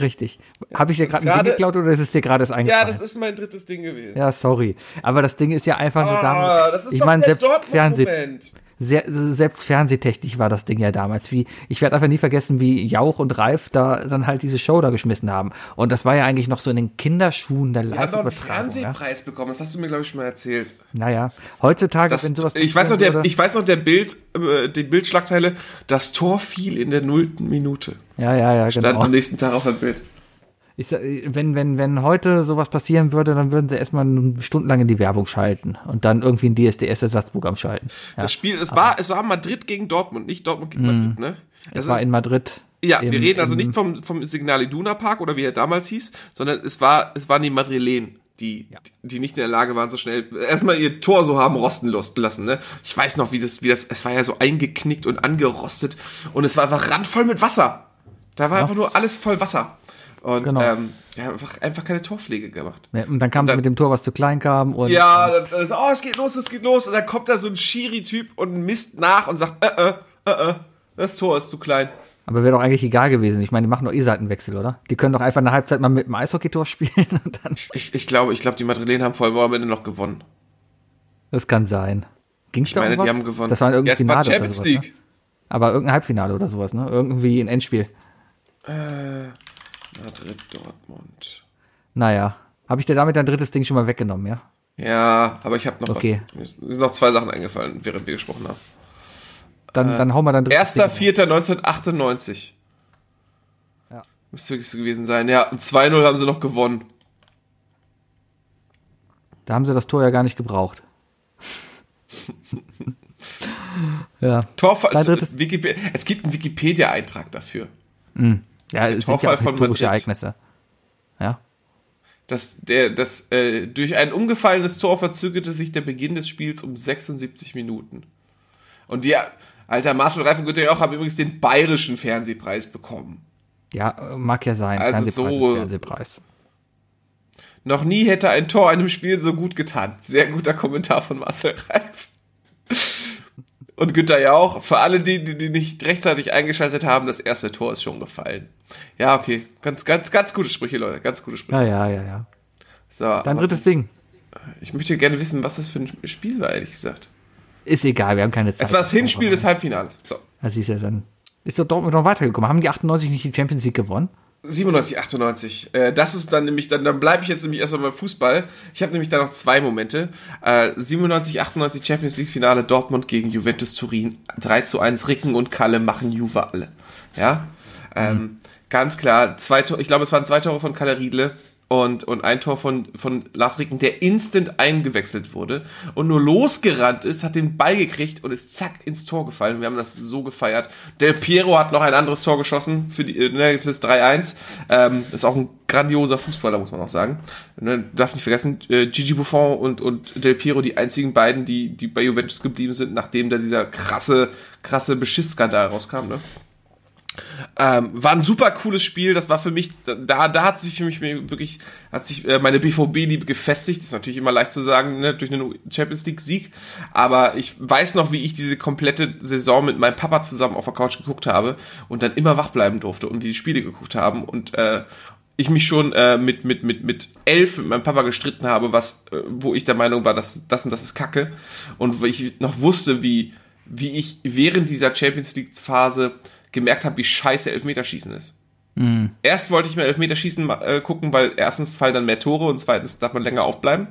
Richtig. Habe ich dir gerade ein Ding geklaut oder ist es dir gerade das Ja, eingefallen? das ist mein drittes Ding gewesen. Ja, sorry. Aber das Ding ist ja einfach nur ah, damit. das ist ich meine, selbst sehr, selbst fernsehtechnisch war das Ding ja damals. Wie, ich werde einfach nie vergessen, wie Jauch und Reif da dann halt diese Show da geschmissen haben. Und das war ja eigentlich noch so in den Kinderschuhen der Die haben doch einen Live-Übertragung. Ja? Fernsehpreis bekommen, das hast du mir, glaube ich, schon mal erzählt. Naja, heutzutage, Das, wenn sowas ich, weiß noch, der, ich weiß noch, der Bild, äh, die Bildschlagzeile, das Tor fiel in der nullten Minute. Ja, ja, ja, Stand genau. am nächsten Tag auf dem Bild. Ich, wenn, wenn, wenn heute sowas passieren würde, dann würden sie erstmal stundenlang in die Werbung schalten und dann irgendwie ein DSDS-Ersatzprogramm schalten. Ja, Das Spiel, es war, es war Madrid gegen Dortmund, nicht Dortmund gegen Madrid, ne? es war in Madrid. Ja, im- wir reden also nicht vom, vom Signal Iduna Park oder wie er damals hieß, sondern es war, es waren die Madrilen, die, die nicht in der Lage waren, so schnell erstmal ihr Tor so haben rosten lassen. Ne? Ich weiß noch, wie das, wie das, es war ja so eingeknickt und angerostet und es war einfach randvoll mit Wasser. Da war einfach nur alles voll Wasser. Und Genau. ähm, ja, einfach, einfach keine Torpflege gemacht. Ja, und dann kam dann- sie mit dem Tor, was zu klein kam. Und, Ja, dann, dann ist, oh, es geht los, es geht los. Und dann kommt da so ein Schiri-Typ und misst nach und sagt, äh, äh, äh, äh, das Tor ist zu klein. Aber wäre doch eigentlich egal gewesen. Ich meine, die machen doch eh Seitenwechsel, oder? Die können doch einfach eine Halbzeit mal mit dem Eishockeytor spielen [LAUGHS] und dann. Ich, ich glaube, ich glaube, die Madrilen haben vor allem am Ende noch gewonnen. Das kann sein. Ging's Ich meine, da um die haben gewonnen. Das war irgendein ja, es war Champions sowas, League. Ne? Aber irgendein Halbfinale oder sowas, ne? Irgendwie ein Endspiel. Madrid, Dortmund. Naja. Habe ich dir damit dein drittes Ding schon mal weggenommen, ja? Ja, aber ich habe noch Okay. was. Mir sind noch zwei Sachen eingefallen, während wir gesprochen haben. Dann, dann hau mal dein drittes Ding. 1.4.1998. Ja. Müsste wirklich so gewesen sein. Ja, und 2-0 haben sie noch gewonnen. Da haben sie das Tor ja gar nicht gebraucht. [LAUGHS] ja. Torfall, es gibt einen Wikipedia-Eintrag dafür. Ja, es sind ja auch historische. Ereignisse. Ja. Das, der, das, äh, durch ein umgefallenes Tor verzögerte sich der Beginn des Spiels um 76 Minuten. Und die, alter Marcel Reif und Günther Jauch haben übrigens den bayerischen Fernsehpreis bekommen. Ja, mag ja sein. Also Fernsehpreis so- Fernsehpreis. Noch nie hätte ein Tor einem Spiel so gut getan. Sehr guter Kommentar von Marcel Reif. Und Günther Jauch, für alle die, die, die nicht rechtzeitig eingeschaltet haben, das erste Tor ist schon gefallen. Ja, okay. Ganz, ganz, ganz gute Sprüche, Leute. Ganz gute Sprüche. Ja, ja, ja, ja. So, Dein drittes Ding. ich möchte gerne wissen, was das für ein Spiel war, ehrlich gesagt. Ist egal, wir haben keine Zeit. Es war das Hinspiel des Halbfinals. So. Das ist ja dann. Ist doch Dortmund noch weitergekommen. Haben die 98 nicht die Champions League gewonnen? 97, 98. Äh, das ist dann nämlich, dann, dann bleibe ich jetzt nämlich erstmal beim Fußball. Ich habe nämlich da noch zwei Momente. Äh, 97, 98 Champions League Finale Dortmund gegen Juventus Turin. 3 zu 1, Ricken und Kalle machen Juve alle. Ja. Ähm, Ganz klar, zwei ich glaube, es waren zwei Tore von Kalle Riedle und, und ein Tor von, von Lars Ricken, der instant eingewechselt wurde und nur losgerannt ist, hat den Ball gekriegt und ist zack ins Tor gefallen. Wir haben das so gefeiert. Del Piero hat noch ein anderes Tor geschossen für die, äh, ne, fürs 3-1. Ähm, ist auch ein grandioser Fußballer, muss man auch sagen. Ne, darf nicht vergessen, äh, Gigi Buffon und, und Del Piero, die einzigen beiden, die, die bei Juventus geblieben sind, nachdem da dieser krasse, krasse Beschissskandal rauskam, ne? Ähm, war ein super cooles Spiel. Das war für mich, da, da hat sich für mich wirklich, hat sich äh, meine BVB-Liebe gefestigt. Das ist natürlich immer leicht zu sagen, ne, durch einen Champions League-Sieg. Aber ich weiß noch, wie ich diese komplette Saison mit meinem Papa zusammen auf der Couch geguckt habe und dann immer wach bleiben durfte und wie die Spiele geguckt haben und äh, ich mich schon äh, mit, mit, mit, mit elf mit meinem Papa gestritten habe, was, äh, wo ich der Meinung war, dass das und das ist Kacke. Und wo ich noch wusste, wie, wie ich während dieser Champions League-Phase gemerkt habe, wie scheiße Elfmeterschießen ist. Erst wollte ich mir Elfmeterschießen äh, gucken, weil erstens fallen dann mehr Tore und zweitens darf man länger aufbleiben.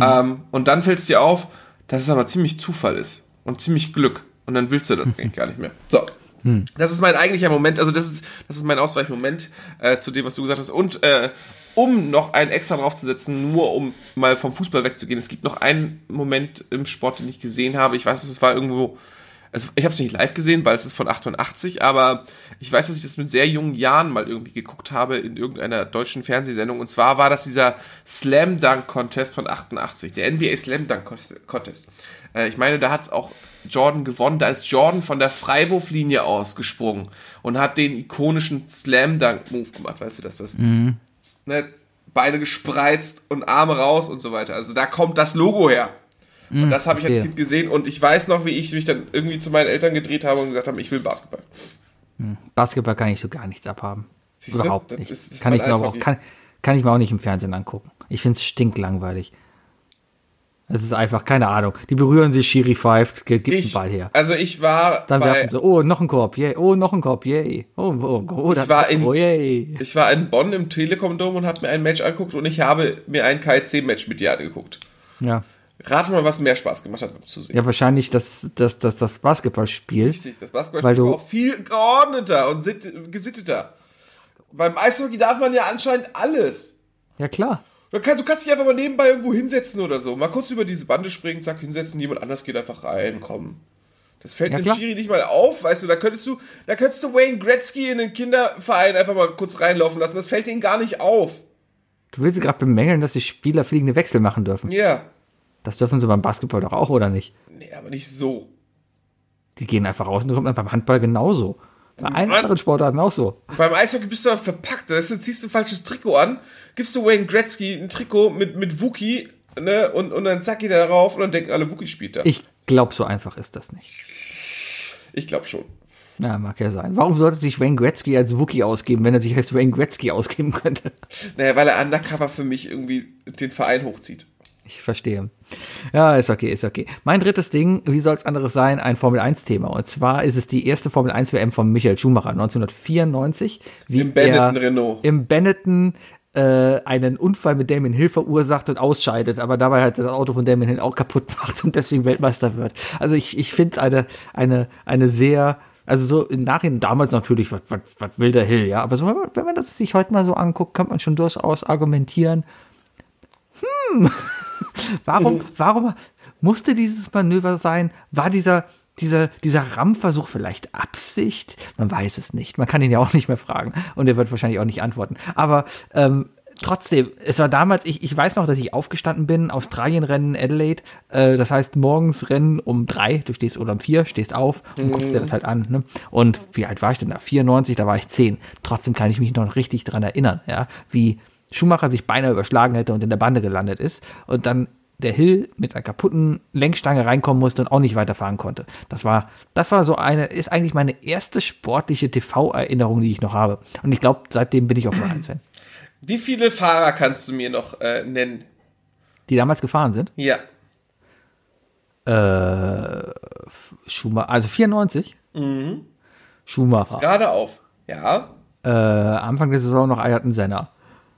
Ähm, und dann fällt es dir auf, dass es aber ziemlich Zufall ist und ziemlich Glück. Und dann willst du das [LAUGHS] eigentlich gar nicht mehr. So. Das ist mein eigentlicher Moment, also das ist, das ist mein Ausweichmoment äh, zu dem, was du gesagt hast. Und äh, um noch einen extra draufzusetzen, nur um mal vom Fußball wegzugehen, es gibt noch einen Moment im Sport, den ich gesehen habe. Ich weiß, es war irgendwo, also ich habe es nicht live gesehen, weil es ist von 88, aber ich weiß, dass ich das mit sehr jungen Jahren mal irgendwie geguckt habe in irgendeiner deutschen Fernsehsendung. Und zwar war das dieser Slam Dunk Contest von 88, der NBA Slam Dunk Contest. Äh, ich meine, da hat auch Jordan gewonnen. Da ist Jordan von der Freiwurflinie ausgesprungen und hat den ikonischen Slam Dunk Move gemacht. Weißt du, dass das ne, Beine gespreizt und Arme raus und so weiter. Also da kommt das Logo her. Und das habe ich als verstehe. Kind gesehen und ich weiß noch, wie ich mich dann irgendwie zu meinen Eltern gedreht habe und gesagt habe, ich will Basketball. Basketball kann ich so gar nichts abhaben. Siehst du? Überhaupt Das nicht. ist- kann, ich mir auch, kann, kann ich mir auch nicht im Fernsehen angucken. Ich finde es stinklangweilig. Es ist einfach, keine Ahnung. Die berühren sich, Schiri pfeift, gibt den Ball her. also ich war Dann werfen sie, oh, noch ein Korb, yay, oh, noch ein Korb, yay. Oh, oh, oh, Ich war in- oh, yay. ich war in Bonn im Telekom-Dom und habe mir ein Match angeguckt und ich habe mir ein KC-Match mit dir angeguckt. Ja. Rate mal, was mehr Spaß gemacht hat beim Zusehen. ja, wahrscheinlich das, das, das, das Basketballspiel. Richtig, das Basketball Weil du- war auch viel geordneter und sitt- gesitteter. Beim Eishockey darf man ja anscheinend alles. Ja, klar. Du kannst, du kannst dich einfach mal nebenbei irgendwo hinsetzen oder so. Mal kurz über diese Bande springen, zack, hinsetzen, jemand anders geht einfach rein, komm. Das fällt Ja, dem. Schiri nicht mal auf, weißt du, da könntest du, da könntest du Wayne Gretzky in den Kinderverein einfach mal kurz reinlaufen lassen. Das fällt ihnen gar nicht auf. Du willst gerade bemängeln, dass die Spieler fliegende Wechsel machen dürfen. Ja. Das dürfen sie beim Basketball doch auch, oder nicht? Nee, aber nicht so. Die gehen einfach raus und kommt dann beim Handball genauso. Bei allen Mann. anderen Sportarten auch so. Beim Eishockey bist du aber verpackt. Da ziehst du ein falsches Trikot an, gibst du Wayne Gretzky ein Trikot mit, mit Wookie, ne, und, und dann zack geht er darauf und dann denken alle, Wookie spielt da. Ich, glaube, so einfach ist das nicht. ich glaube schon. Ja, mag ja sein. Warum sollte sich Wayne Gretzky als Wookie ausgeben, wenn er sich als Wayne Gretzky ausgeben könnte? Naja, weil er undercover für mich irgendwie den Verein hochzieht. Ich verstehe. Ja, ist okay, ist okay. Mein drittes Ding, wie soll es anderes sein, ein Formel-1-Thema. Und zwar ist es die erste Formel-1-WM von Michael Schumacher 1994. Wie Im Benetton Renault. Im Benetton äh, einen Unfall mit Damien Hill verursacht und ausscheidet, aber dabei halt das Auto von Damien Hill auch kaputt [LAUGHS] macht und deswegen Weltmeister wird. Also ich, ich finde es eine, eine, eine sehr, also so im Nachhinein, damals natürlich, was, was, was will der Hill, ja, aber so, wenn man, das sich heute mal so anguckt, kann man schon durchaus argumentieren, [LAUGHS] [LAUGHS] Warum, warum musste dieses Manöver sein? War dieser, dieser, dieser Rammversuch vielleicht Absicht? Man weiß es nicht. Man kann ihn ja auch nicht mehr fragen. Und er wird wahrscheinlich auch nicht antworten. Aber ähm, trotzdem, es war damals, ich, ich weiß noch, dass ich aufgestanden bin, Australien-Rennen, Adelaide. Äh, das heißt, morgens Rennen um drei, du stehst oder um vier, stehst auf und guckst dir das halt an. Ne? Und wie alt war ich denn da? 94, da war ich zehn. Trotzdem kann ich mich noch richtig dran erinnern, ja, wie Schumacher sich beinahe überschlagen hätte und in der Bande gelandet ist und dann der Hill mit einer kaputten Lenkstange reinkommen musste und auch nicht weiterfahren konnte. Das war, das war so eine, ist eigentlich meine erste sportliche TV-Erinnerung, die ich noch habe. Und ich glaube, seitdem bin ich auch Formel [CLEARS THROAT] 1-Fan. Wie viele Fahrer kannst du mir noch äh, nennen? Die damals gefahren sind. Ja. Äh, Schumacher, also 94. Schumacher. Gerade auf. Ja. Äh, Anfang der Saison noch Ayrton Senna.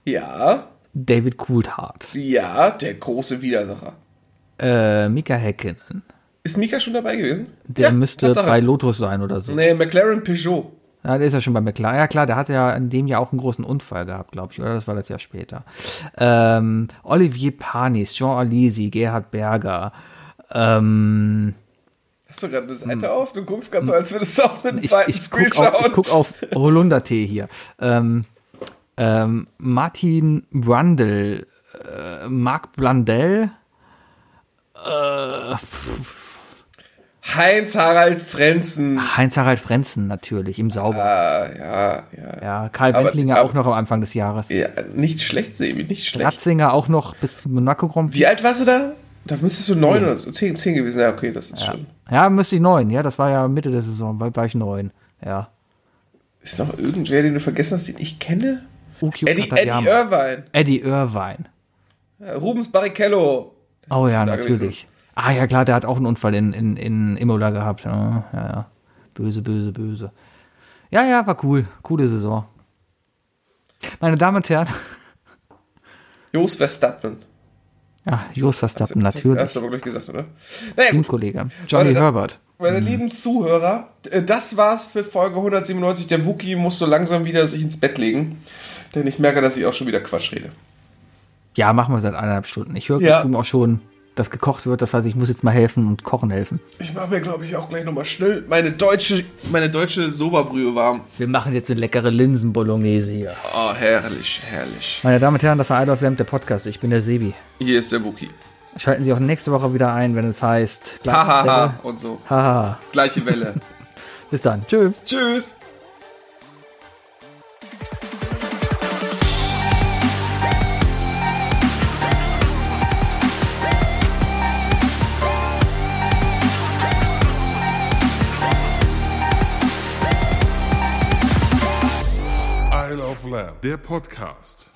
Ja. David Coulthard. Ja, der große Widersacher. Äh, Mika Häkkinen. Ist Mika schon dabei gewesen? Der Ja, müsste Tatsache. bei Lotus sein oder so. Nee, McLaren Peugeot. Ja, der ist ja schon bei McLaren. Ja, klar, der hatte ja in dem Jahr auch einen großen Unfall gehabt, glaube ich, oder? Das war das Jahr später. Ähm, Olivier Panis, Jean Alisi, Gerhard Berger. Ähm, Hast du gerade das Seite auf? Du guckst ganz so, als würdest du auf einen ich, zweiten ich Screen guck auf, schauen. ich guck auf Holundertee hier. Ähm, ähm, Martin Brundle, äh, Marc Blandel, äh, Heinz-Harald Frenzen. Heinz-Harald Frenzen natürlich im Sauber. Ah, ja, ja. Ja, Karl Aber- Wendlinger aber- auch noch am Anfang des Jahres. ja. Nicht schlecht, Sebi, nicht schlecht. Ratzinger auch noch bis Monaco Grand Prix. Wie alt warst du da? Da müsstest du neun oder so. Zehn, zehn gewesen. Ja, okay, das ist schon. Ja, müsste ich neun. Ja, das war ja Mitte der Saison, war, war ich neun. Ja. Ist noch irgendwer, den du vergessen hast, den ich kenne? Ukio Eddie, Eddie. Irvine. Eddie Irvine. Ja, Rubens Barrichello. Oh ja, natürlich. Ah ja, klar, der hat auch einen Unfall in, in, in Imola gehabt. Ja, ja, ja. Böse, böse, böse. Ja, ja, war cool. Coole Saison. Meine Damen und Herren. [LAUGHS] Jos Verstappen. Ja, Jos Verstappen, Das natürlich. hast du aber gleich gesagt, oder? Naja, gut. Teamkollege. Johnny da- Herbert. Meine lieben Zuhörer, das war's für Folge 197. Der Wookie muss so langsam wieder sich ins Bett legen, denn ich merke, dass ich auch schon wieder Quatsch rede. Ja, machen wir seit eineinhalb Stunden. Ich höre Ja. drüben auch schon, dass gekocht wird. Das heißt, ich muss jetzt mal helfen und kochen helfen. Ich mache mir, glaube ich, auch gleich nochmal schnell meine deutsche, meine deutsche Soberbrühe warm. Wir machen jetzt eine leckere Linsen-Bolognese hier. Oh, herrlich, herrlich. Meine Damen und Herren, das war I Love Lamp, der Podcast. Ich bin der Sebi. Hier ist der Wookie. Schalten Sie auch nächste Woche wieder ein, wenn es heißt. Hahaha Welle. und so. Haha. Gleiche Welle. [LAUGHS] Bis dann. Tschüss. Tschüss. Der Podcast.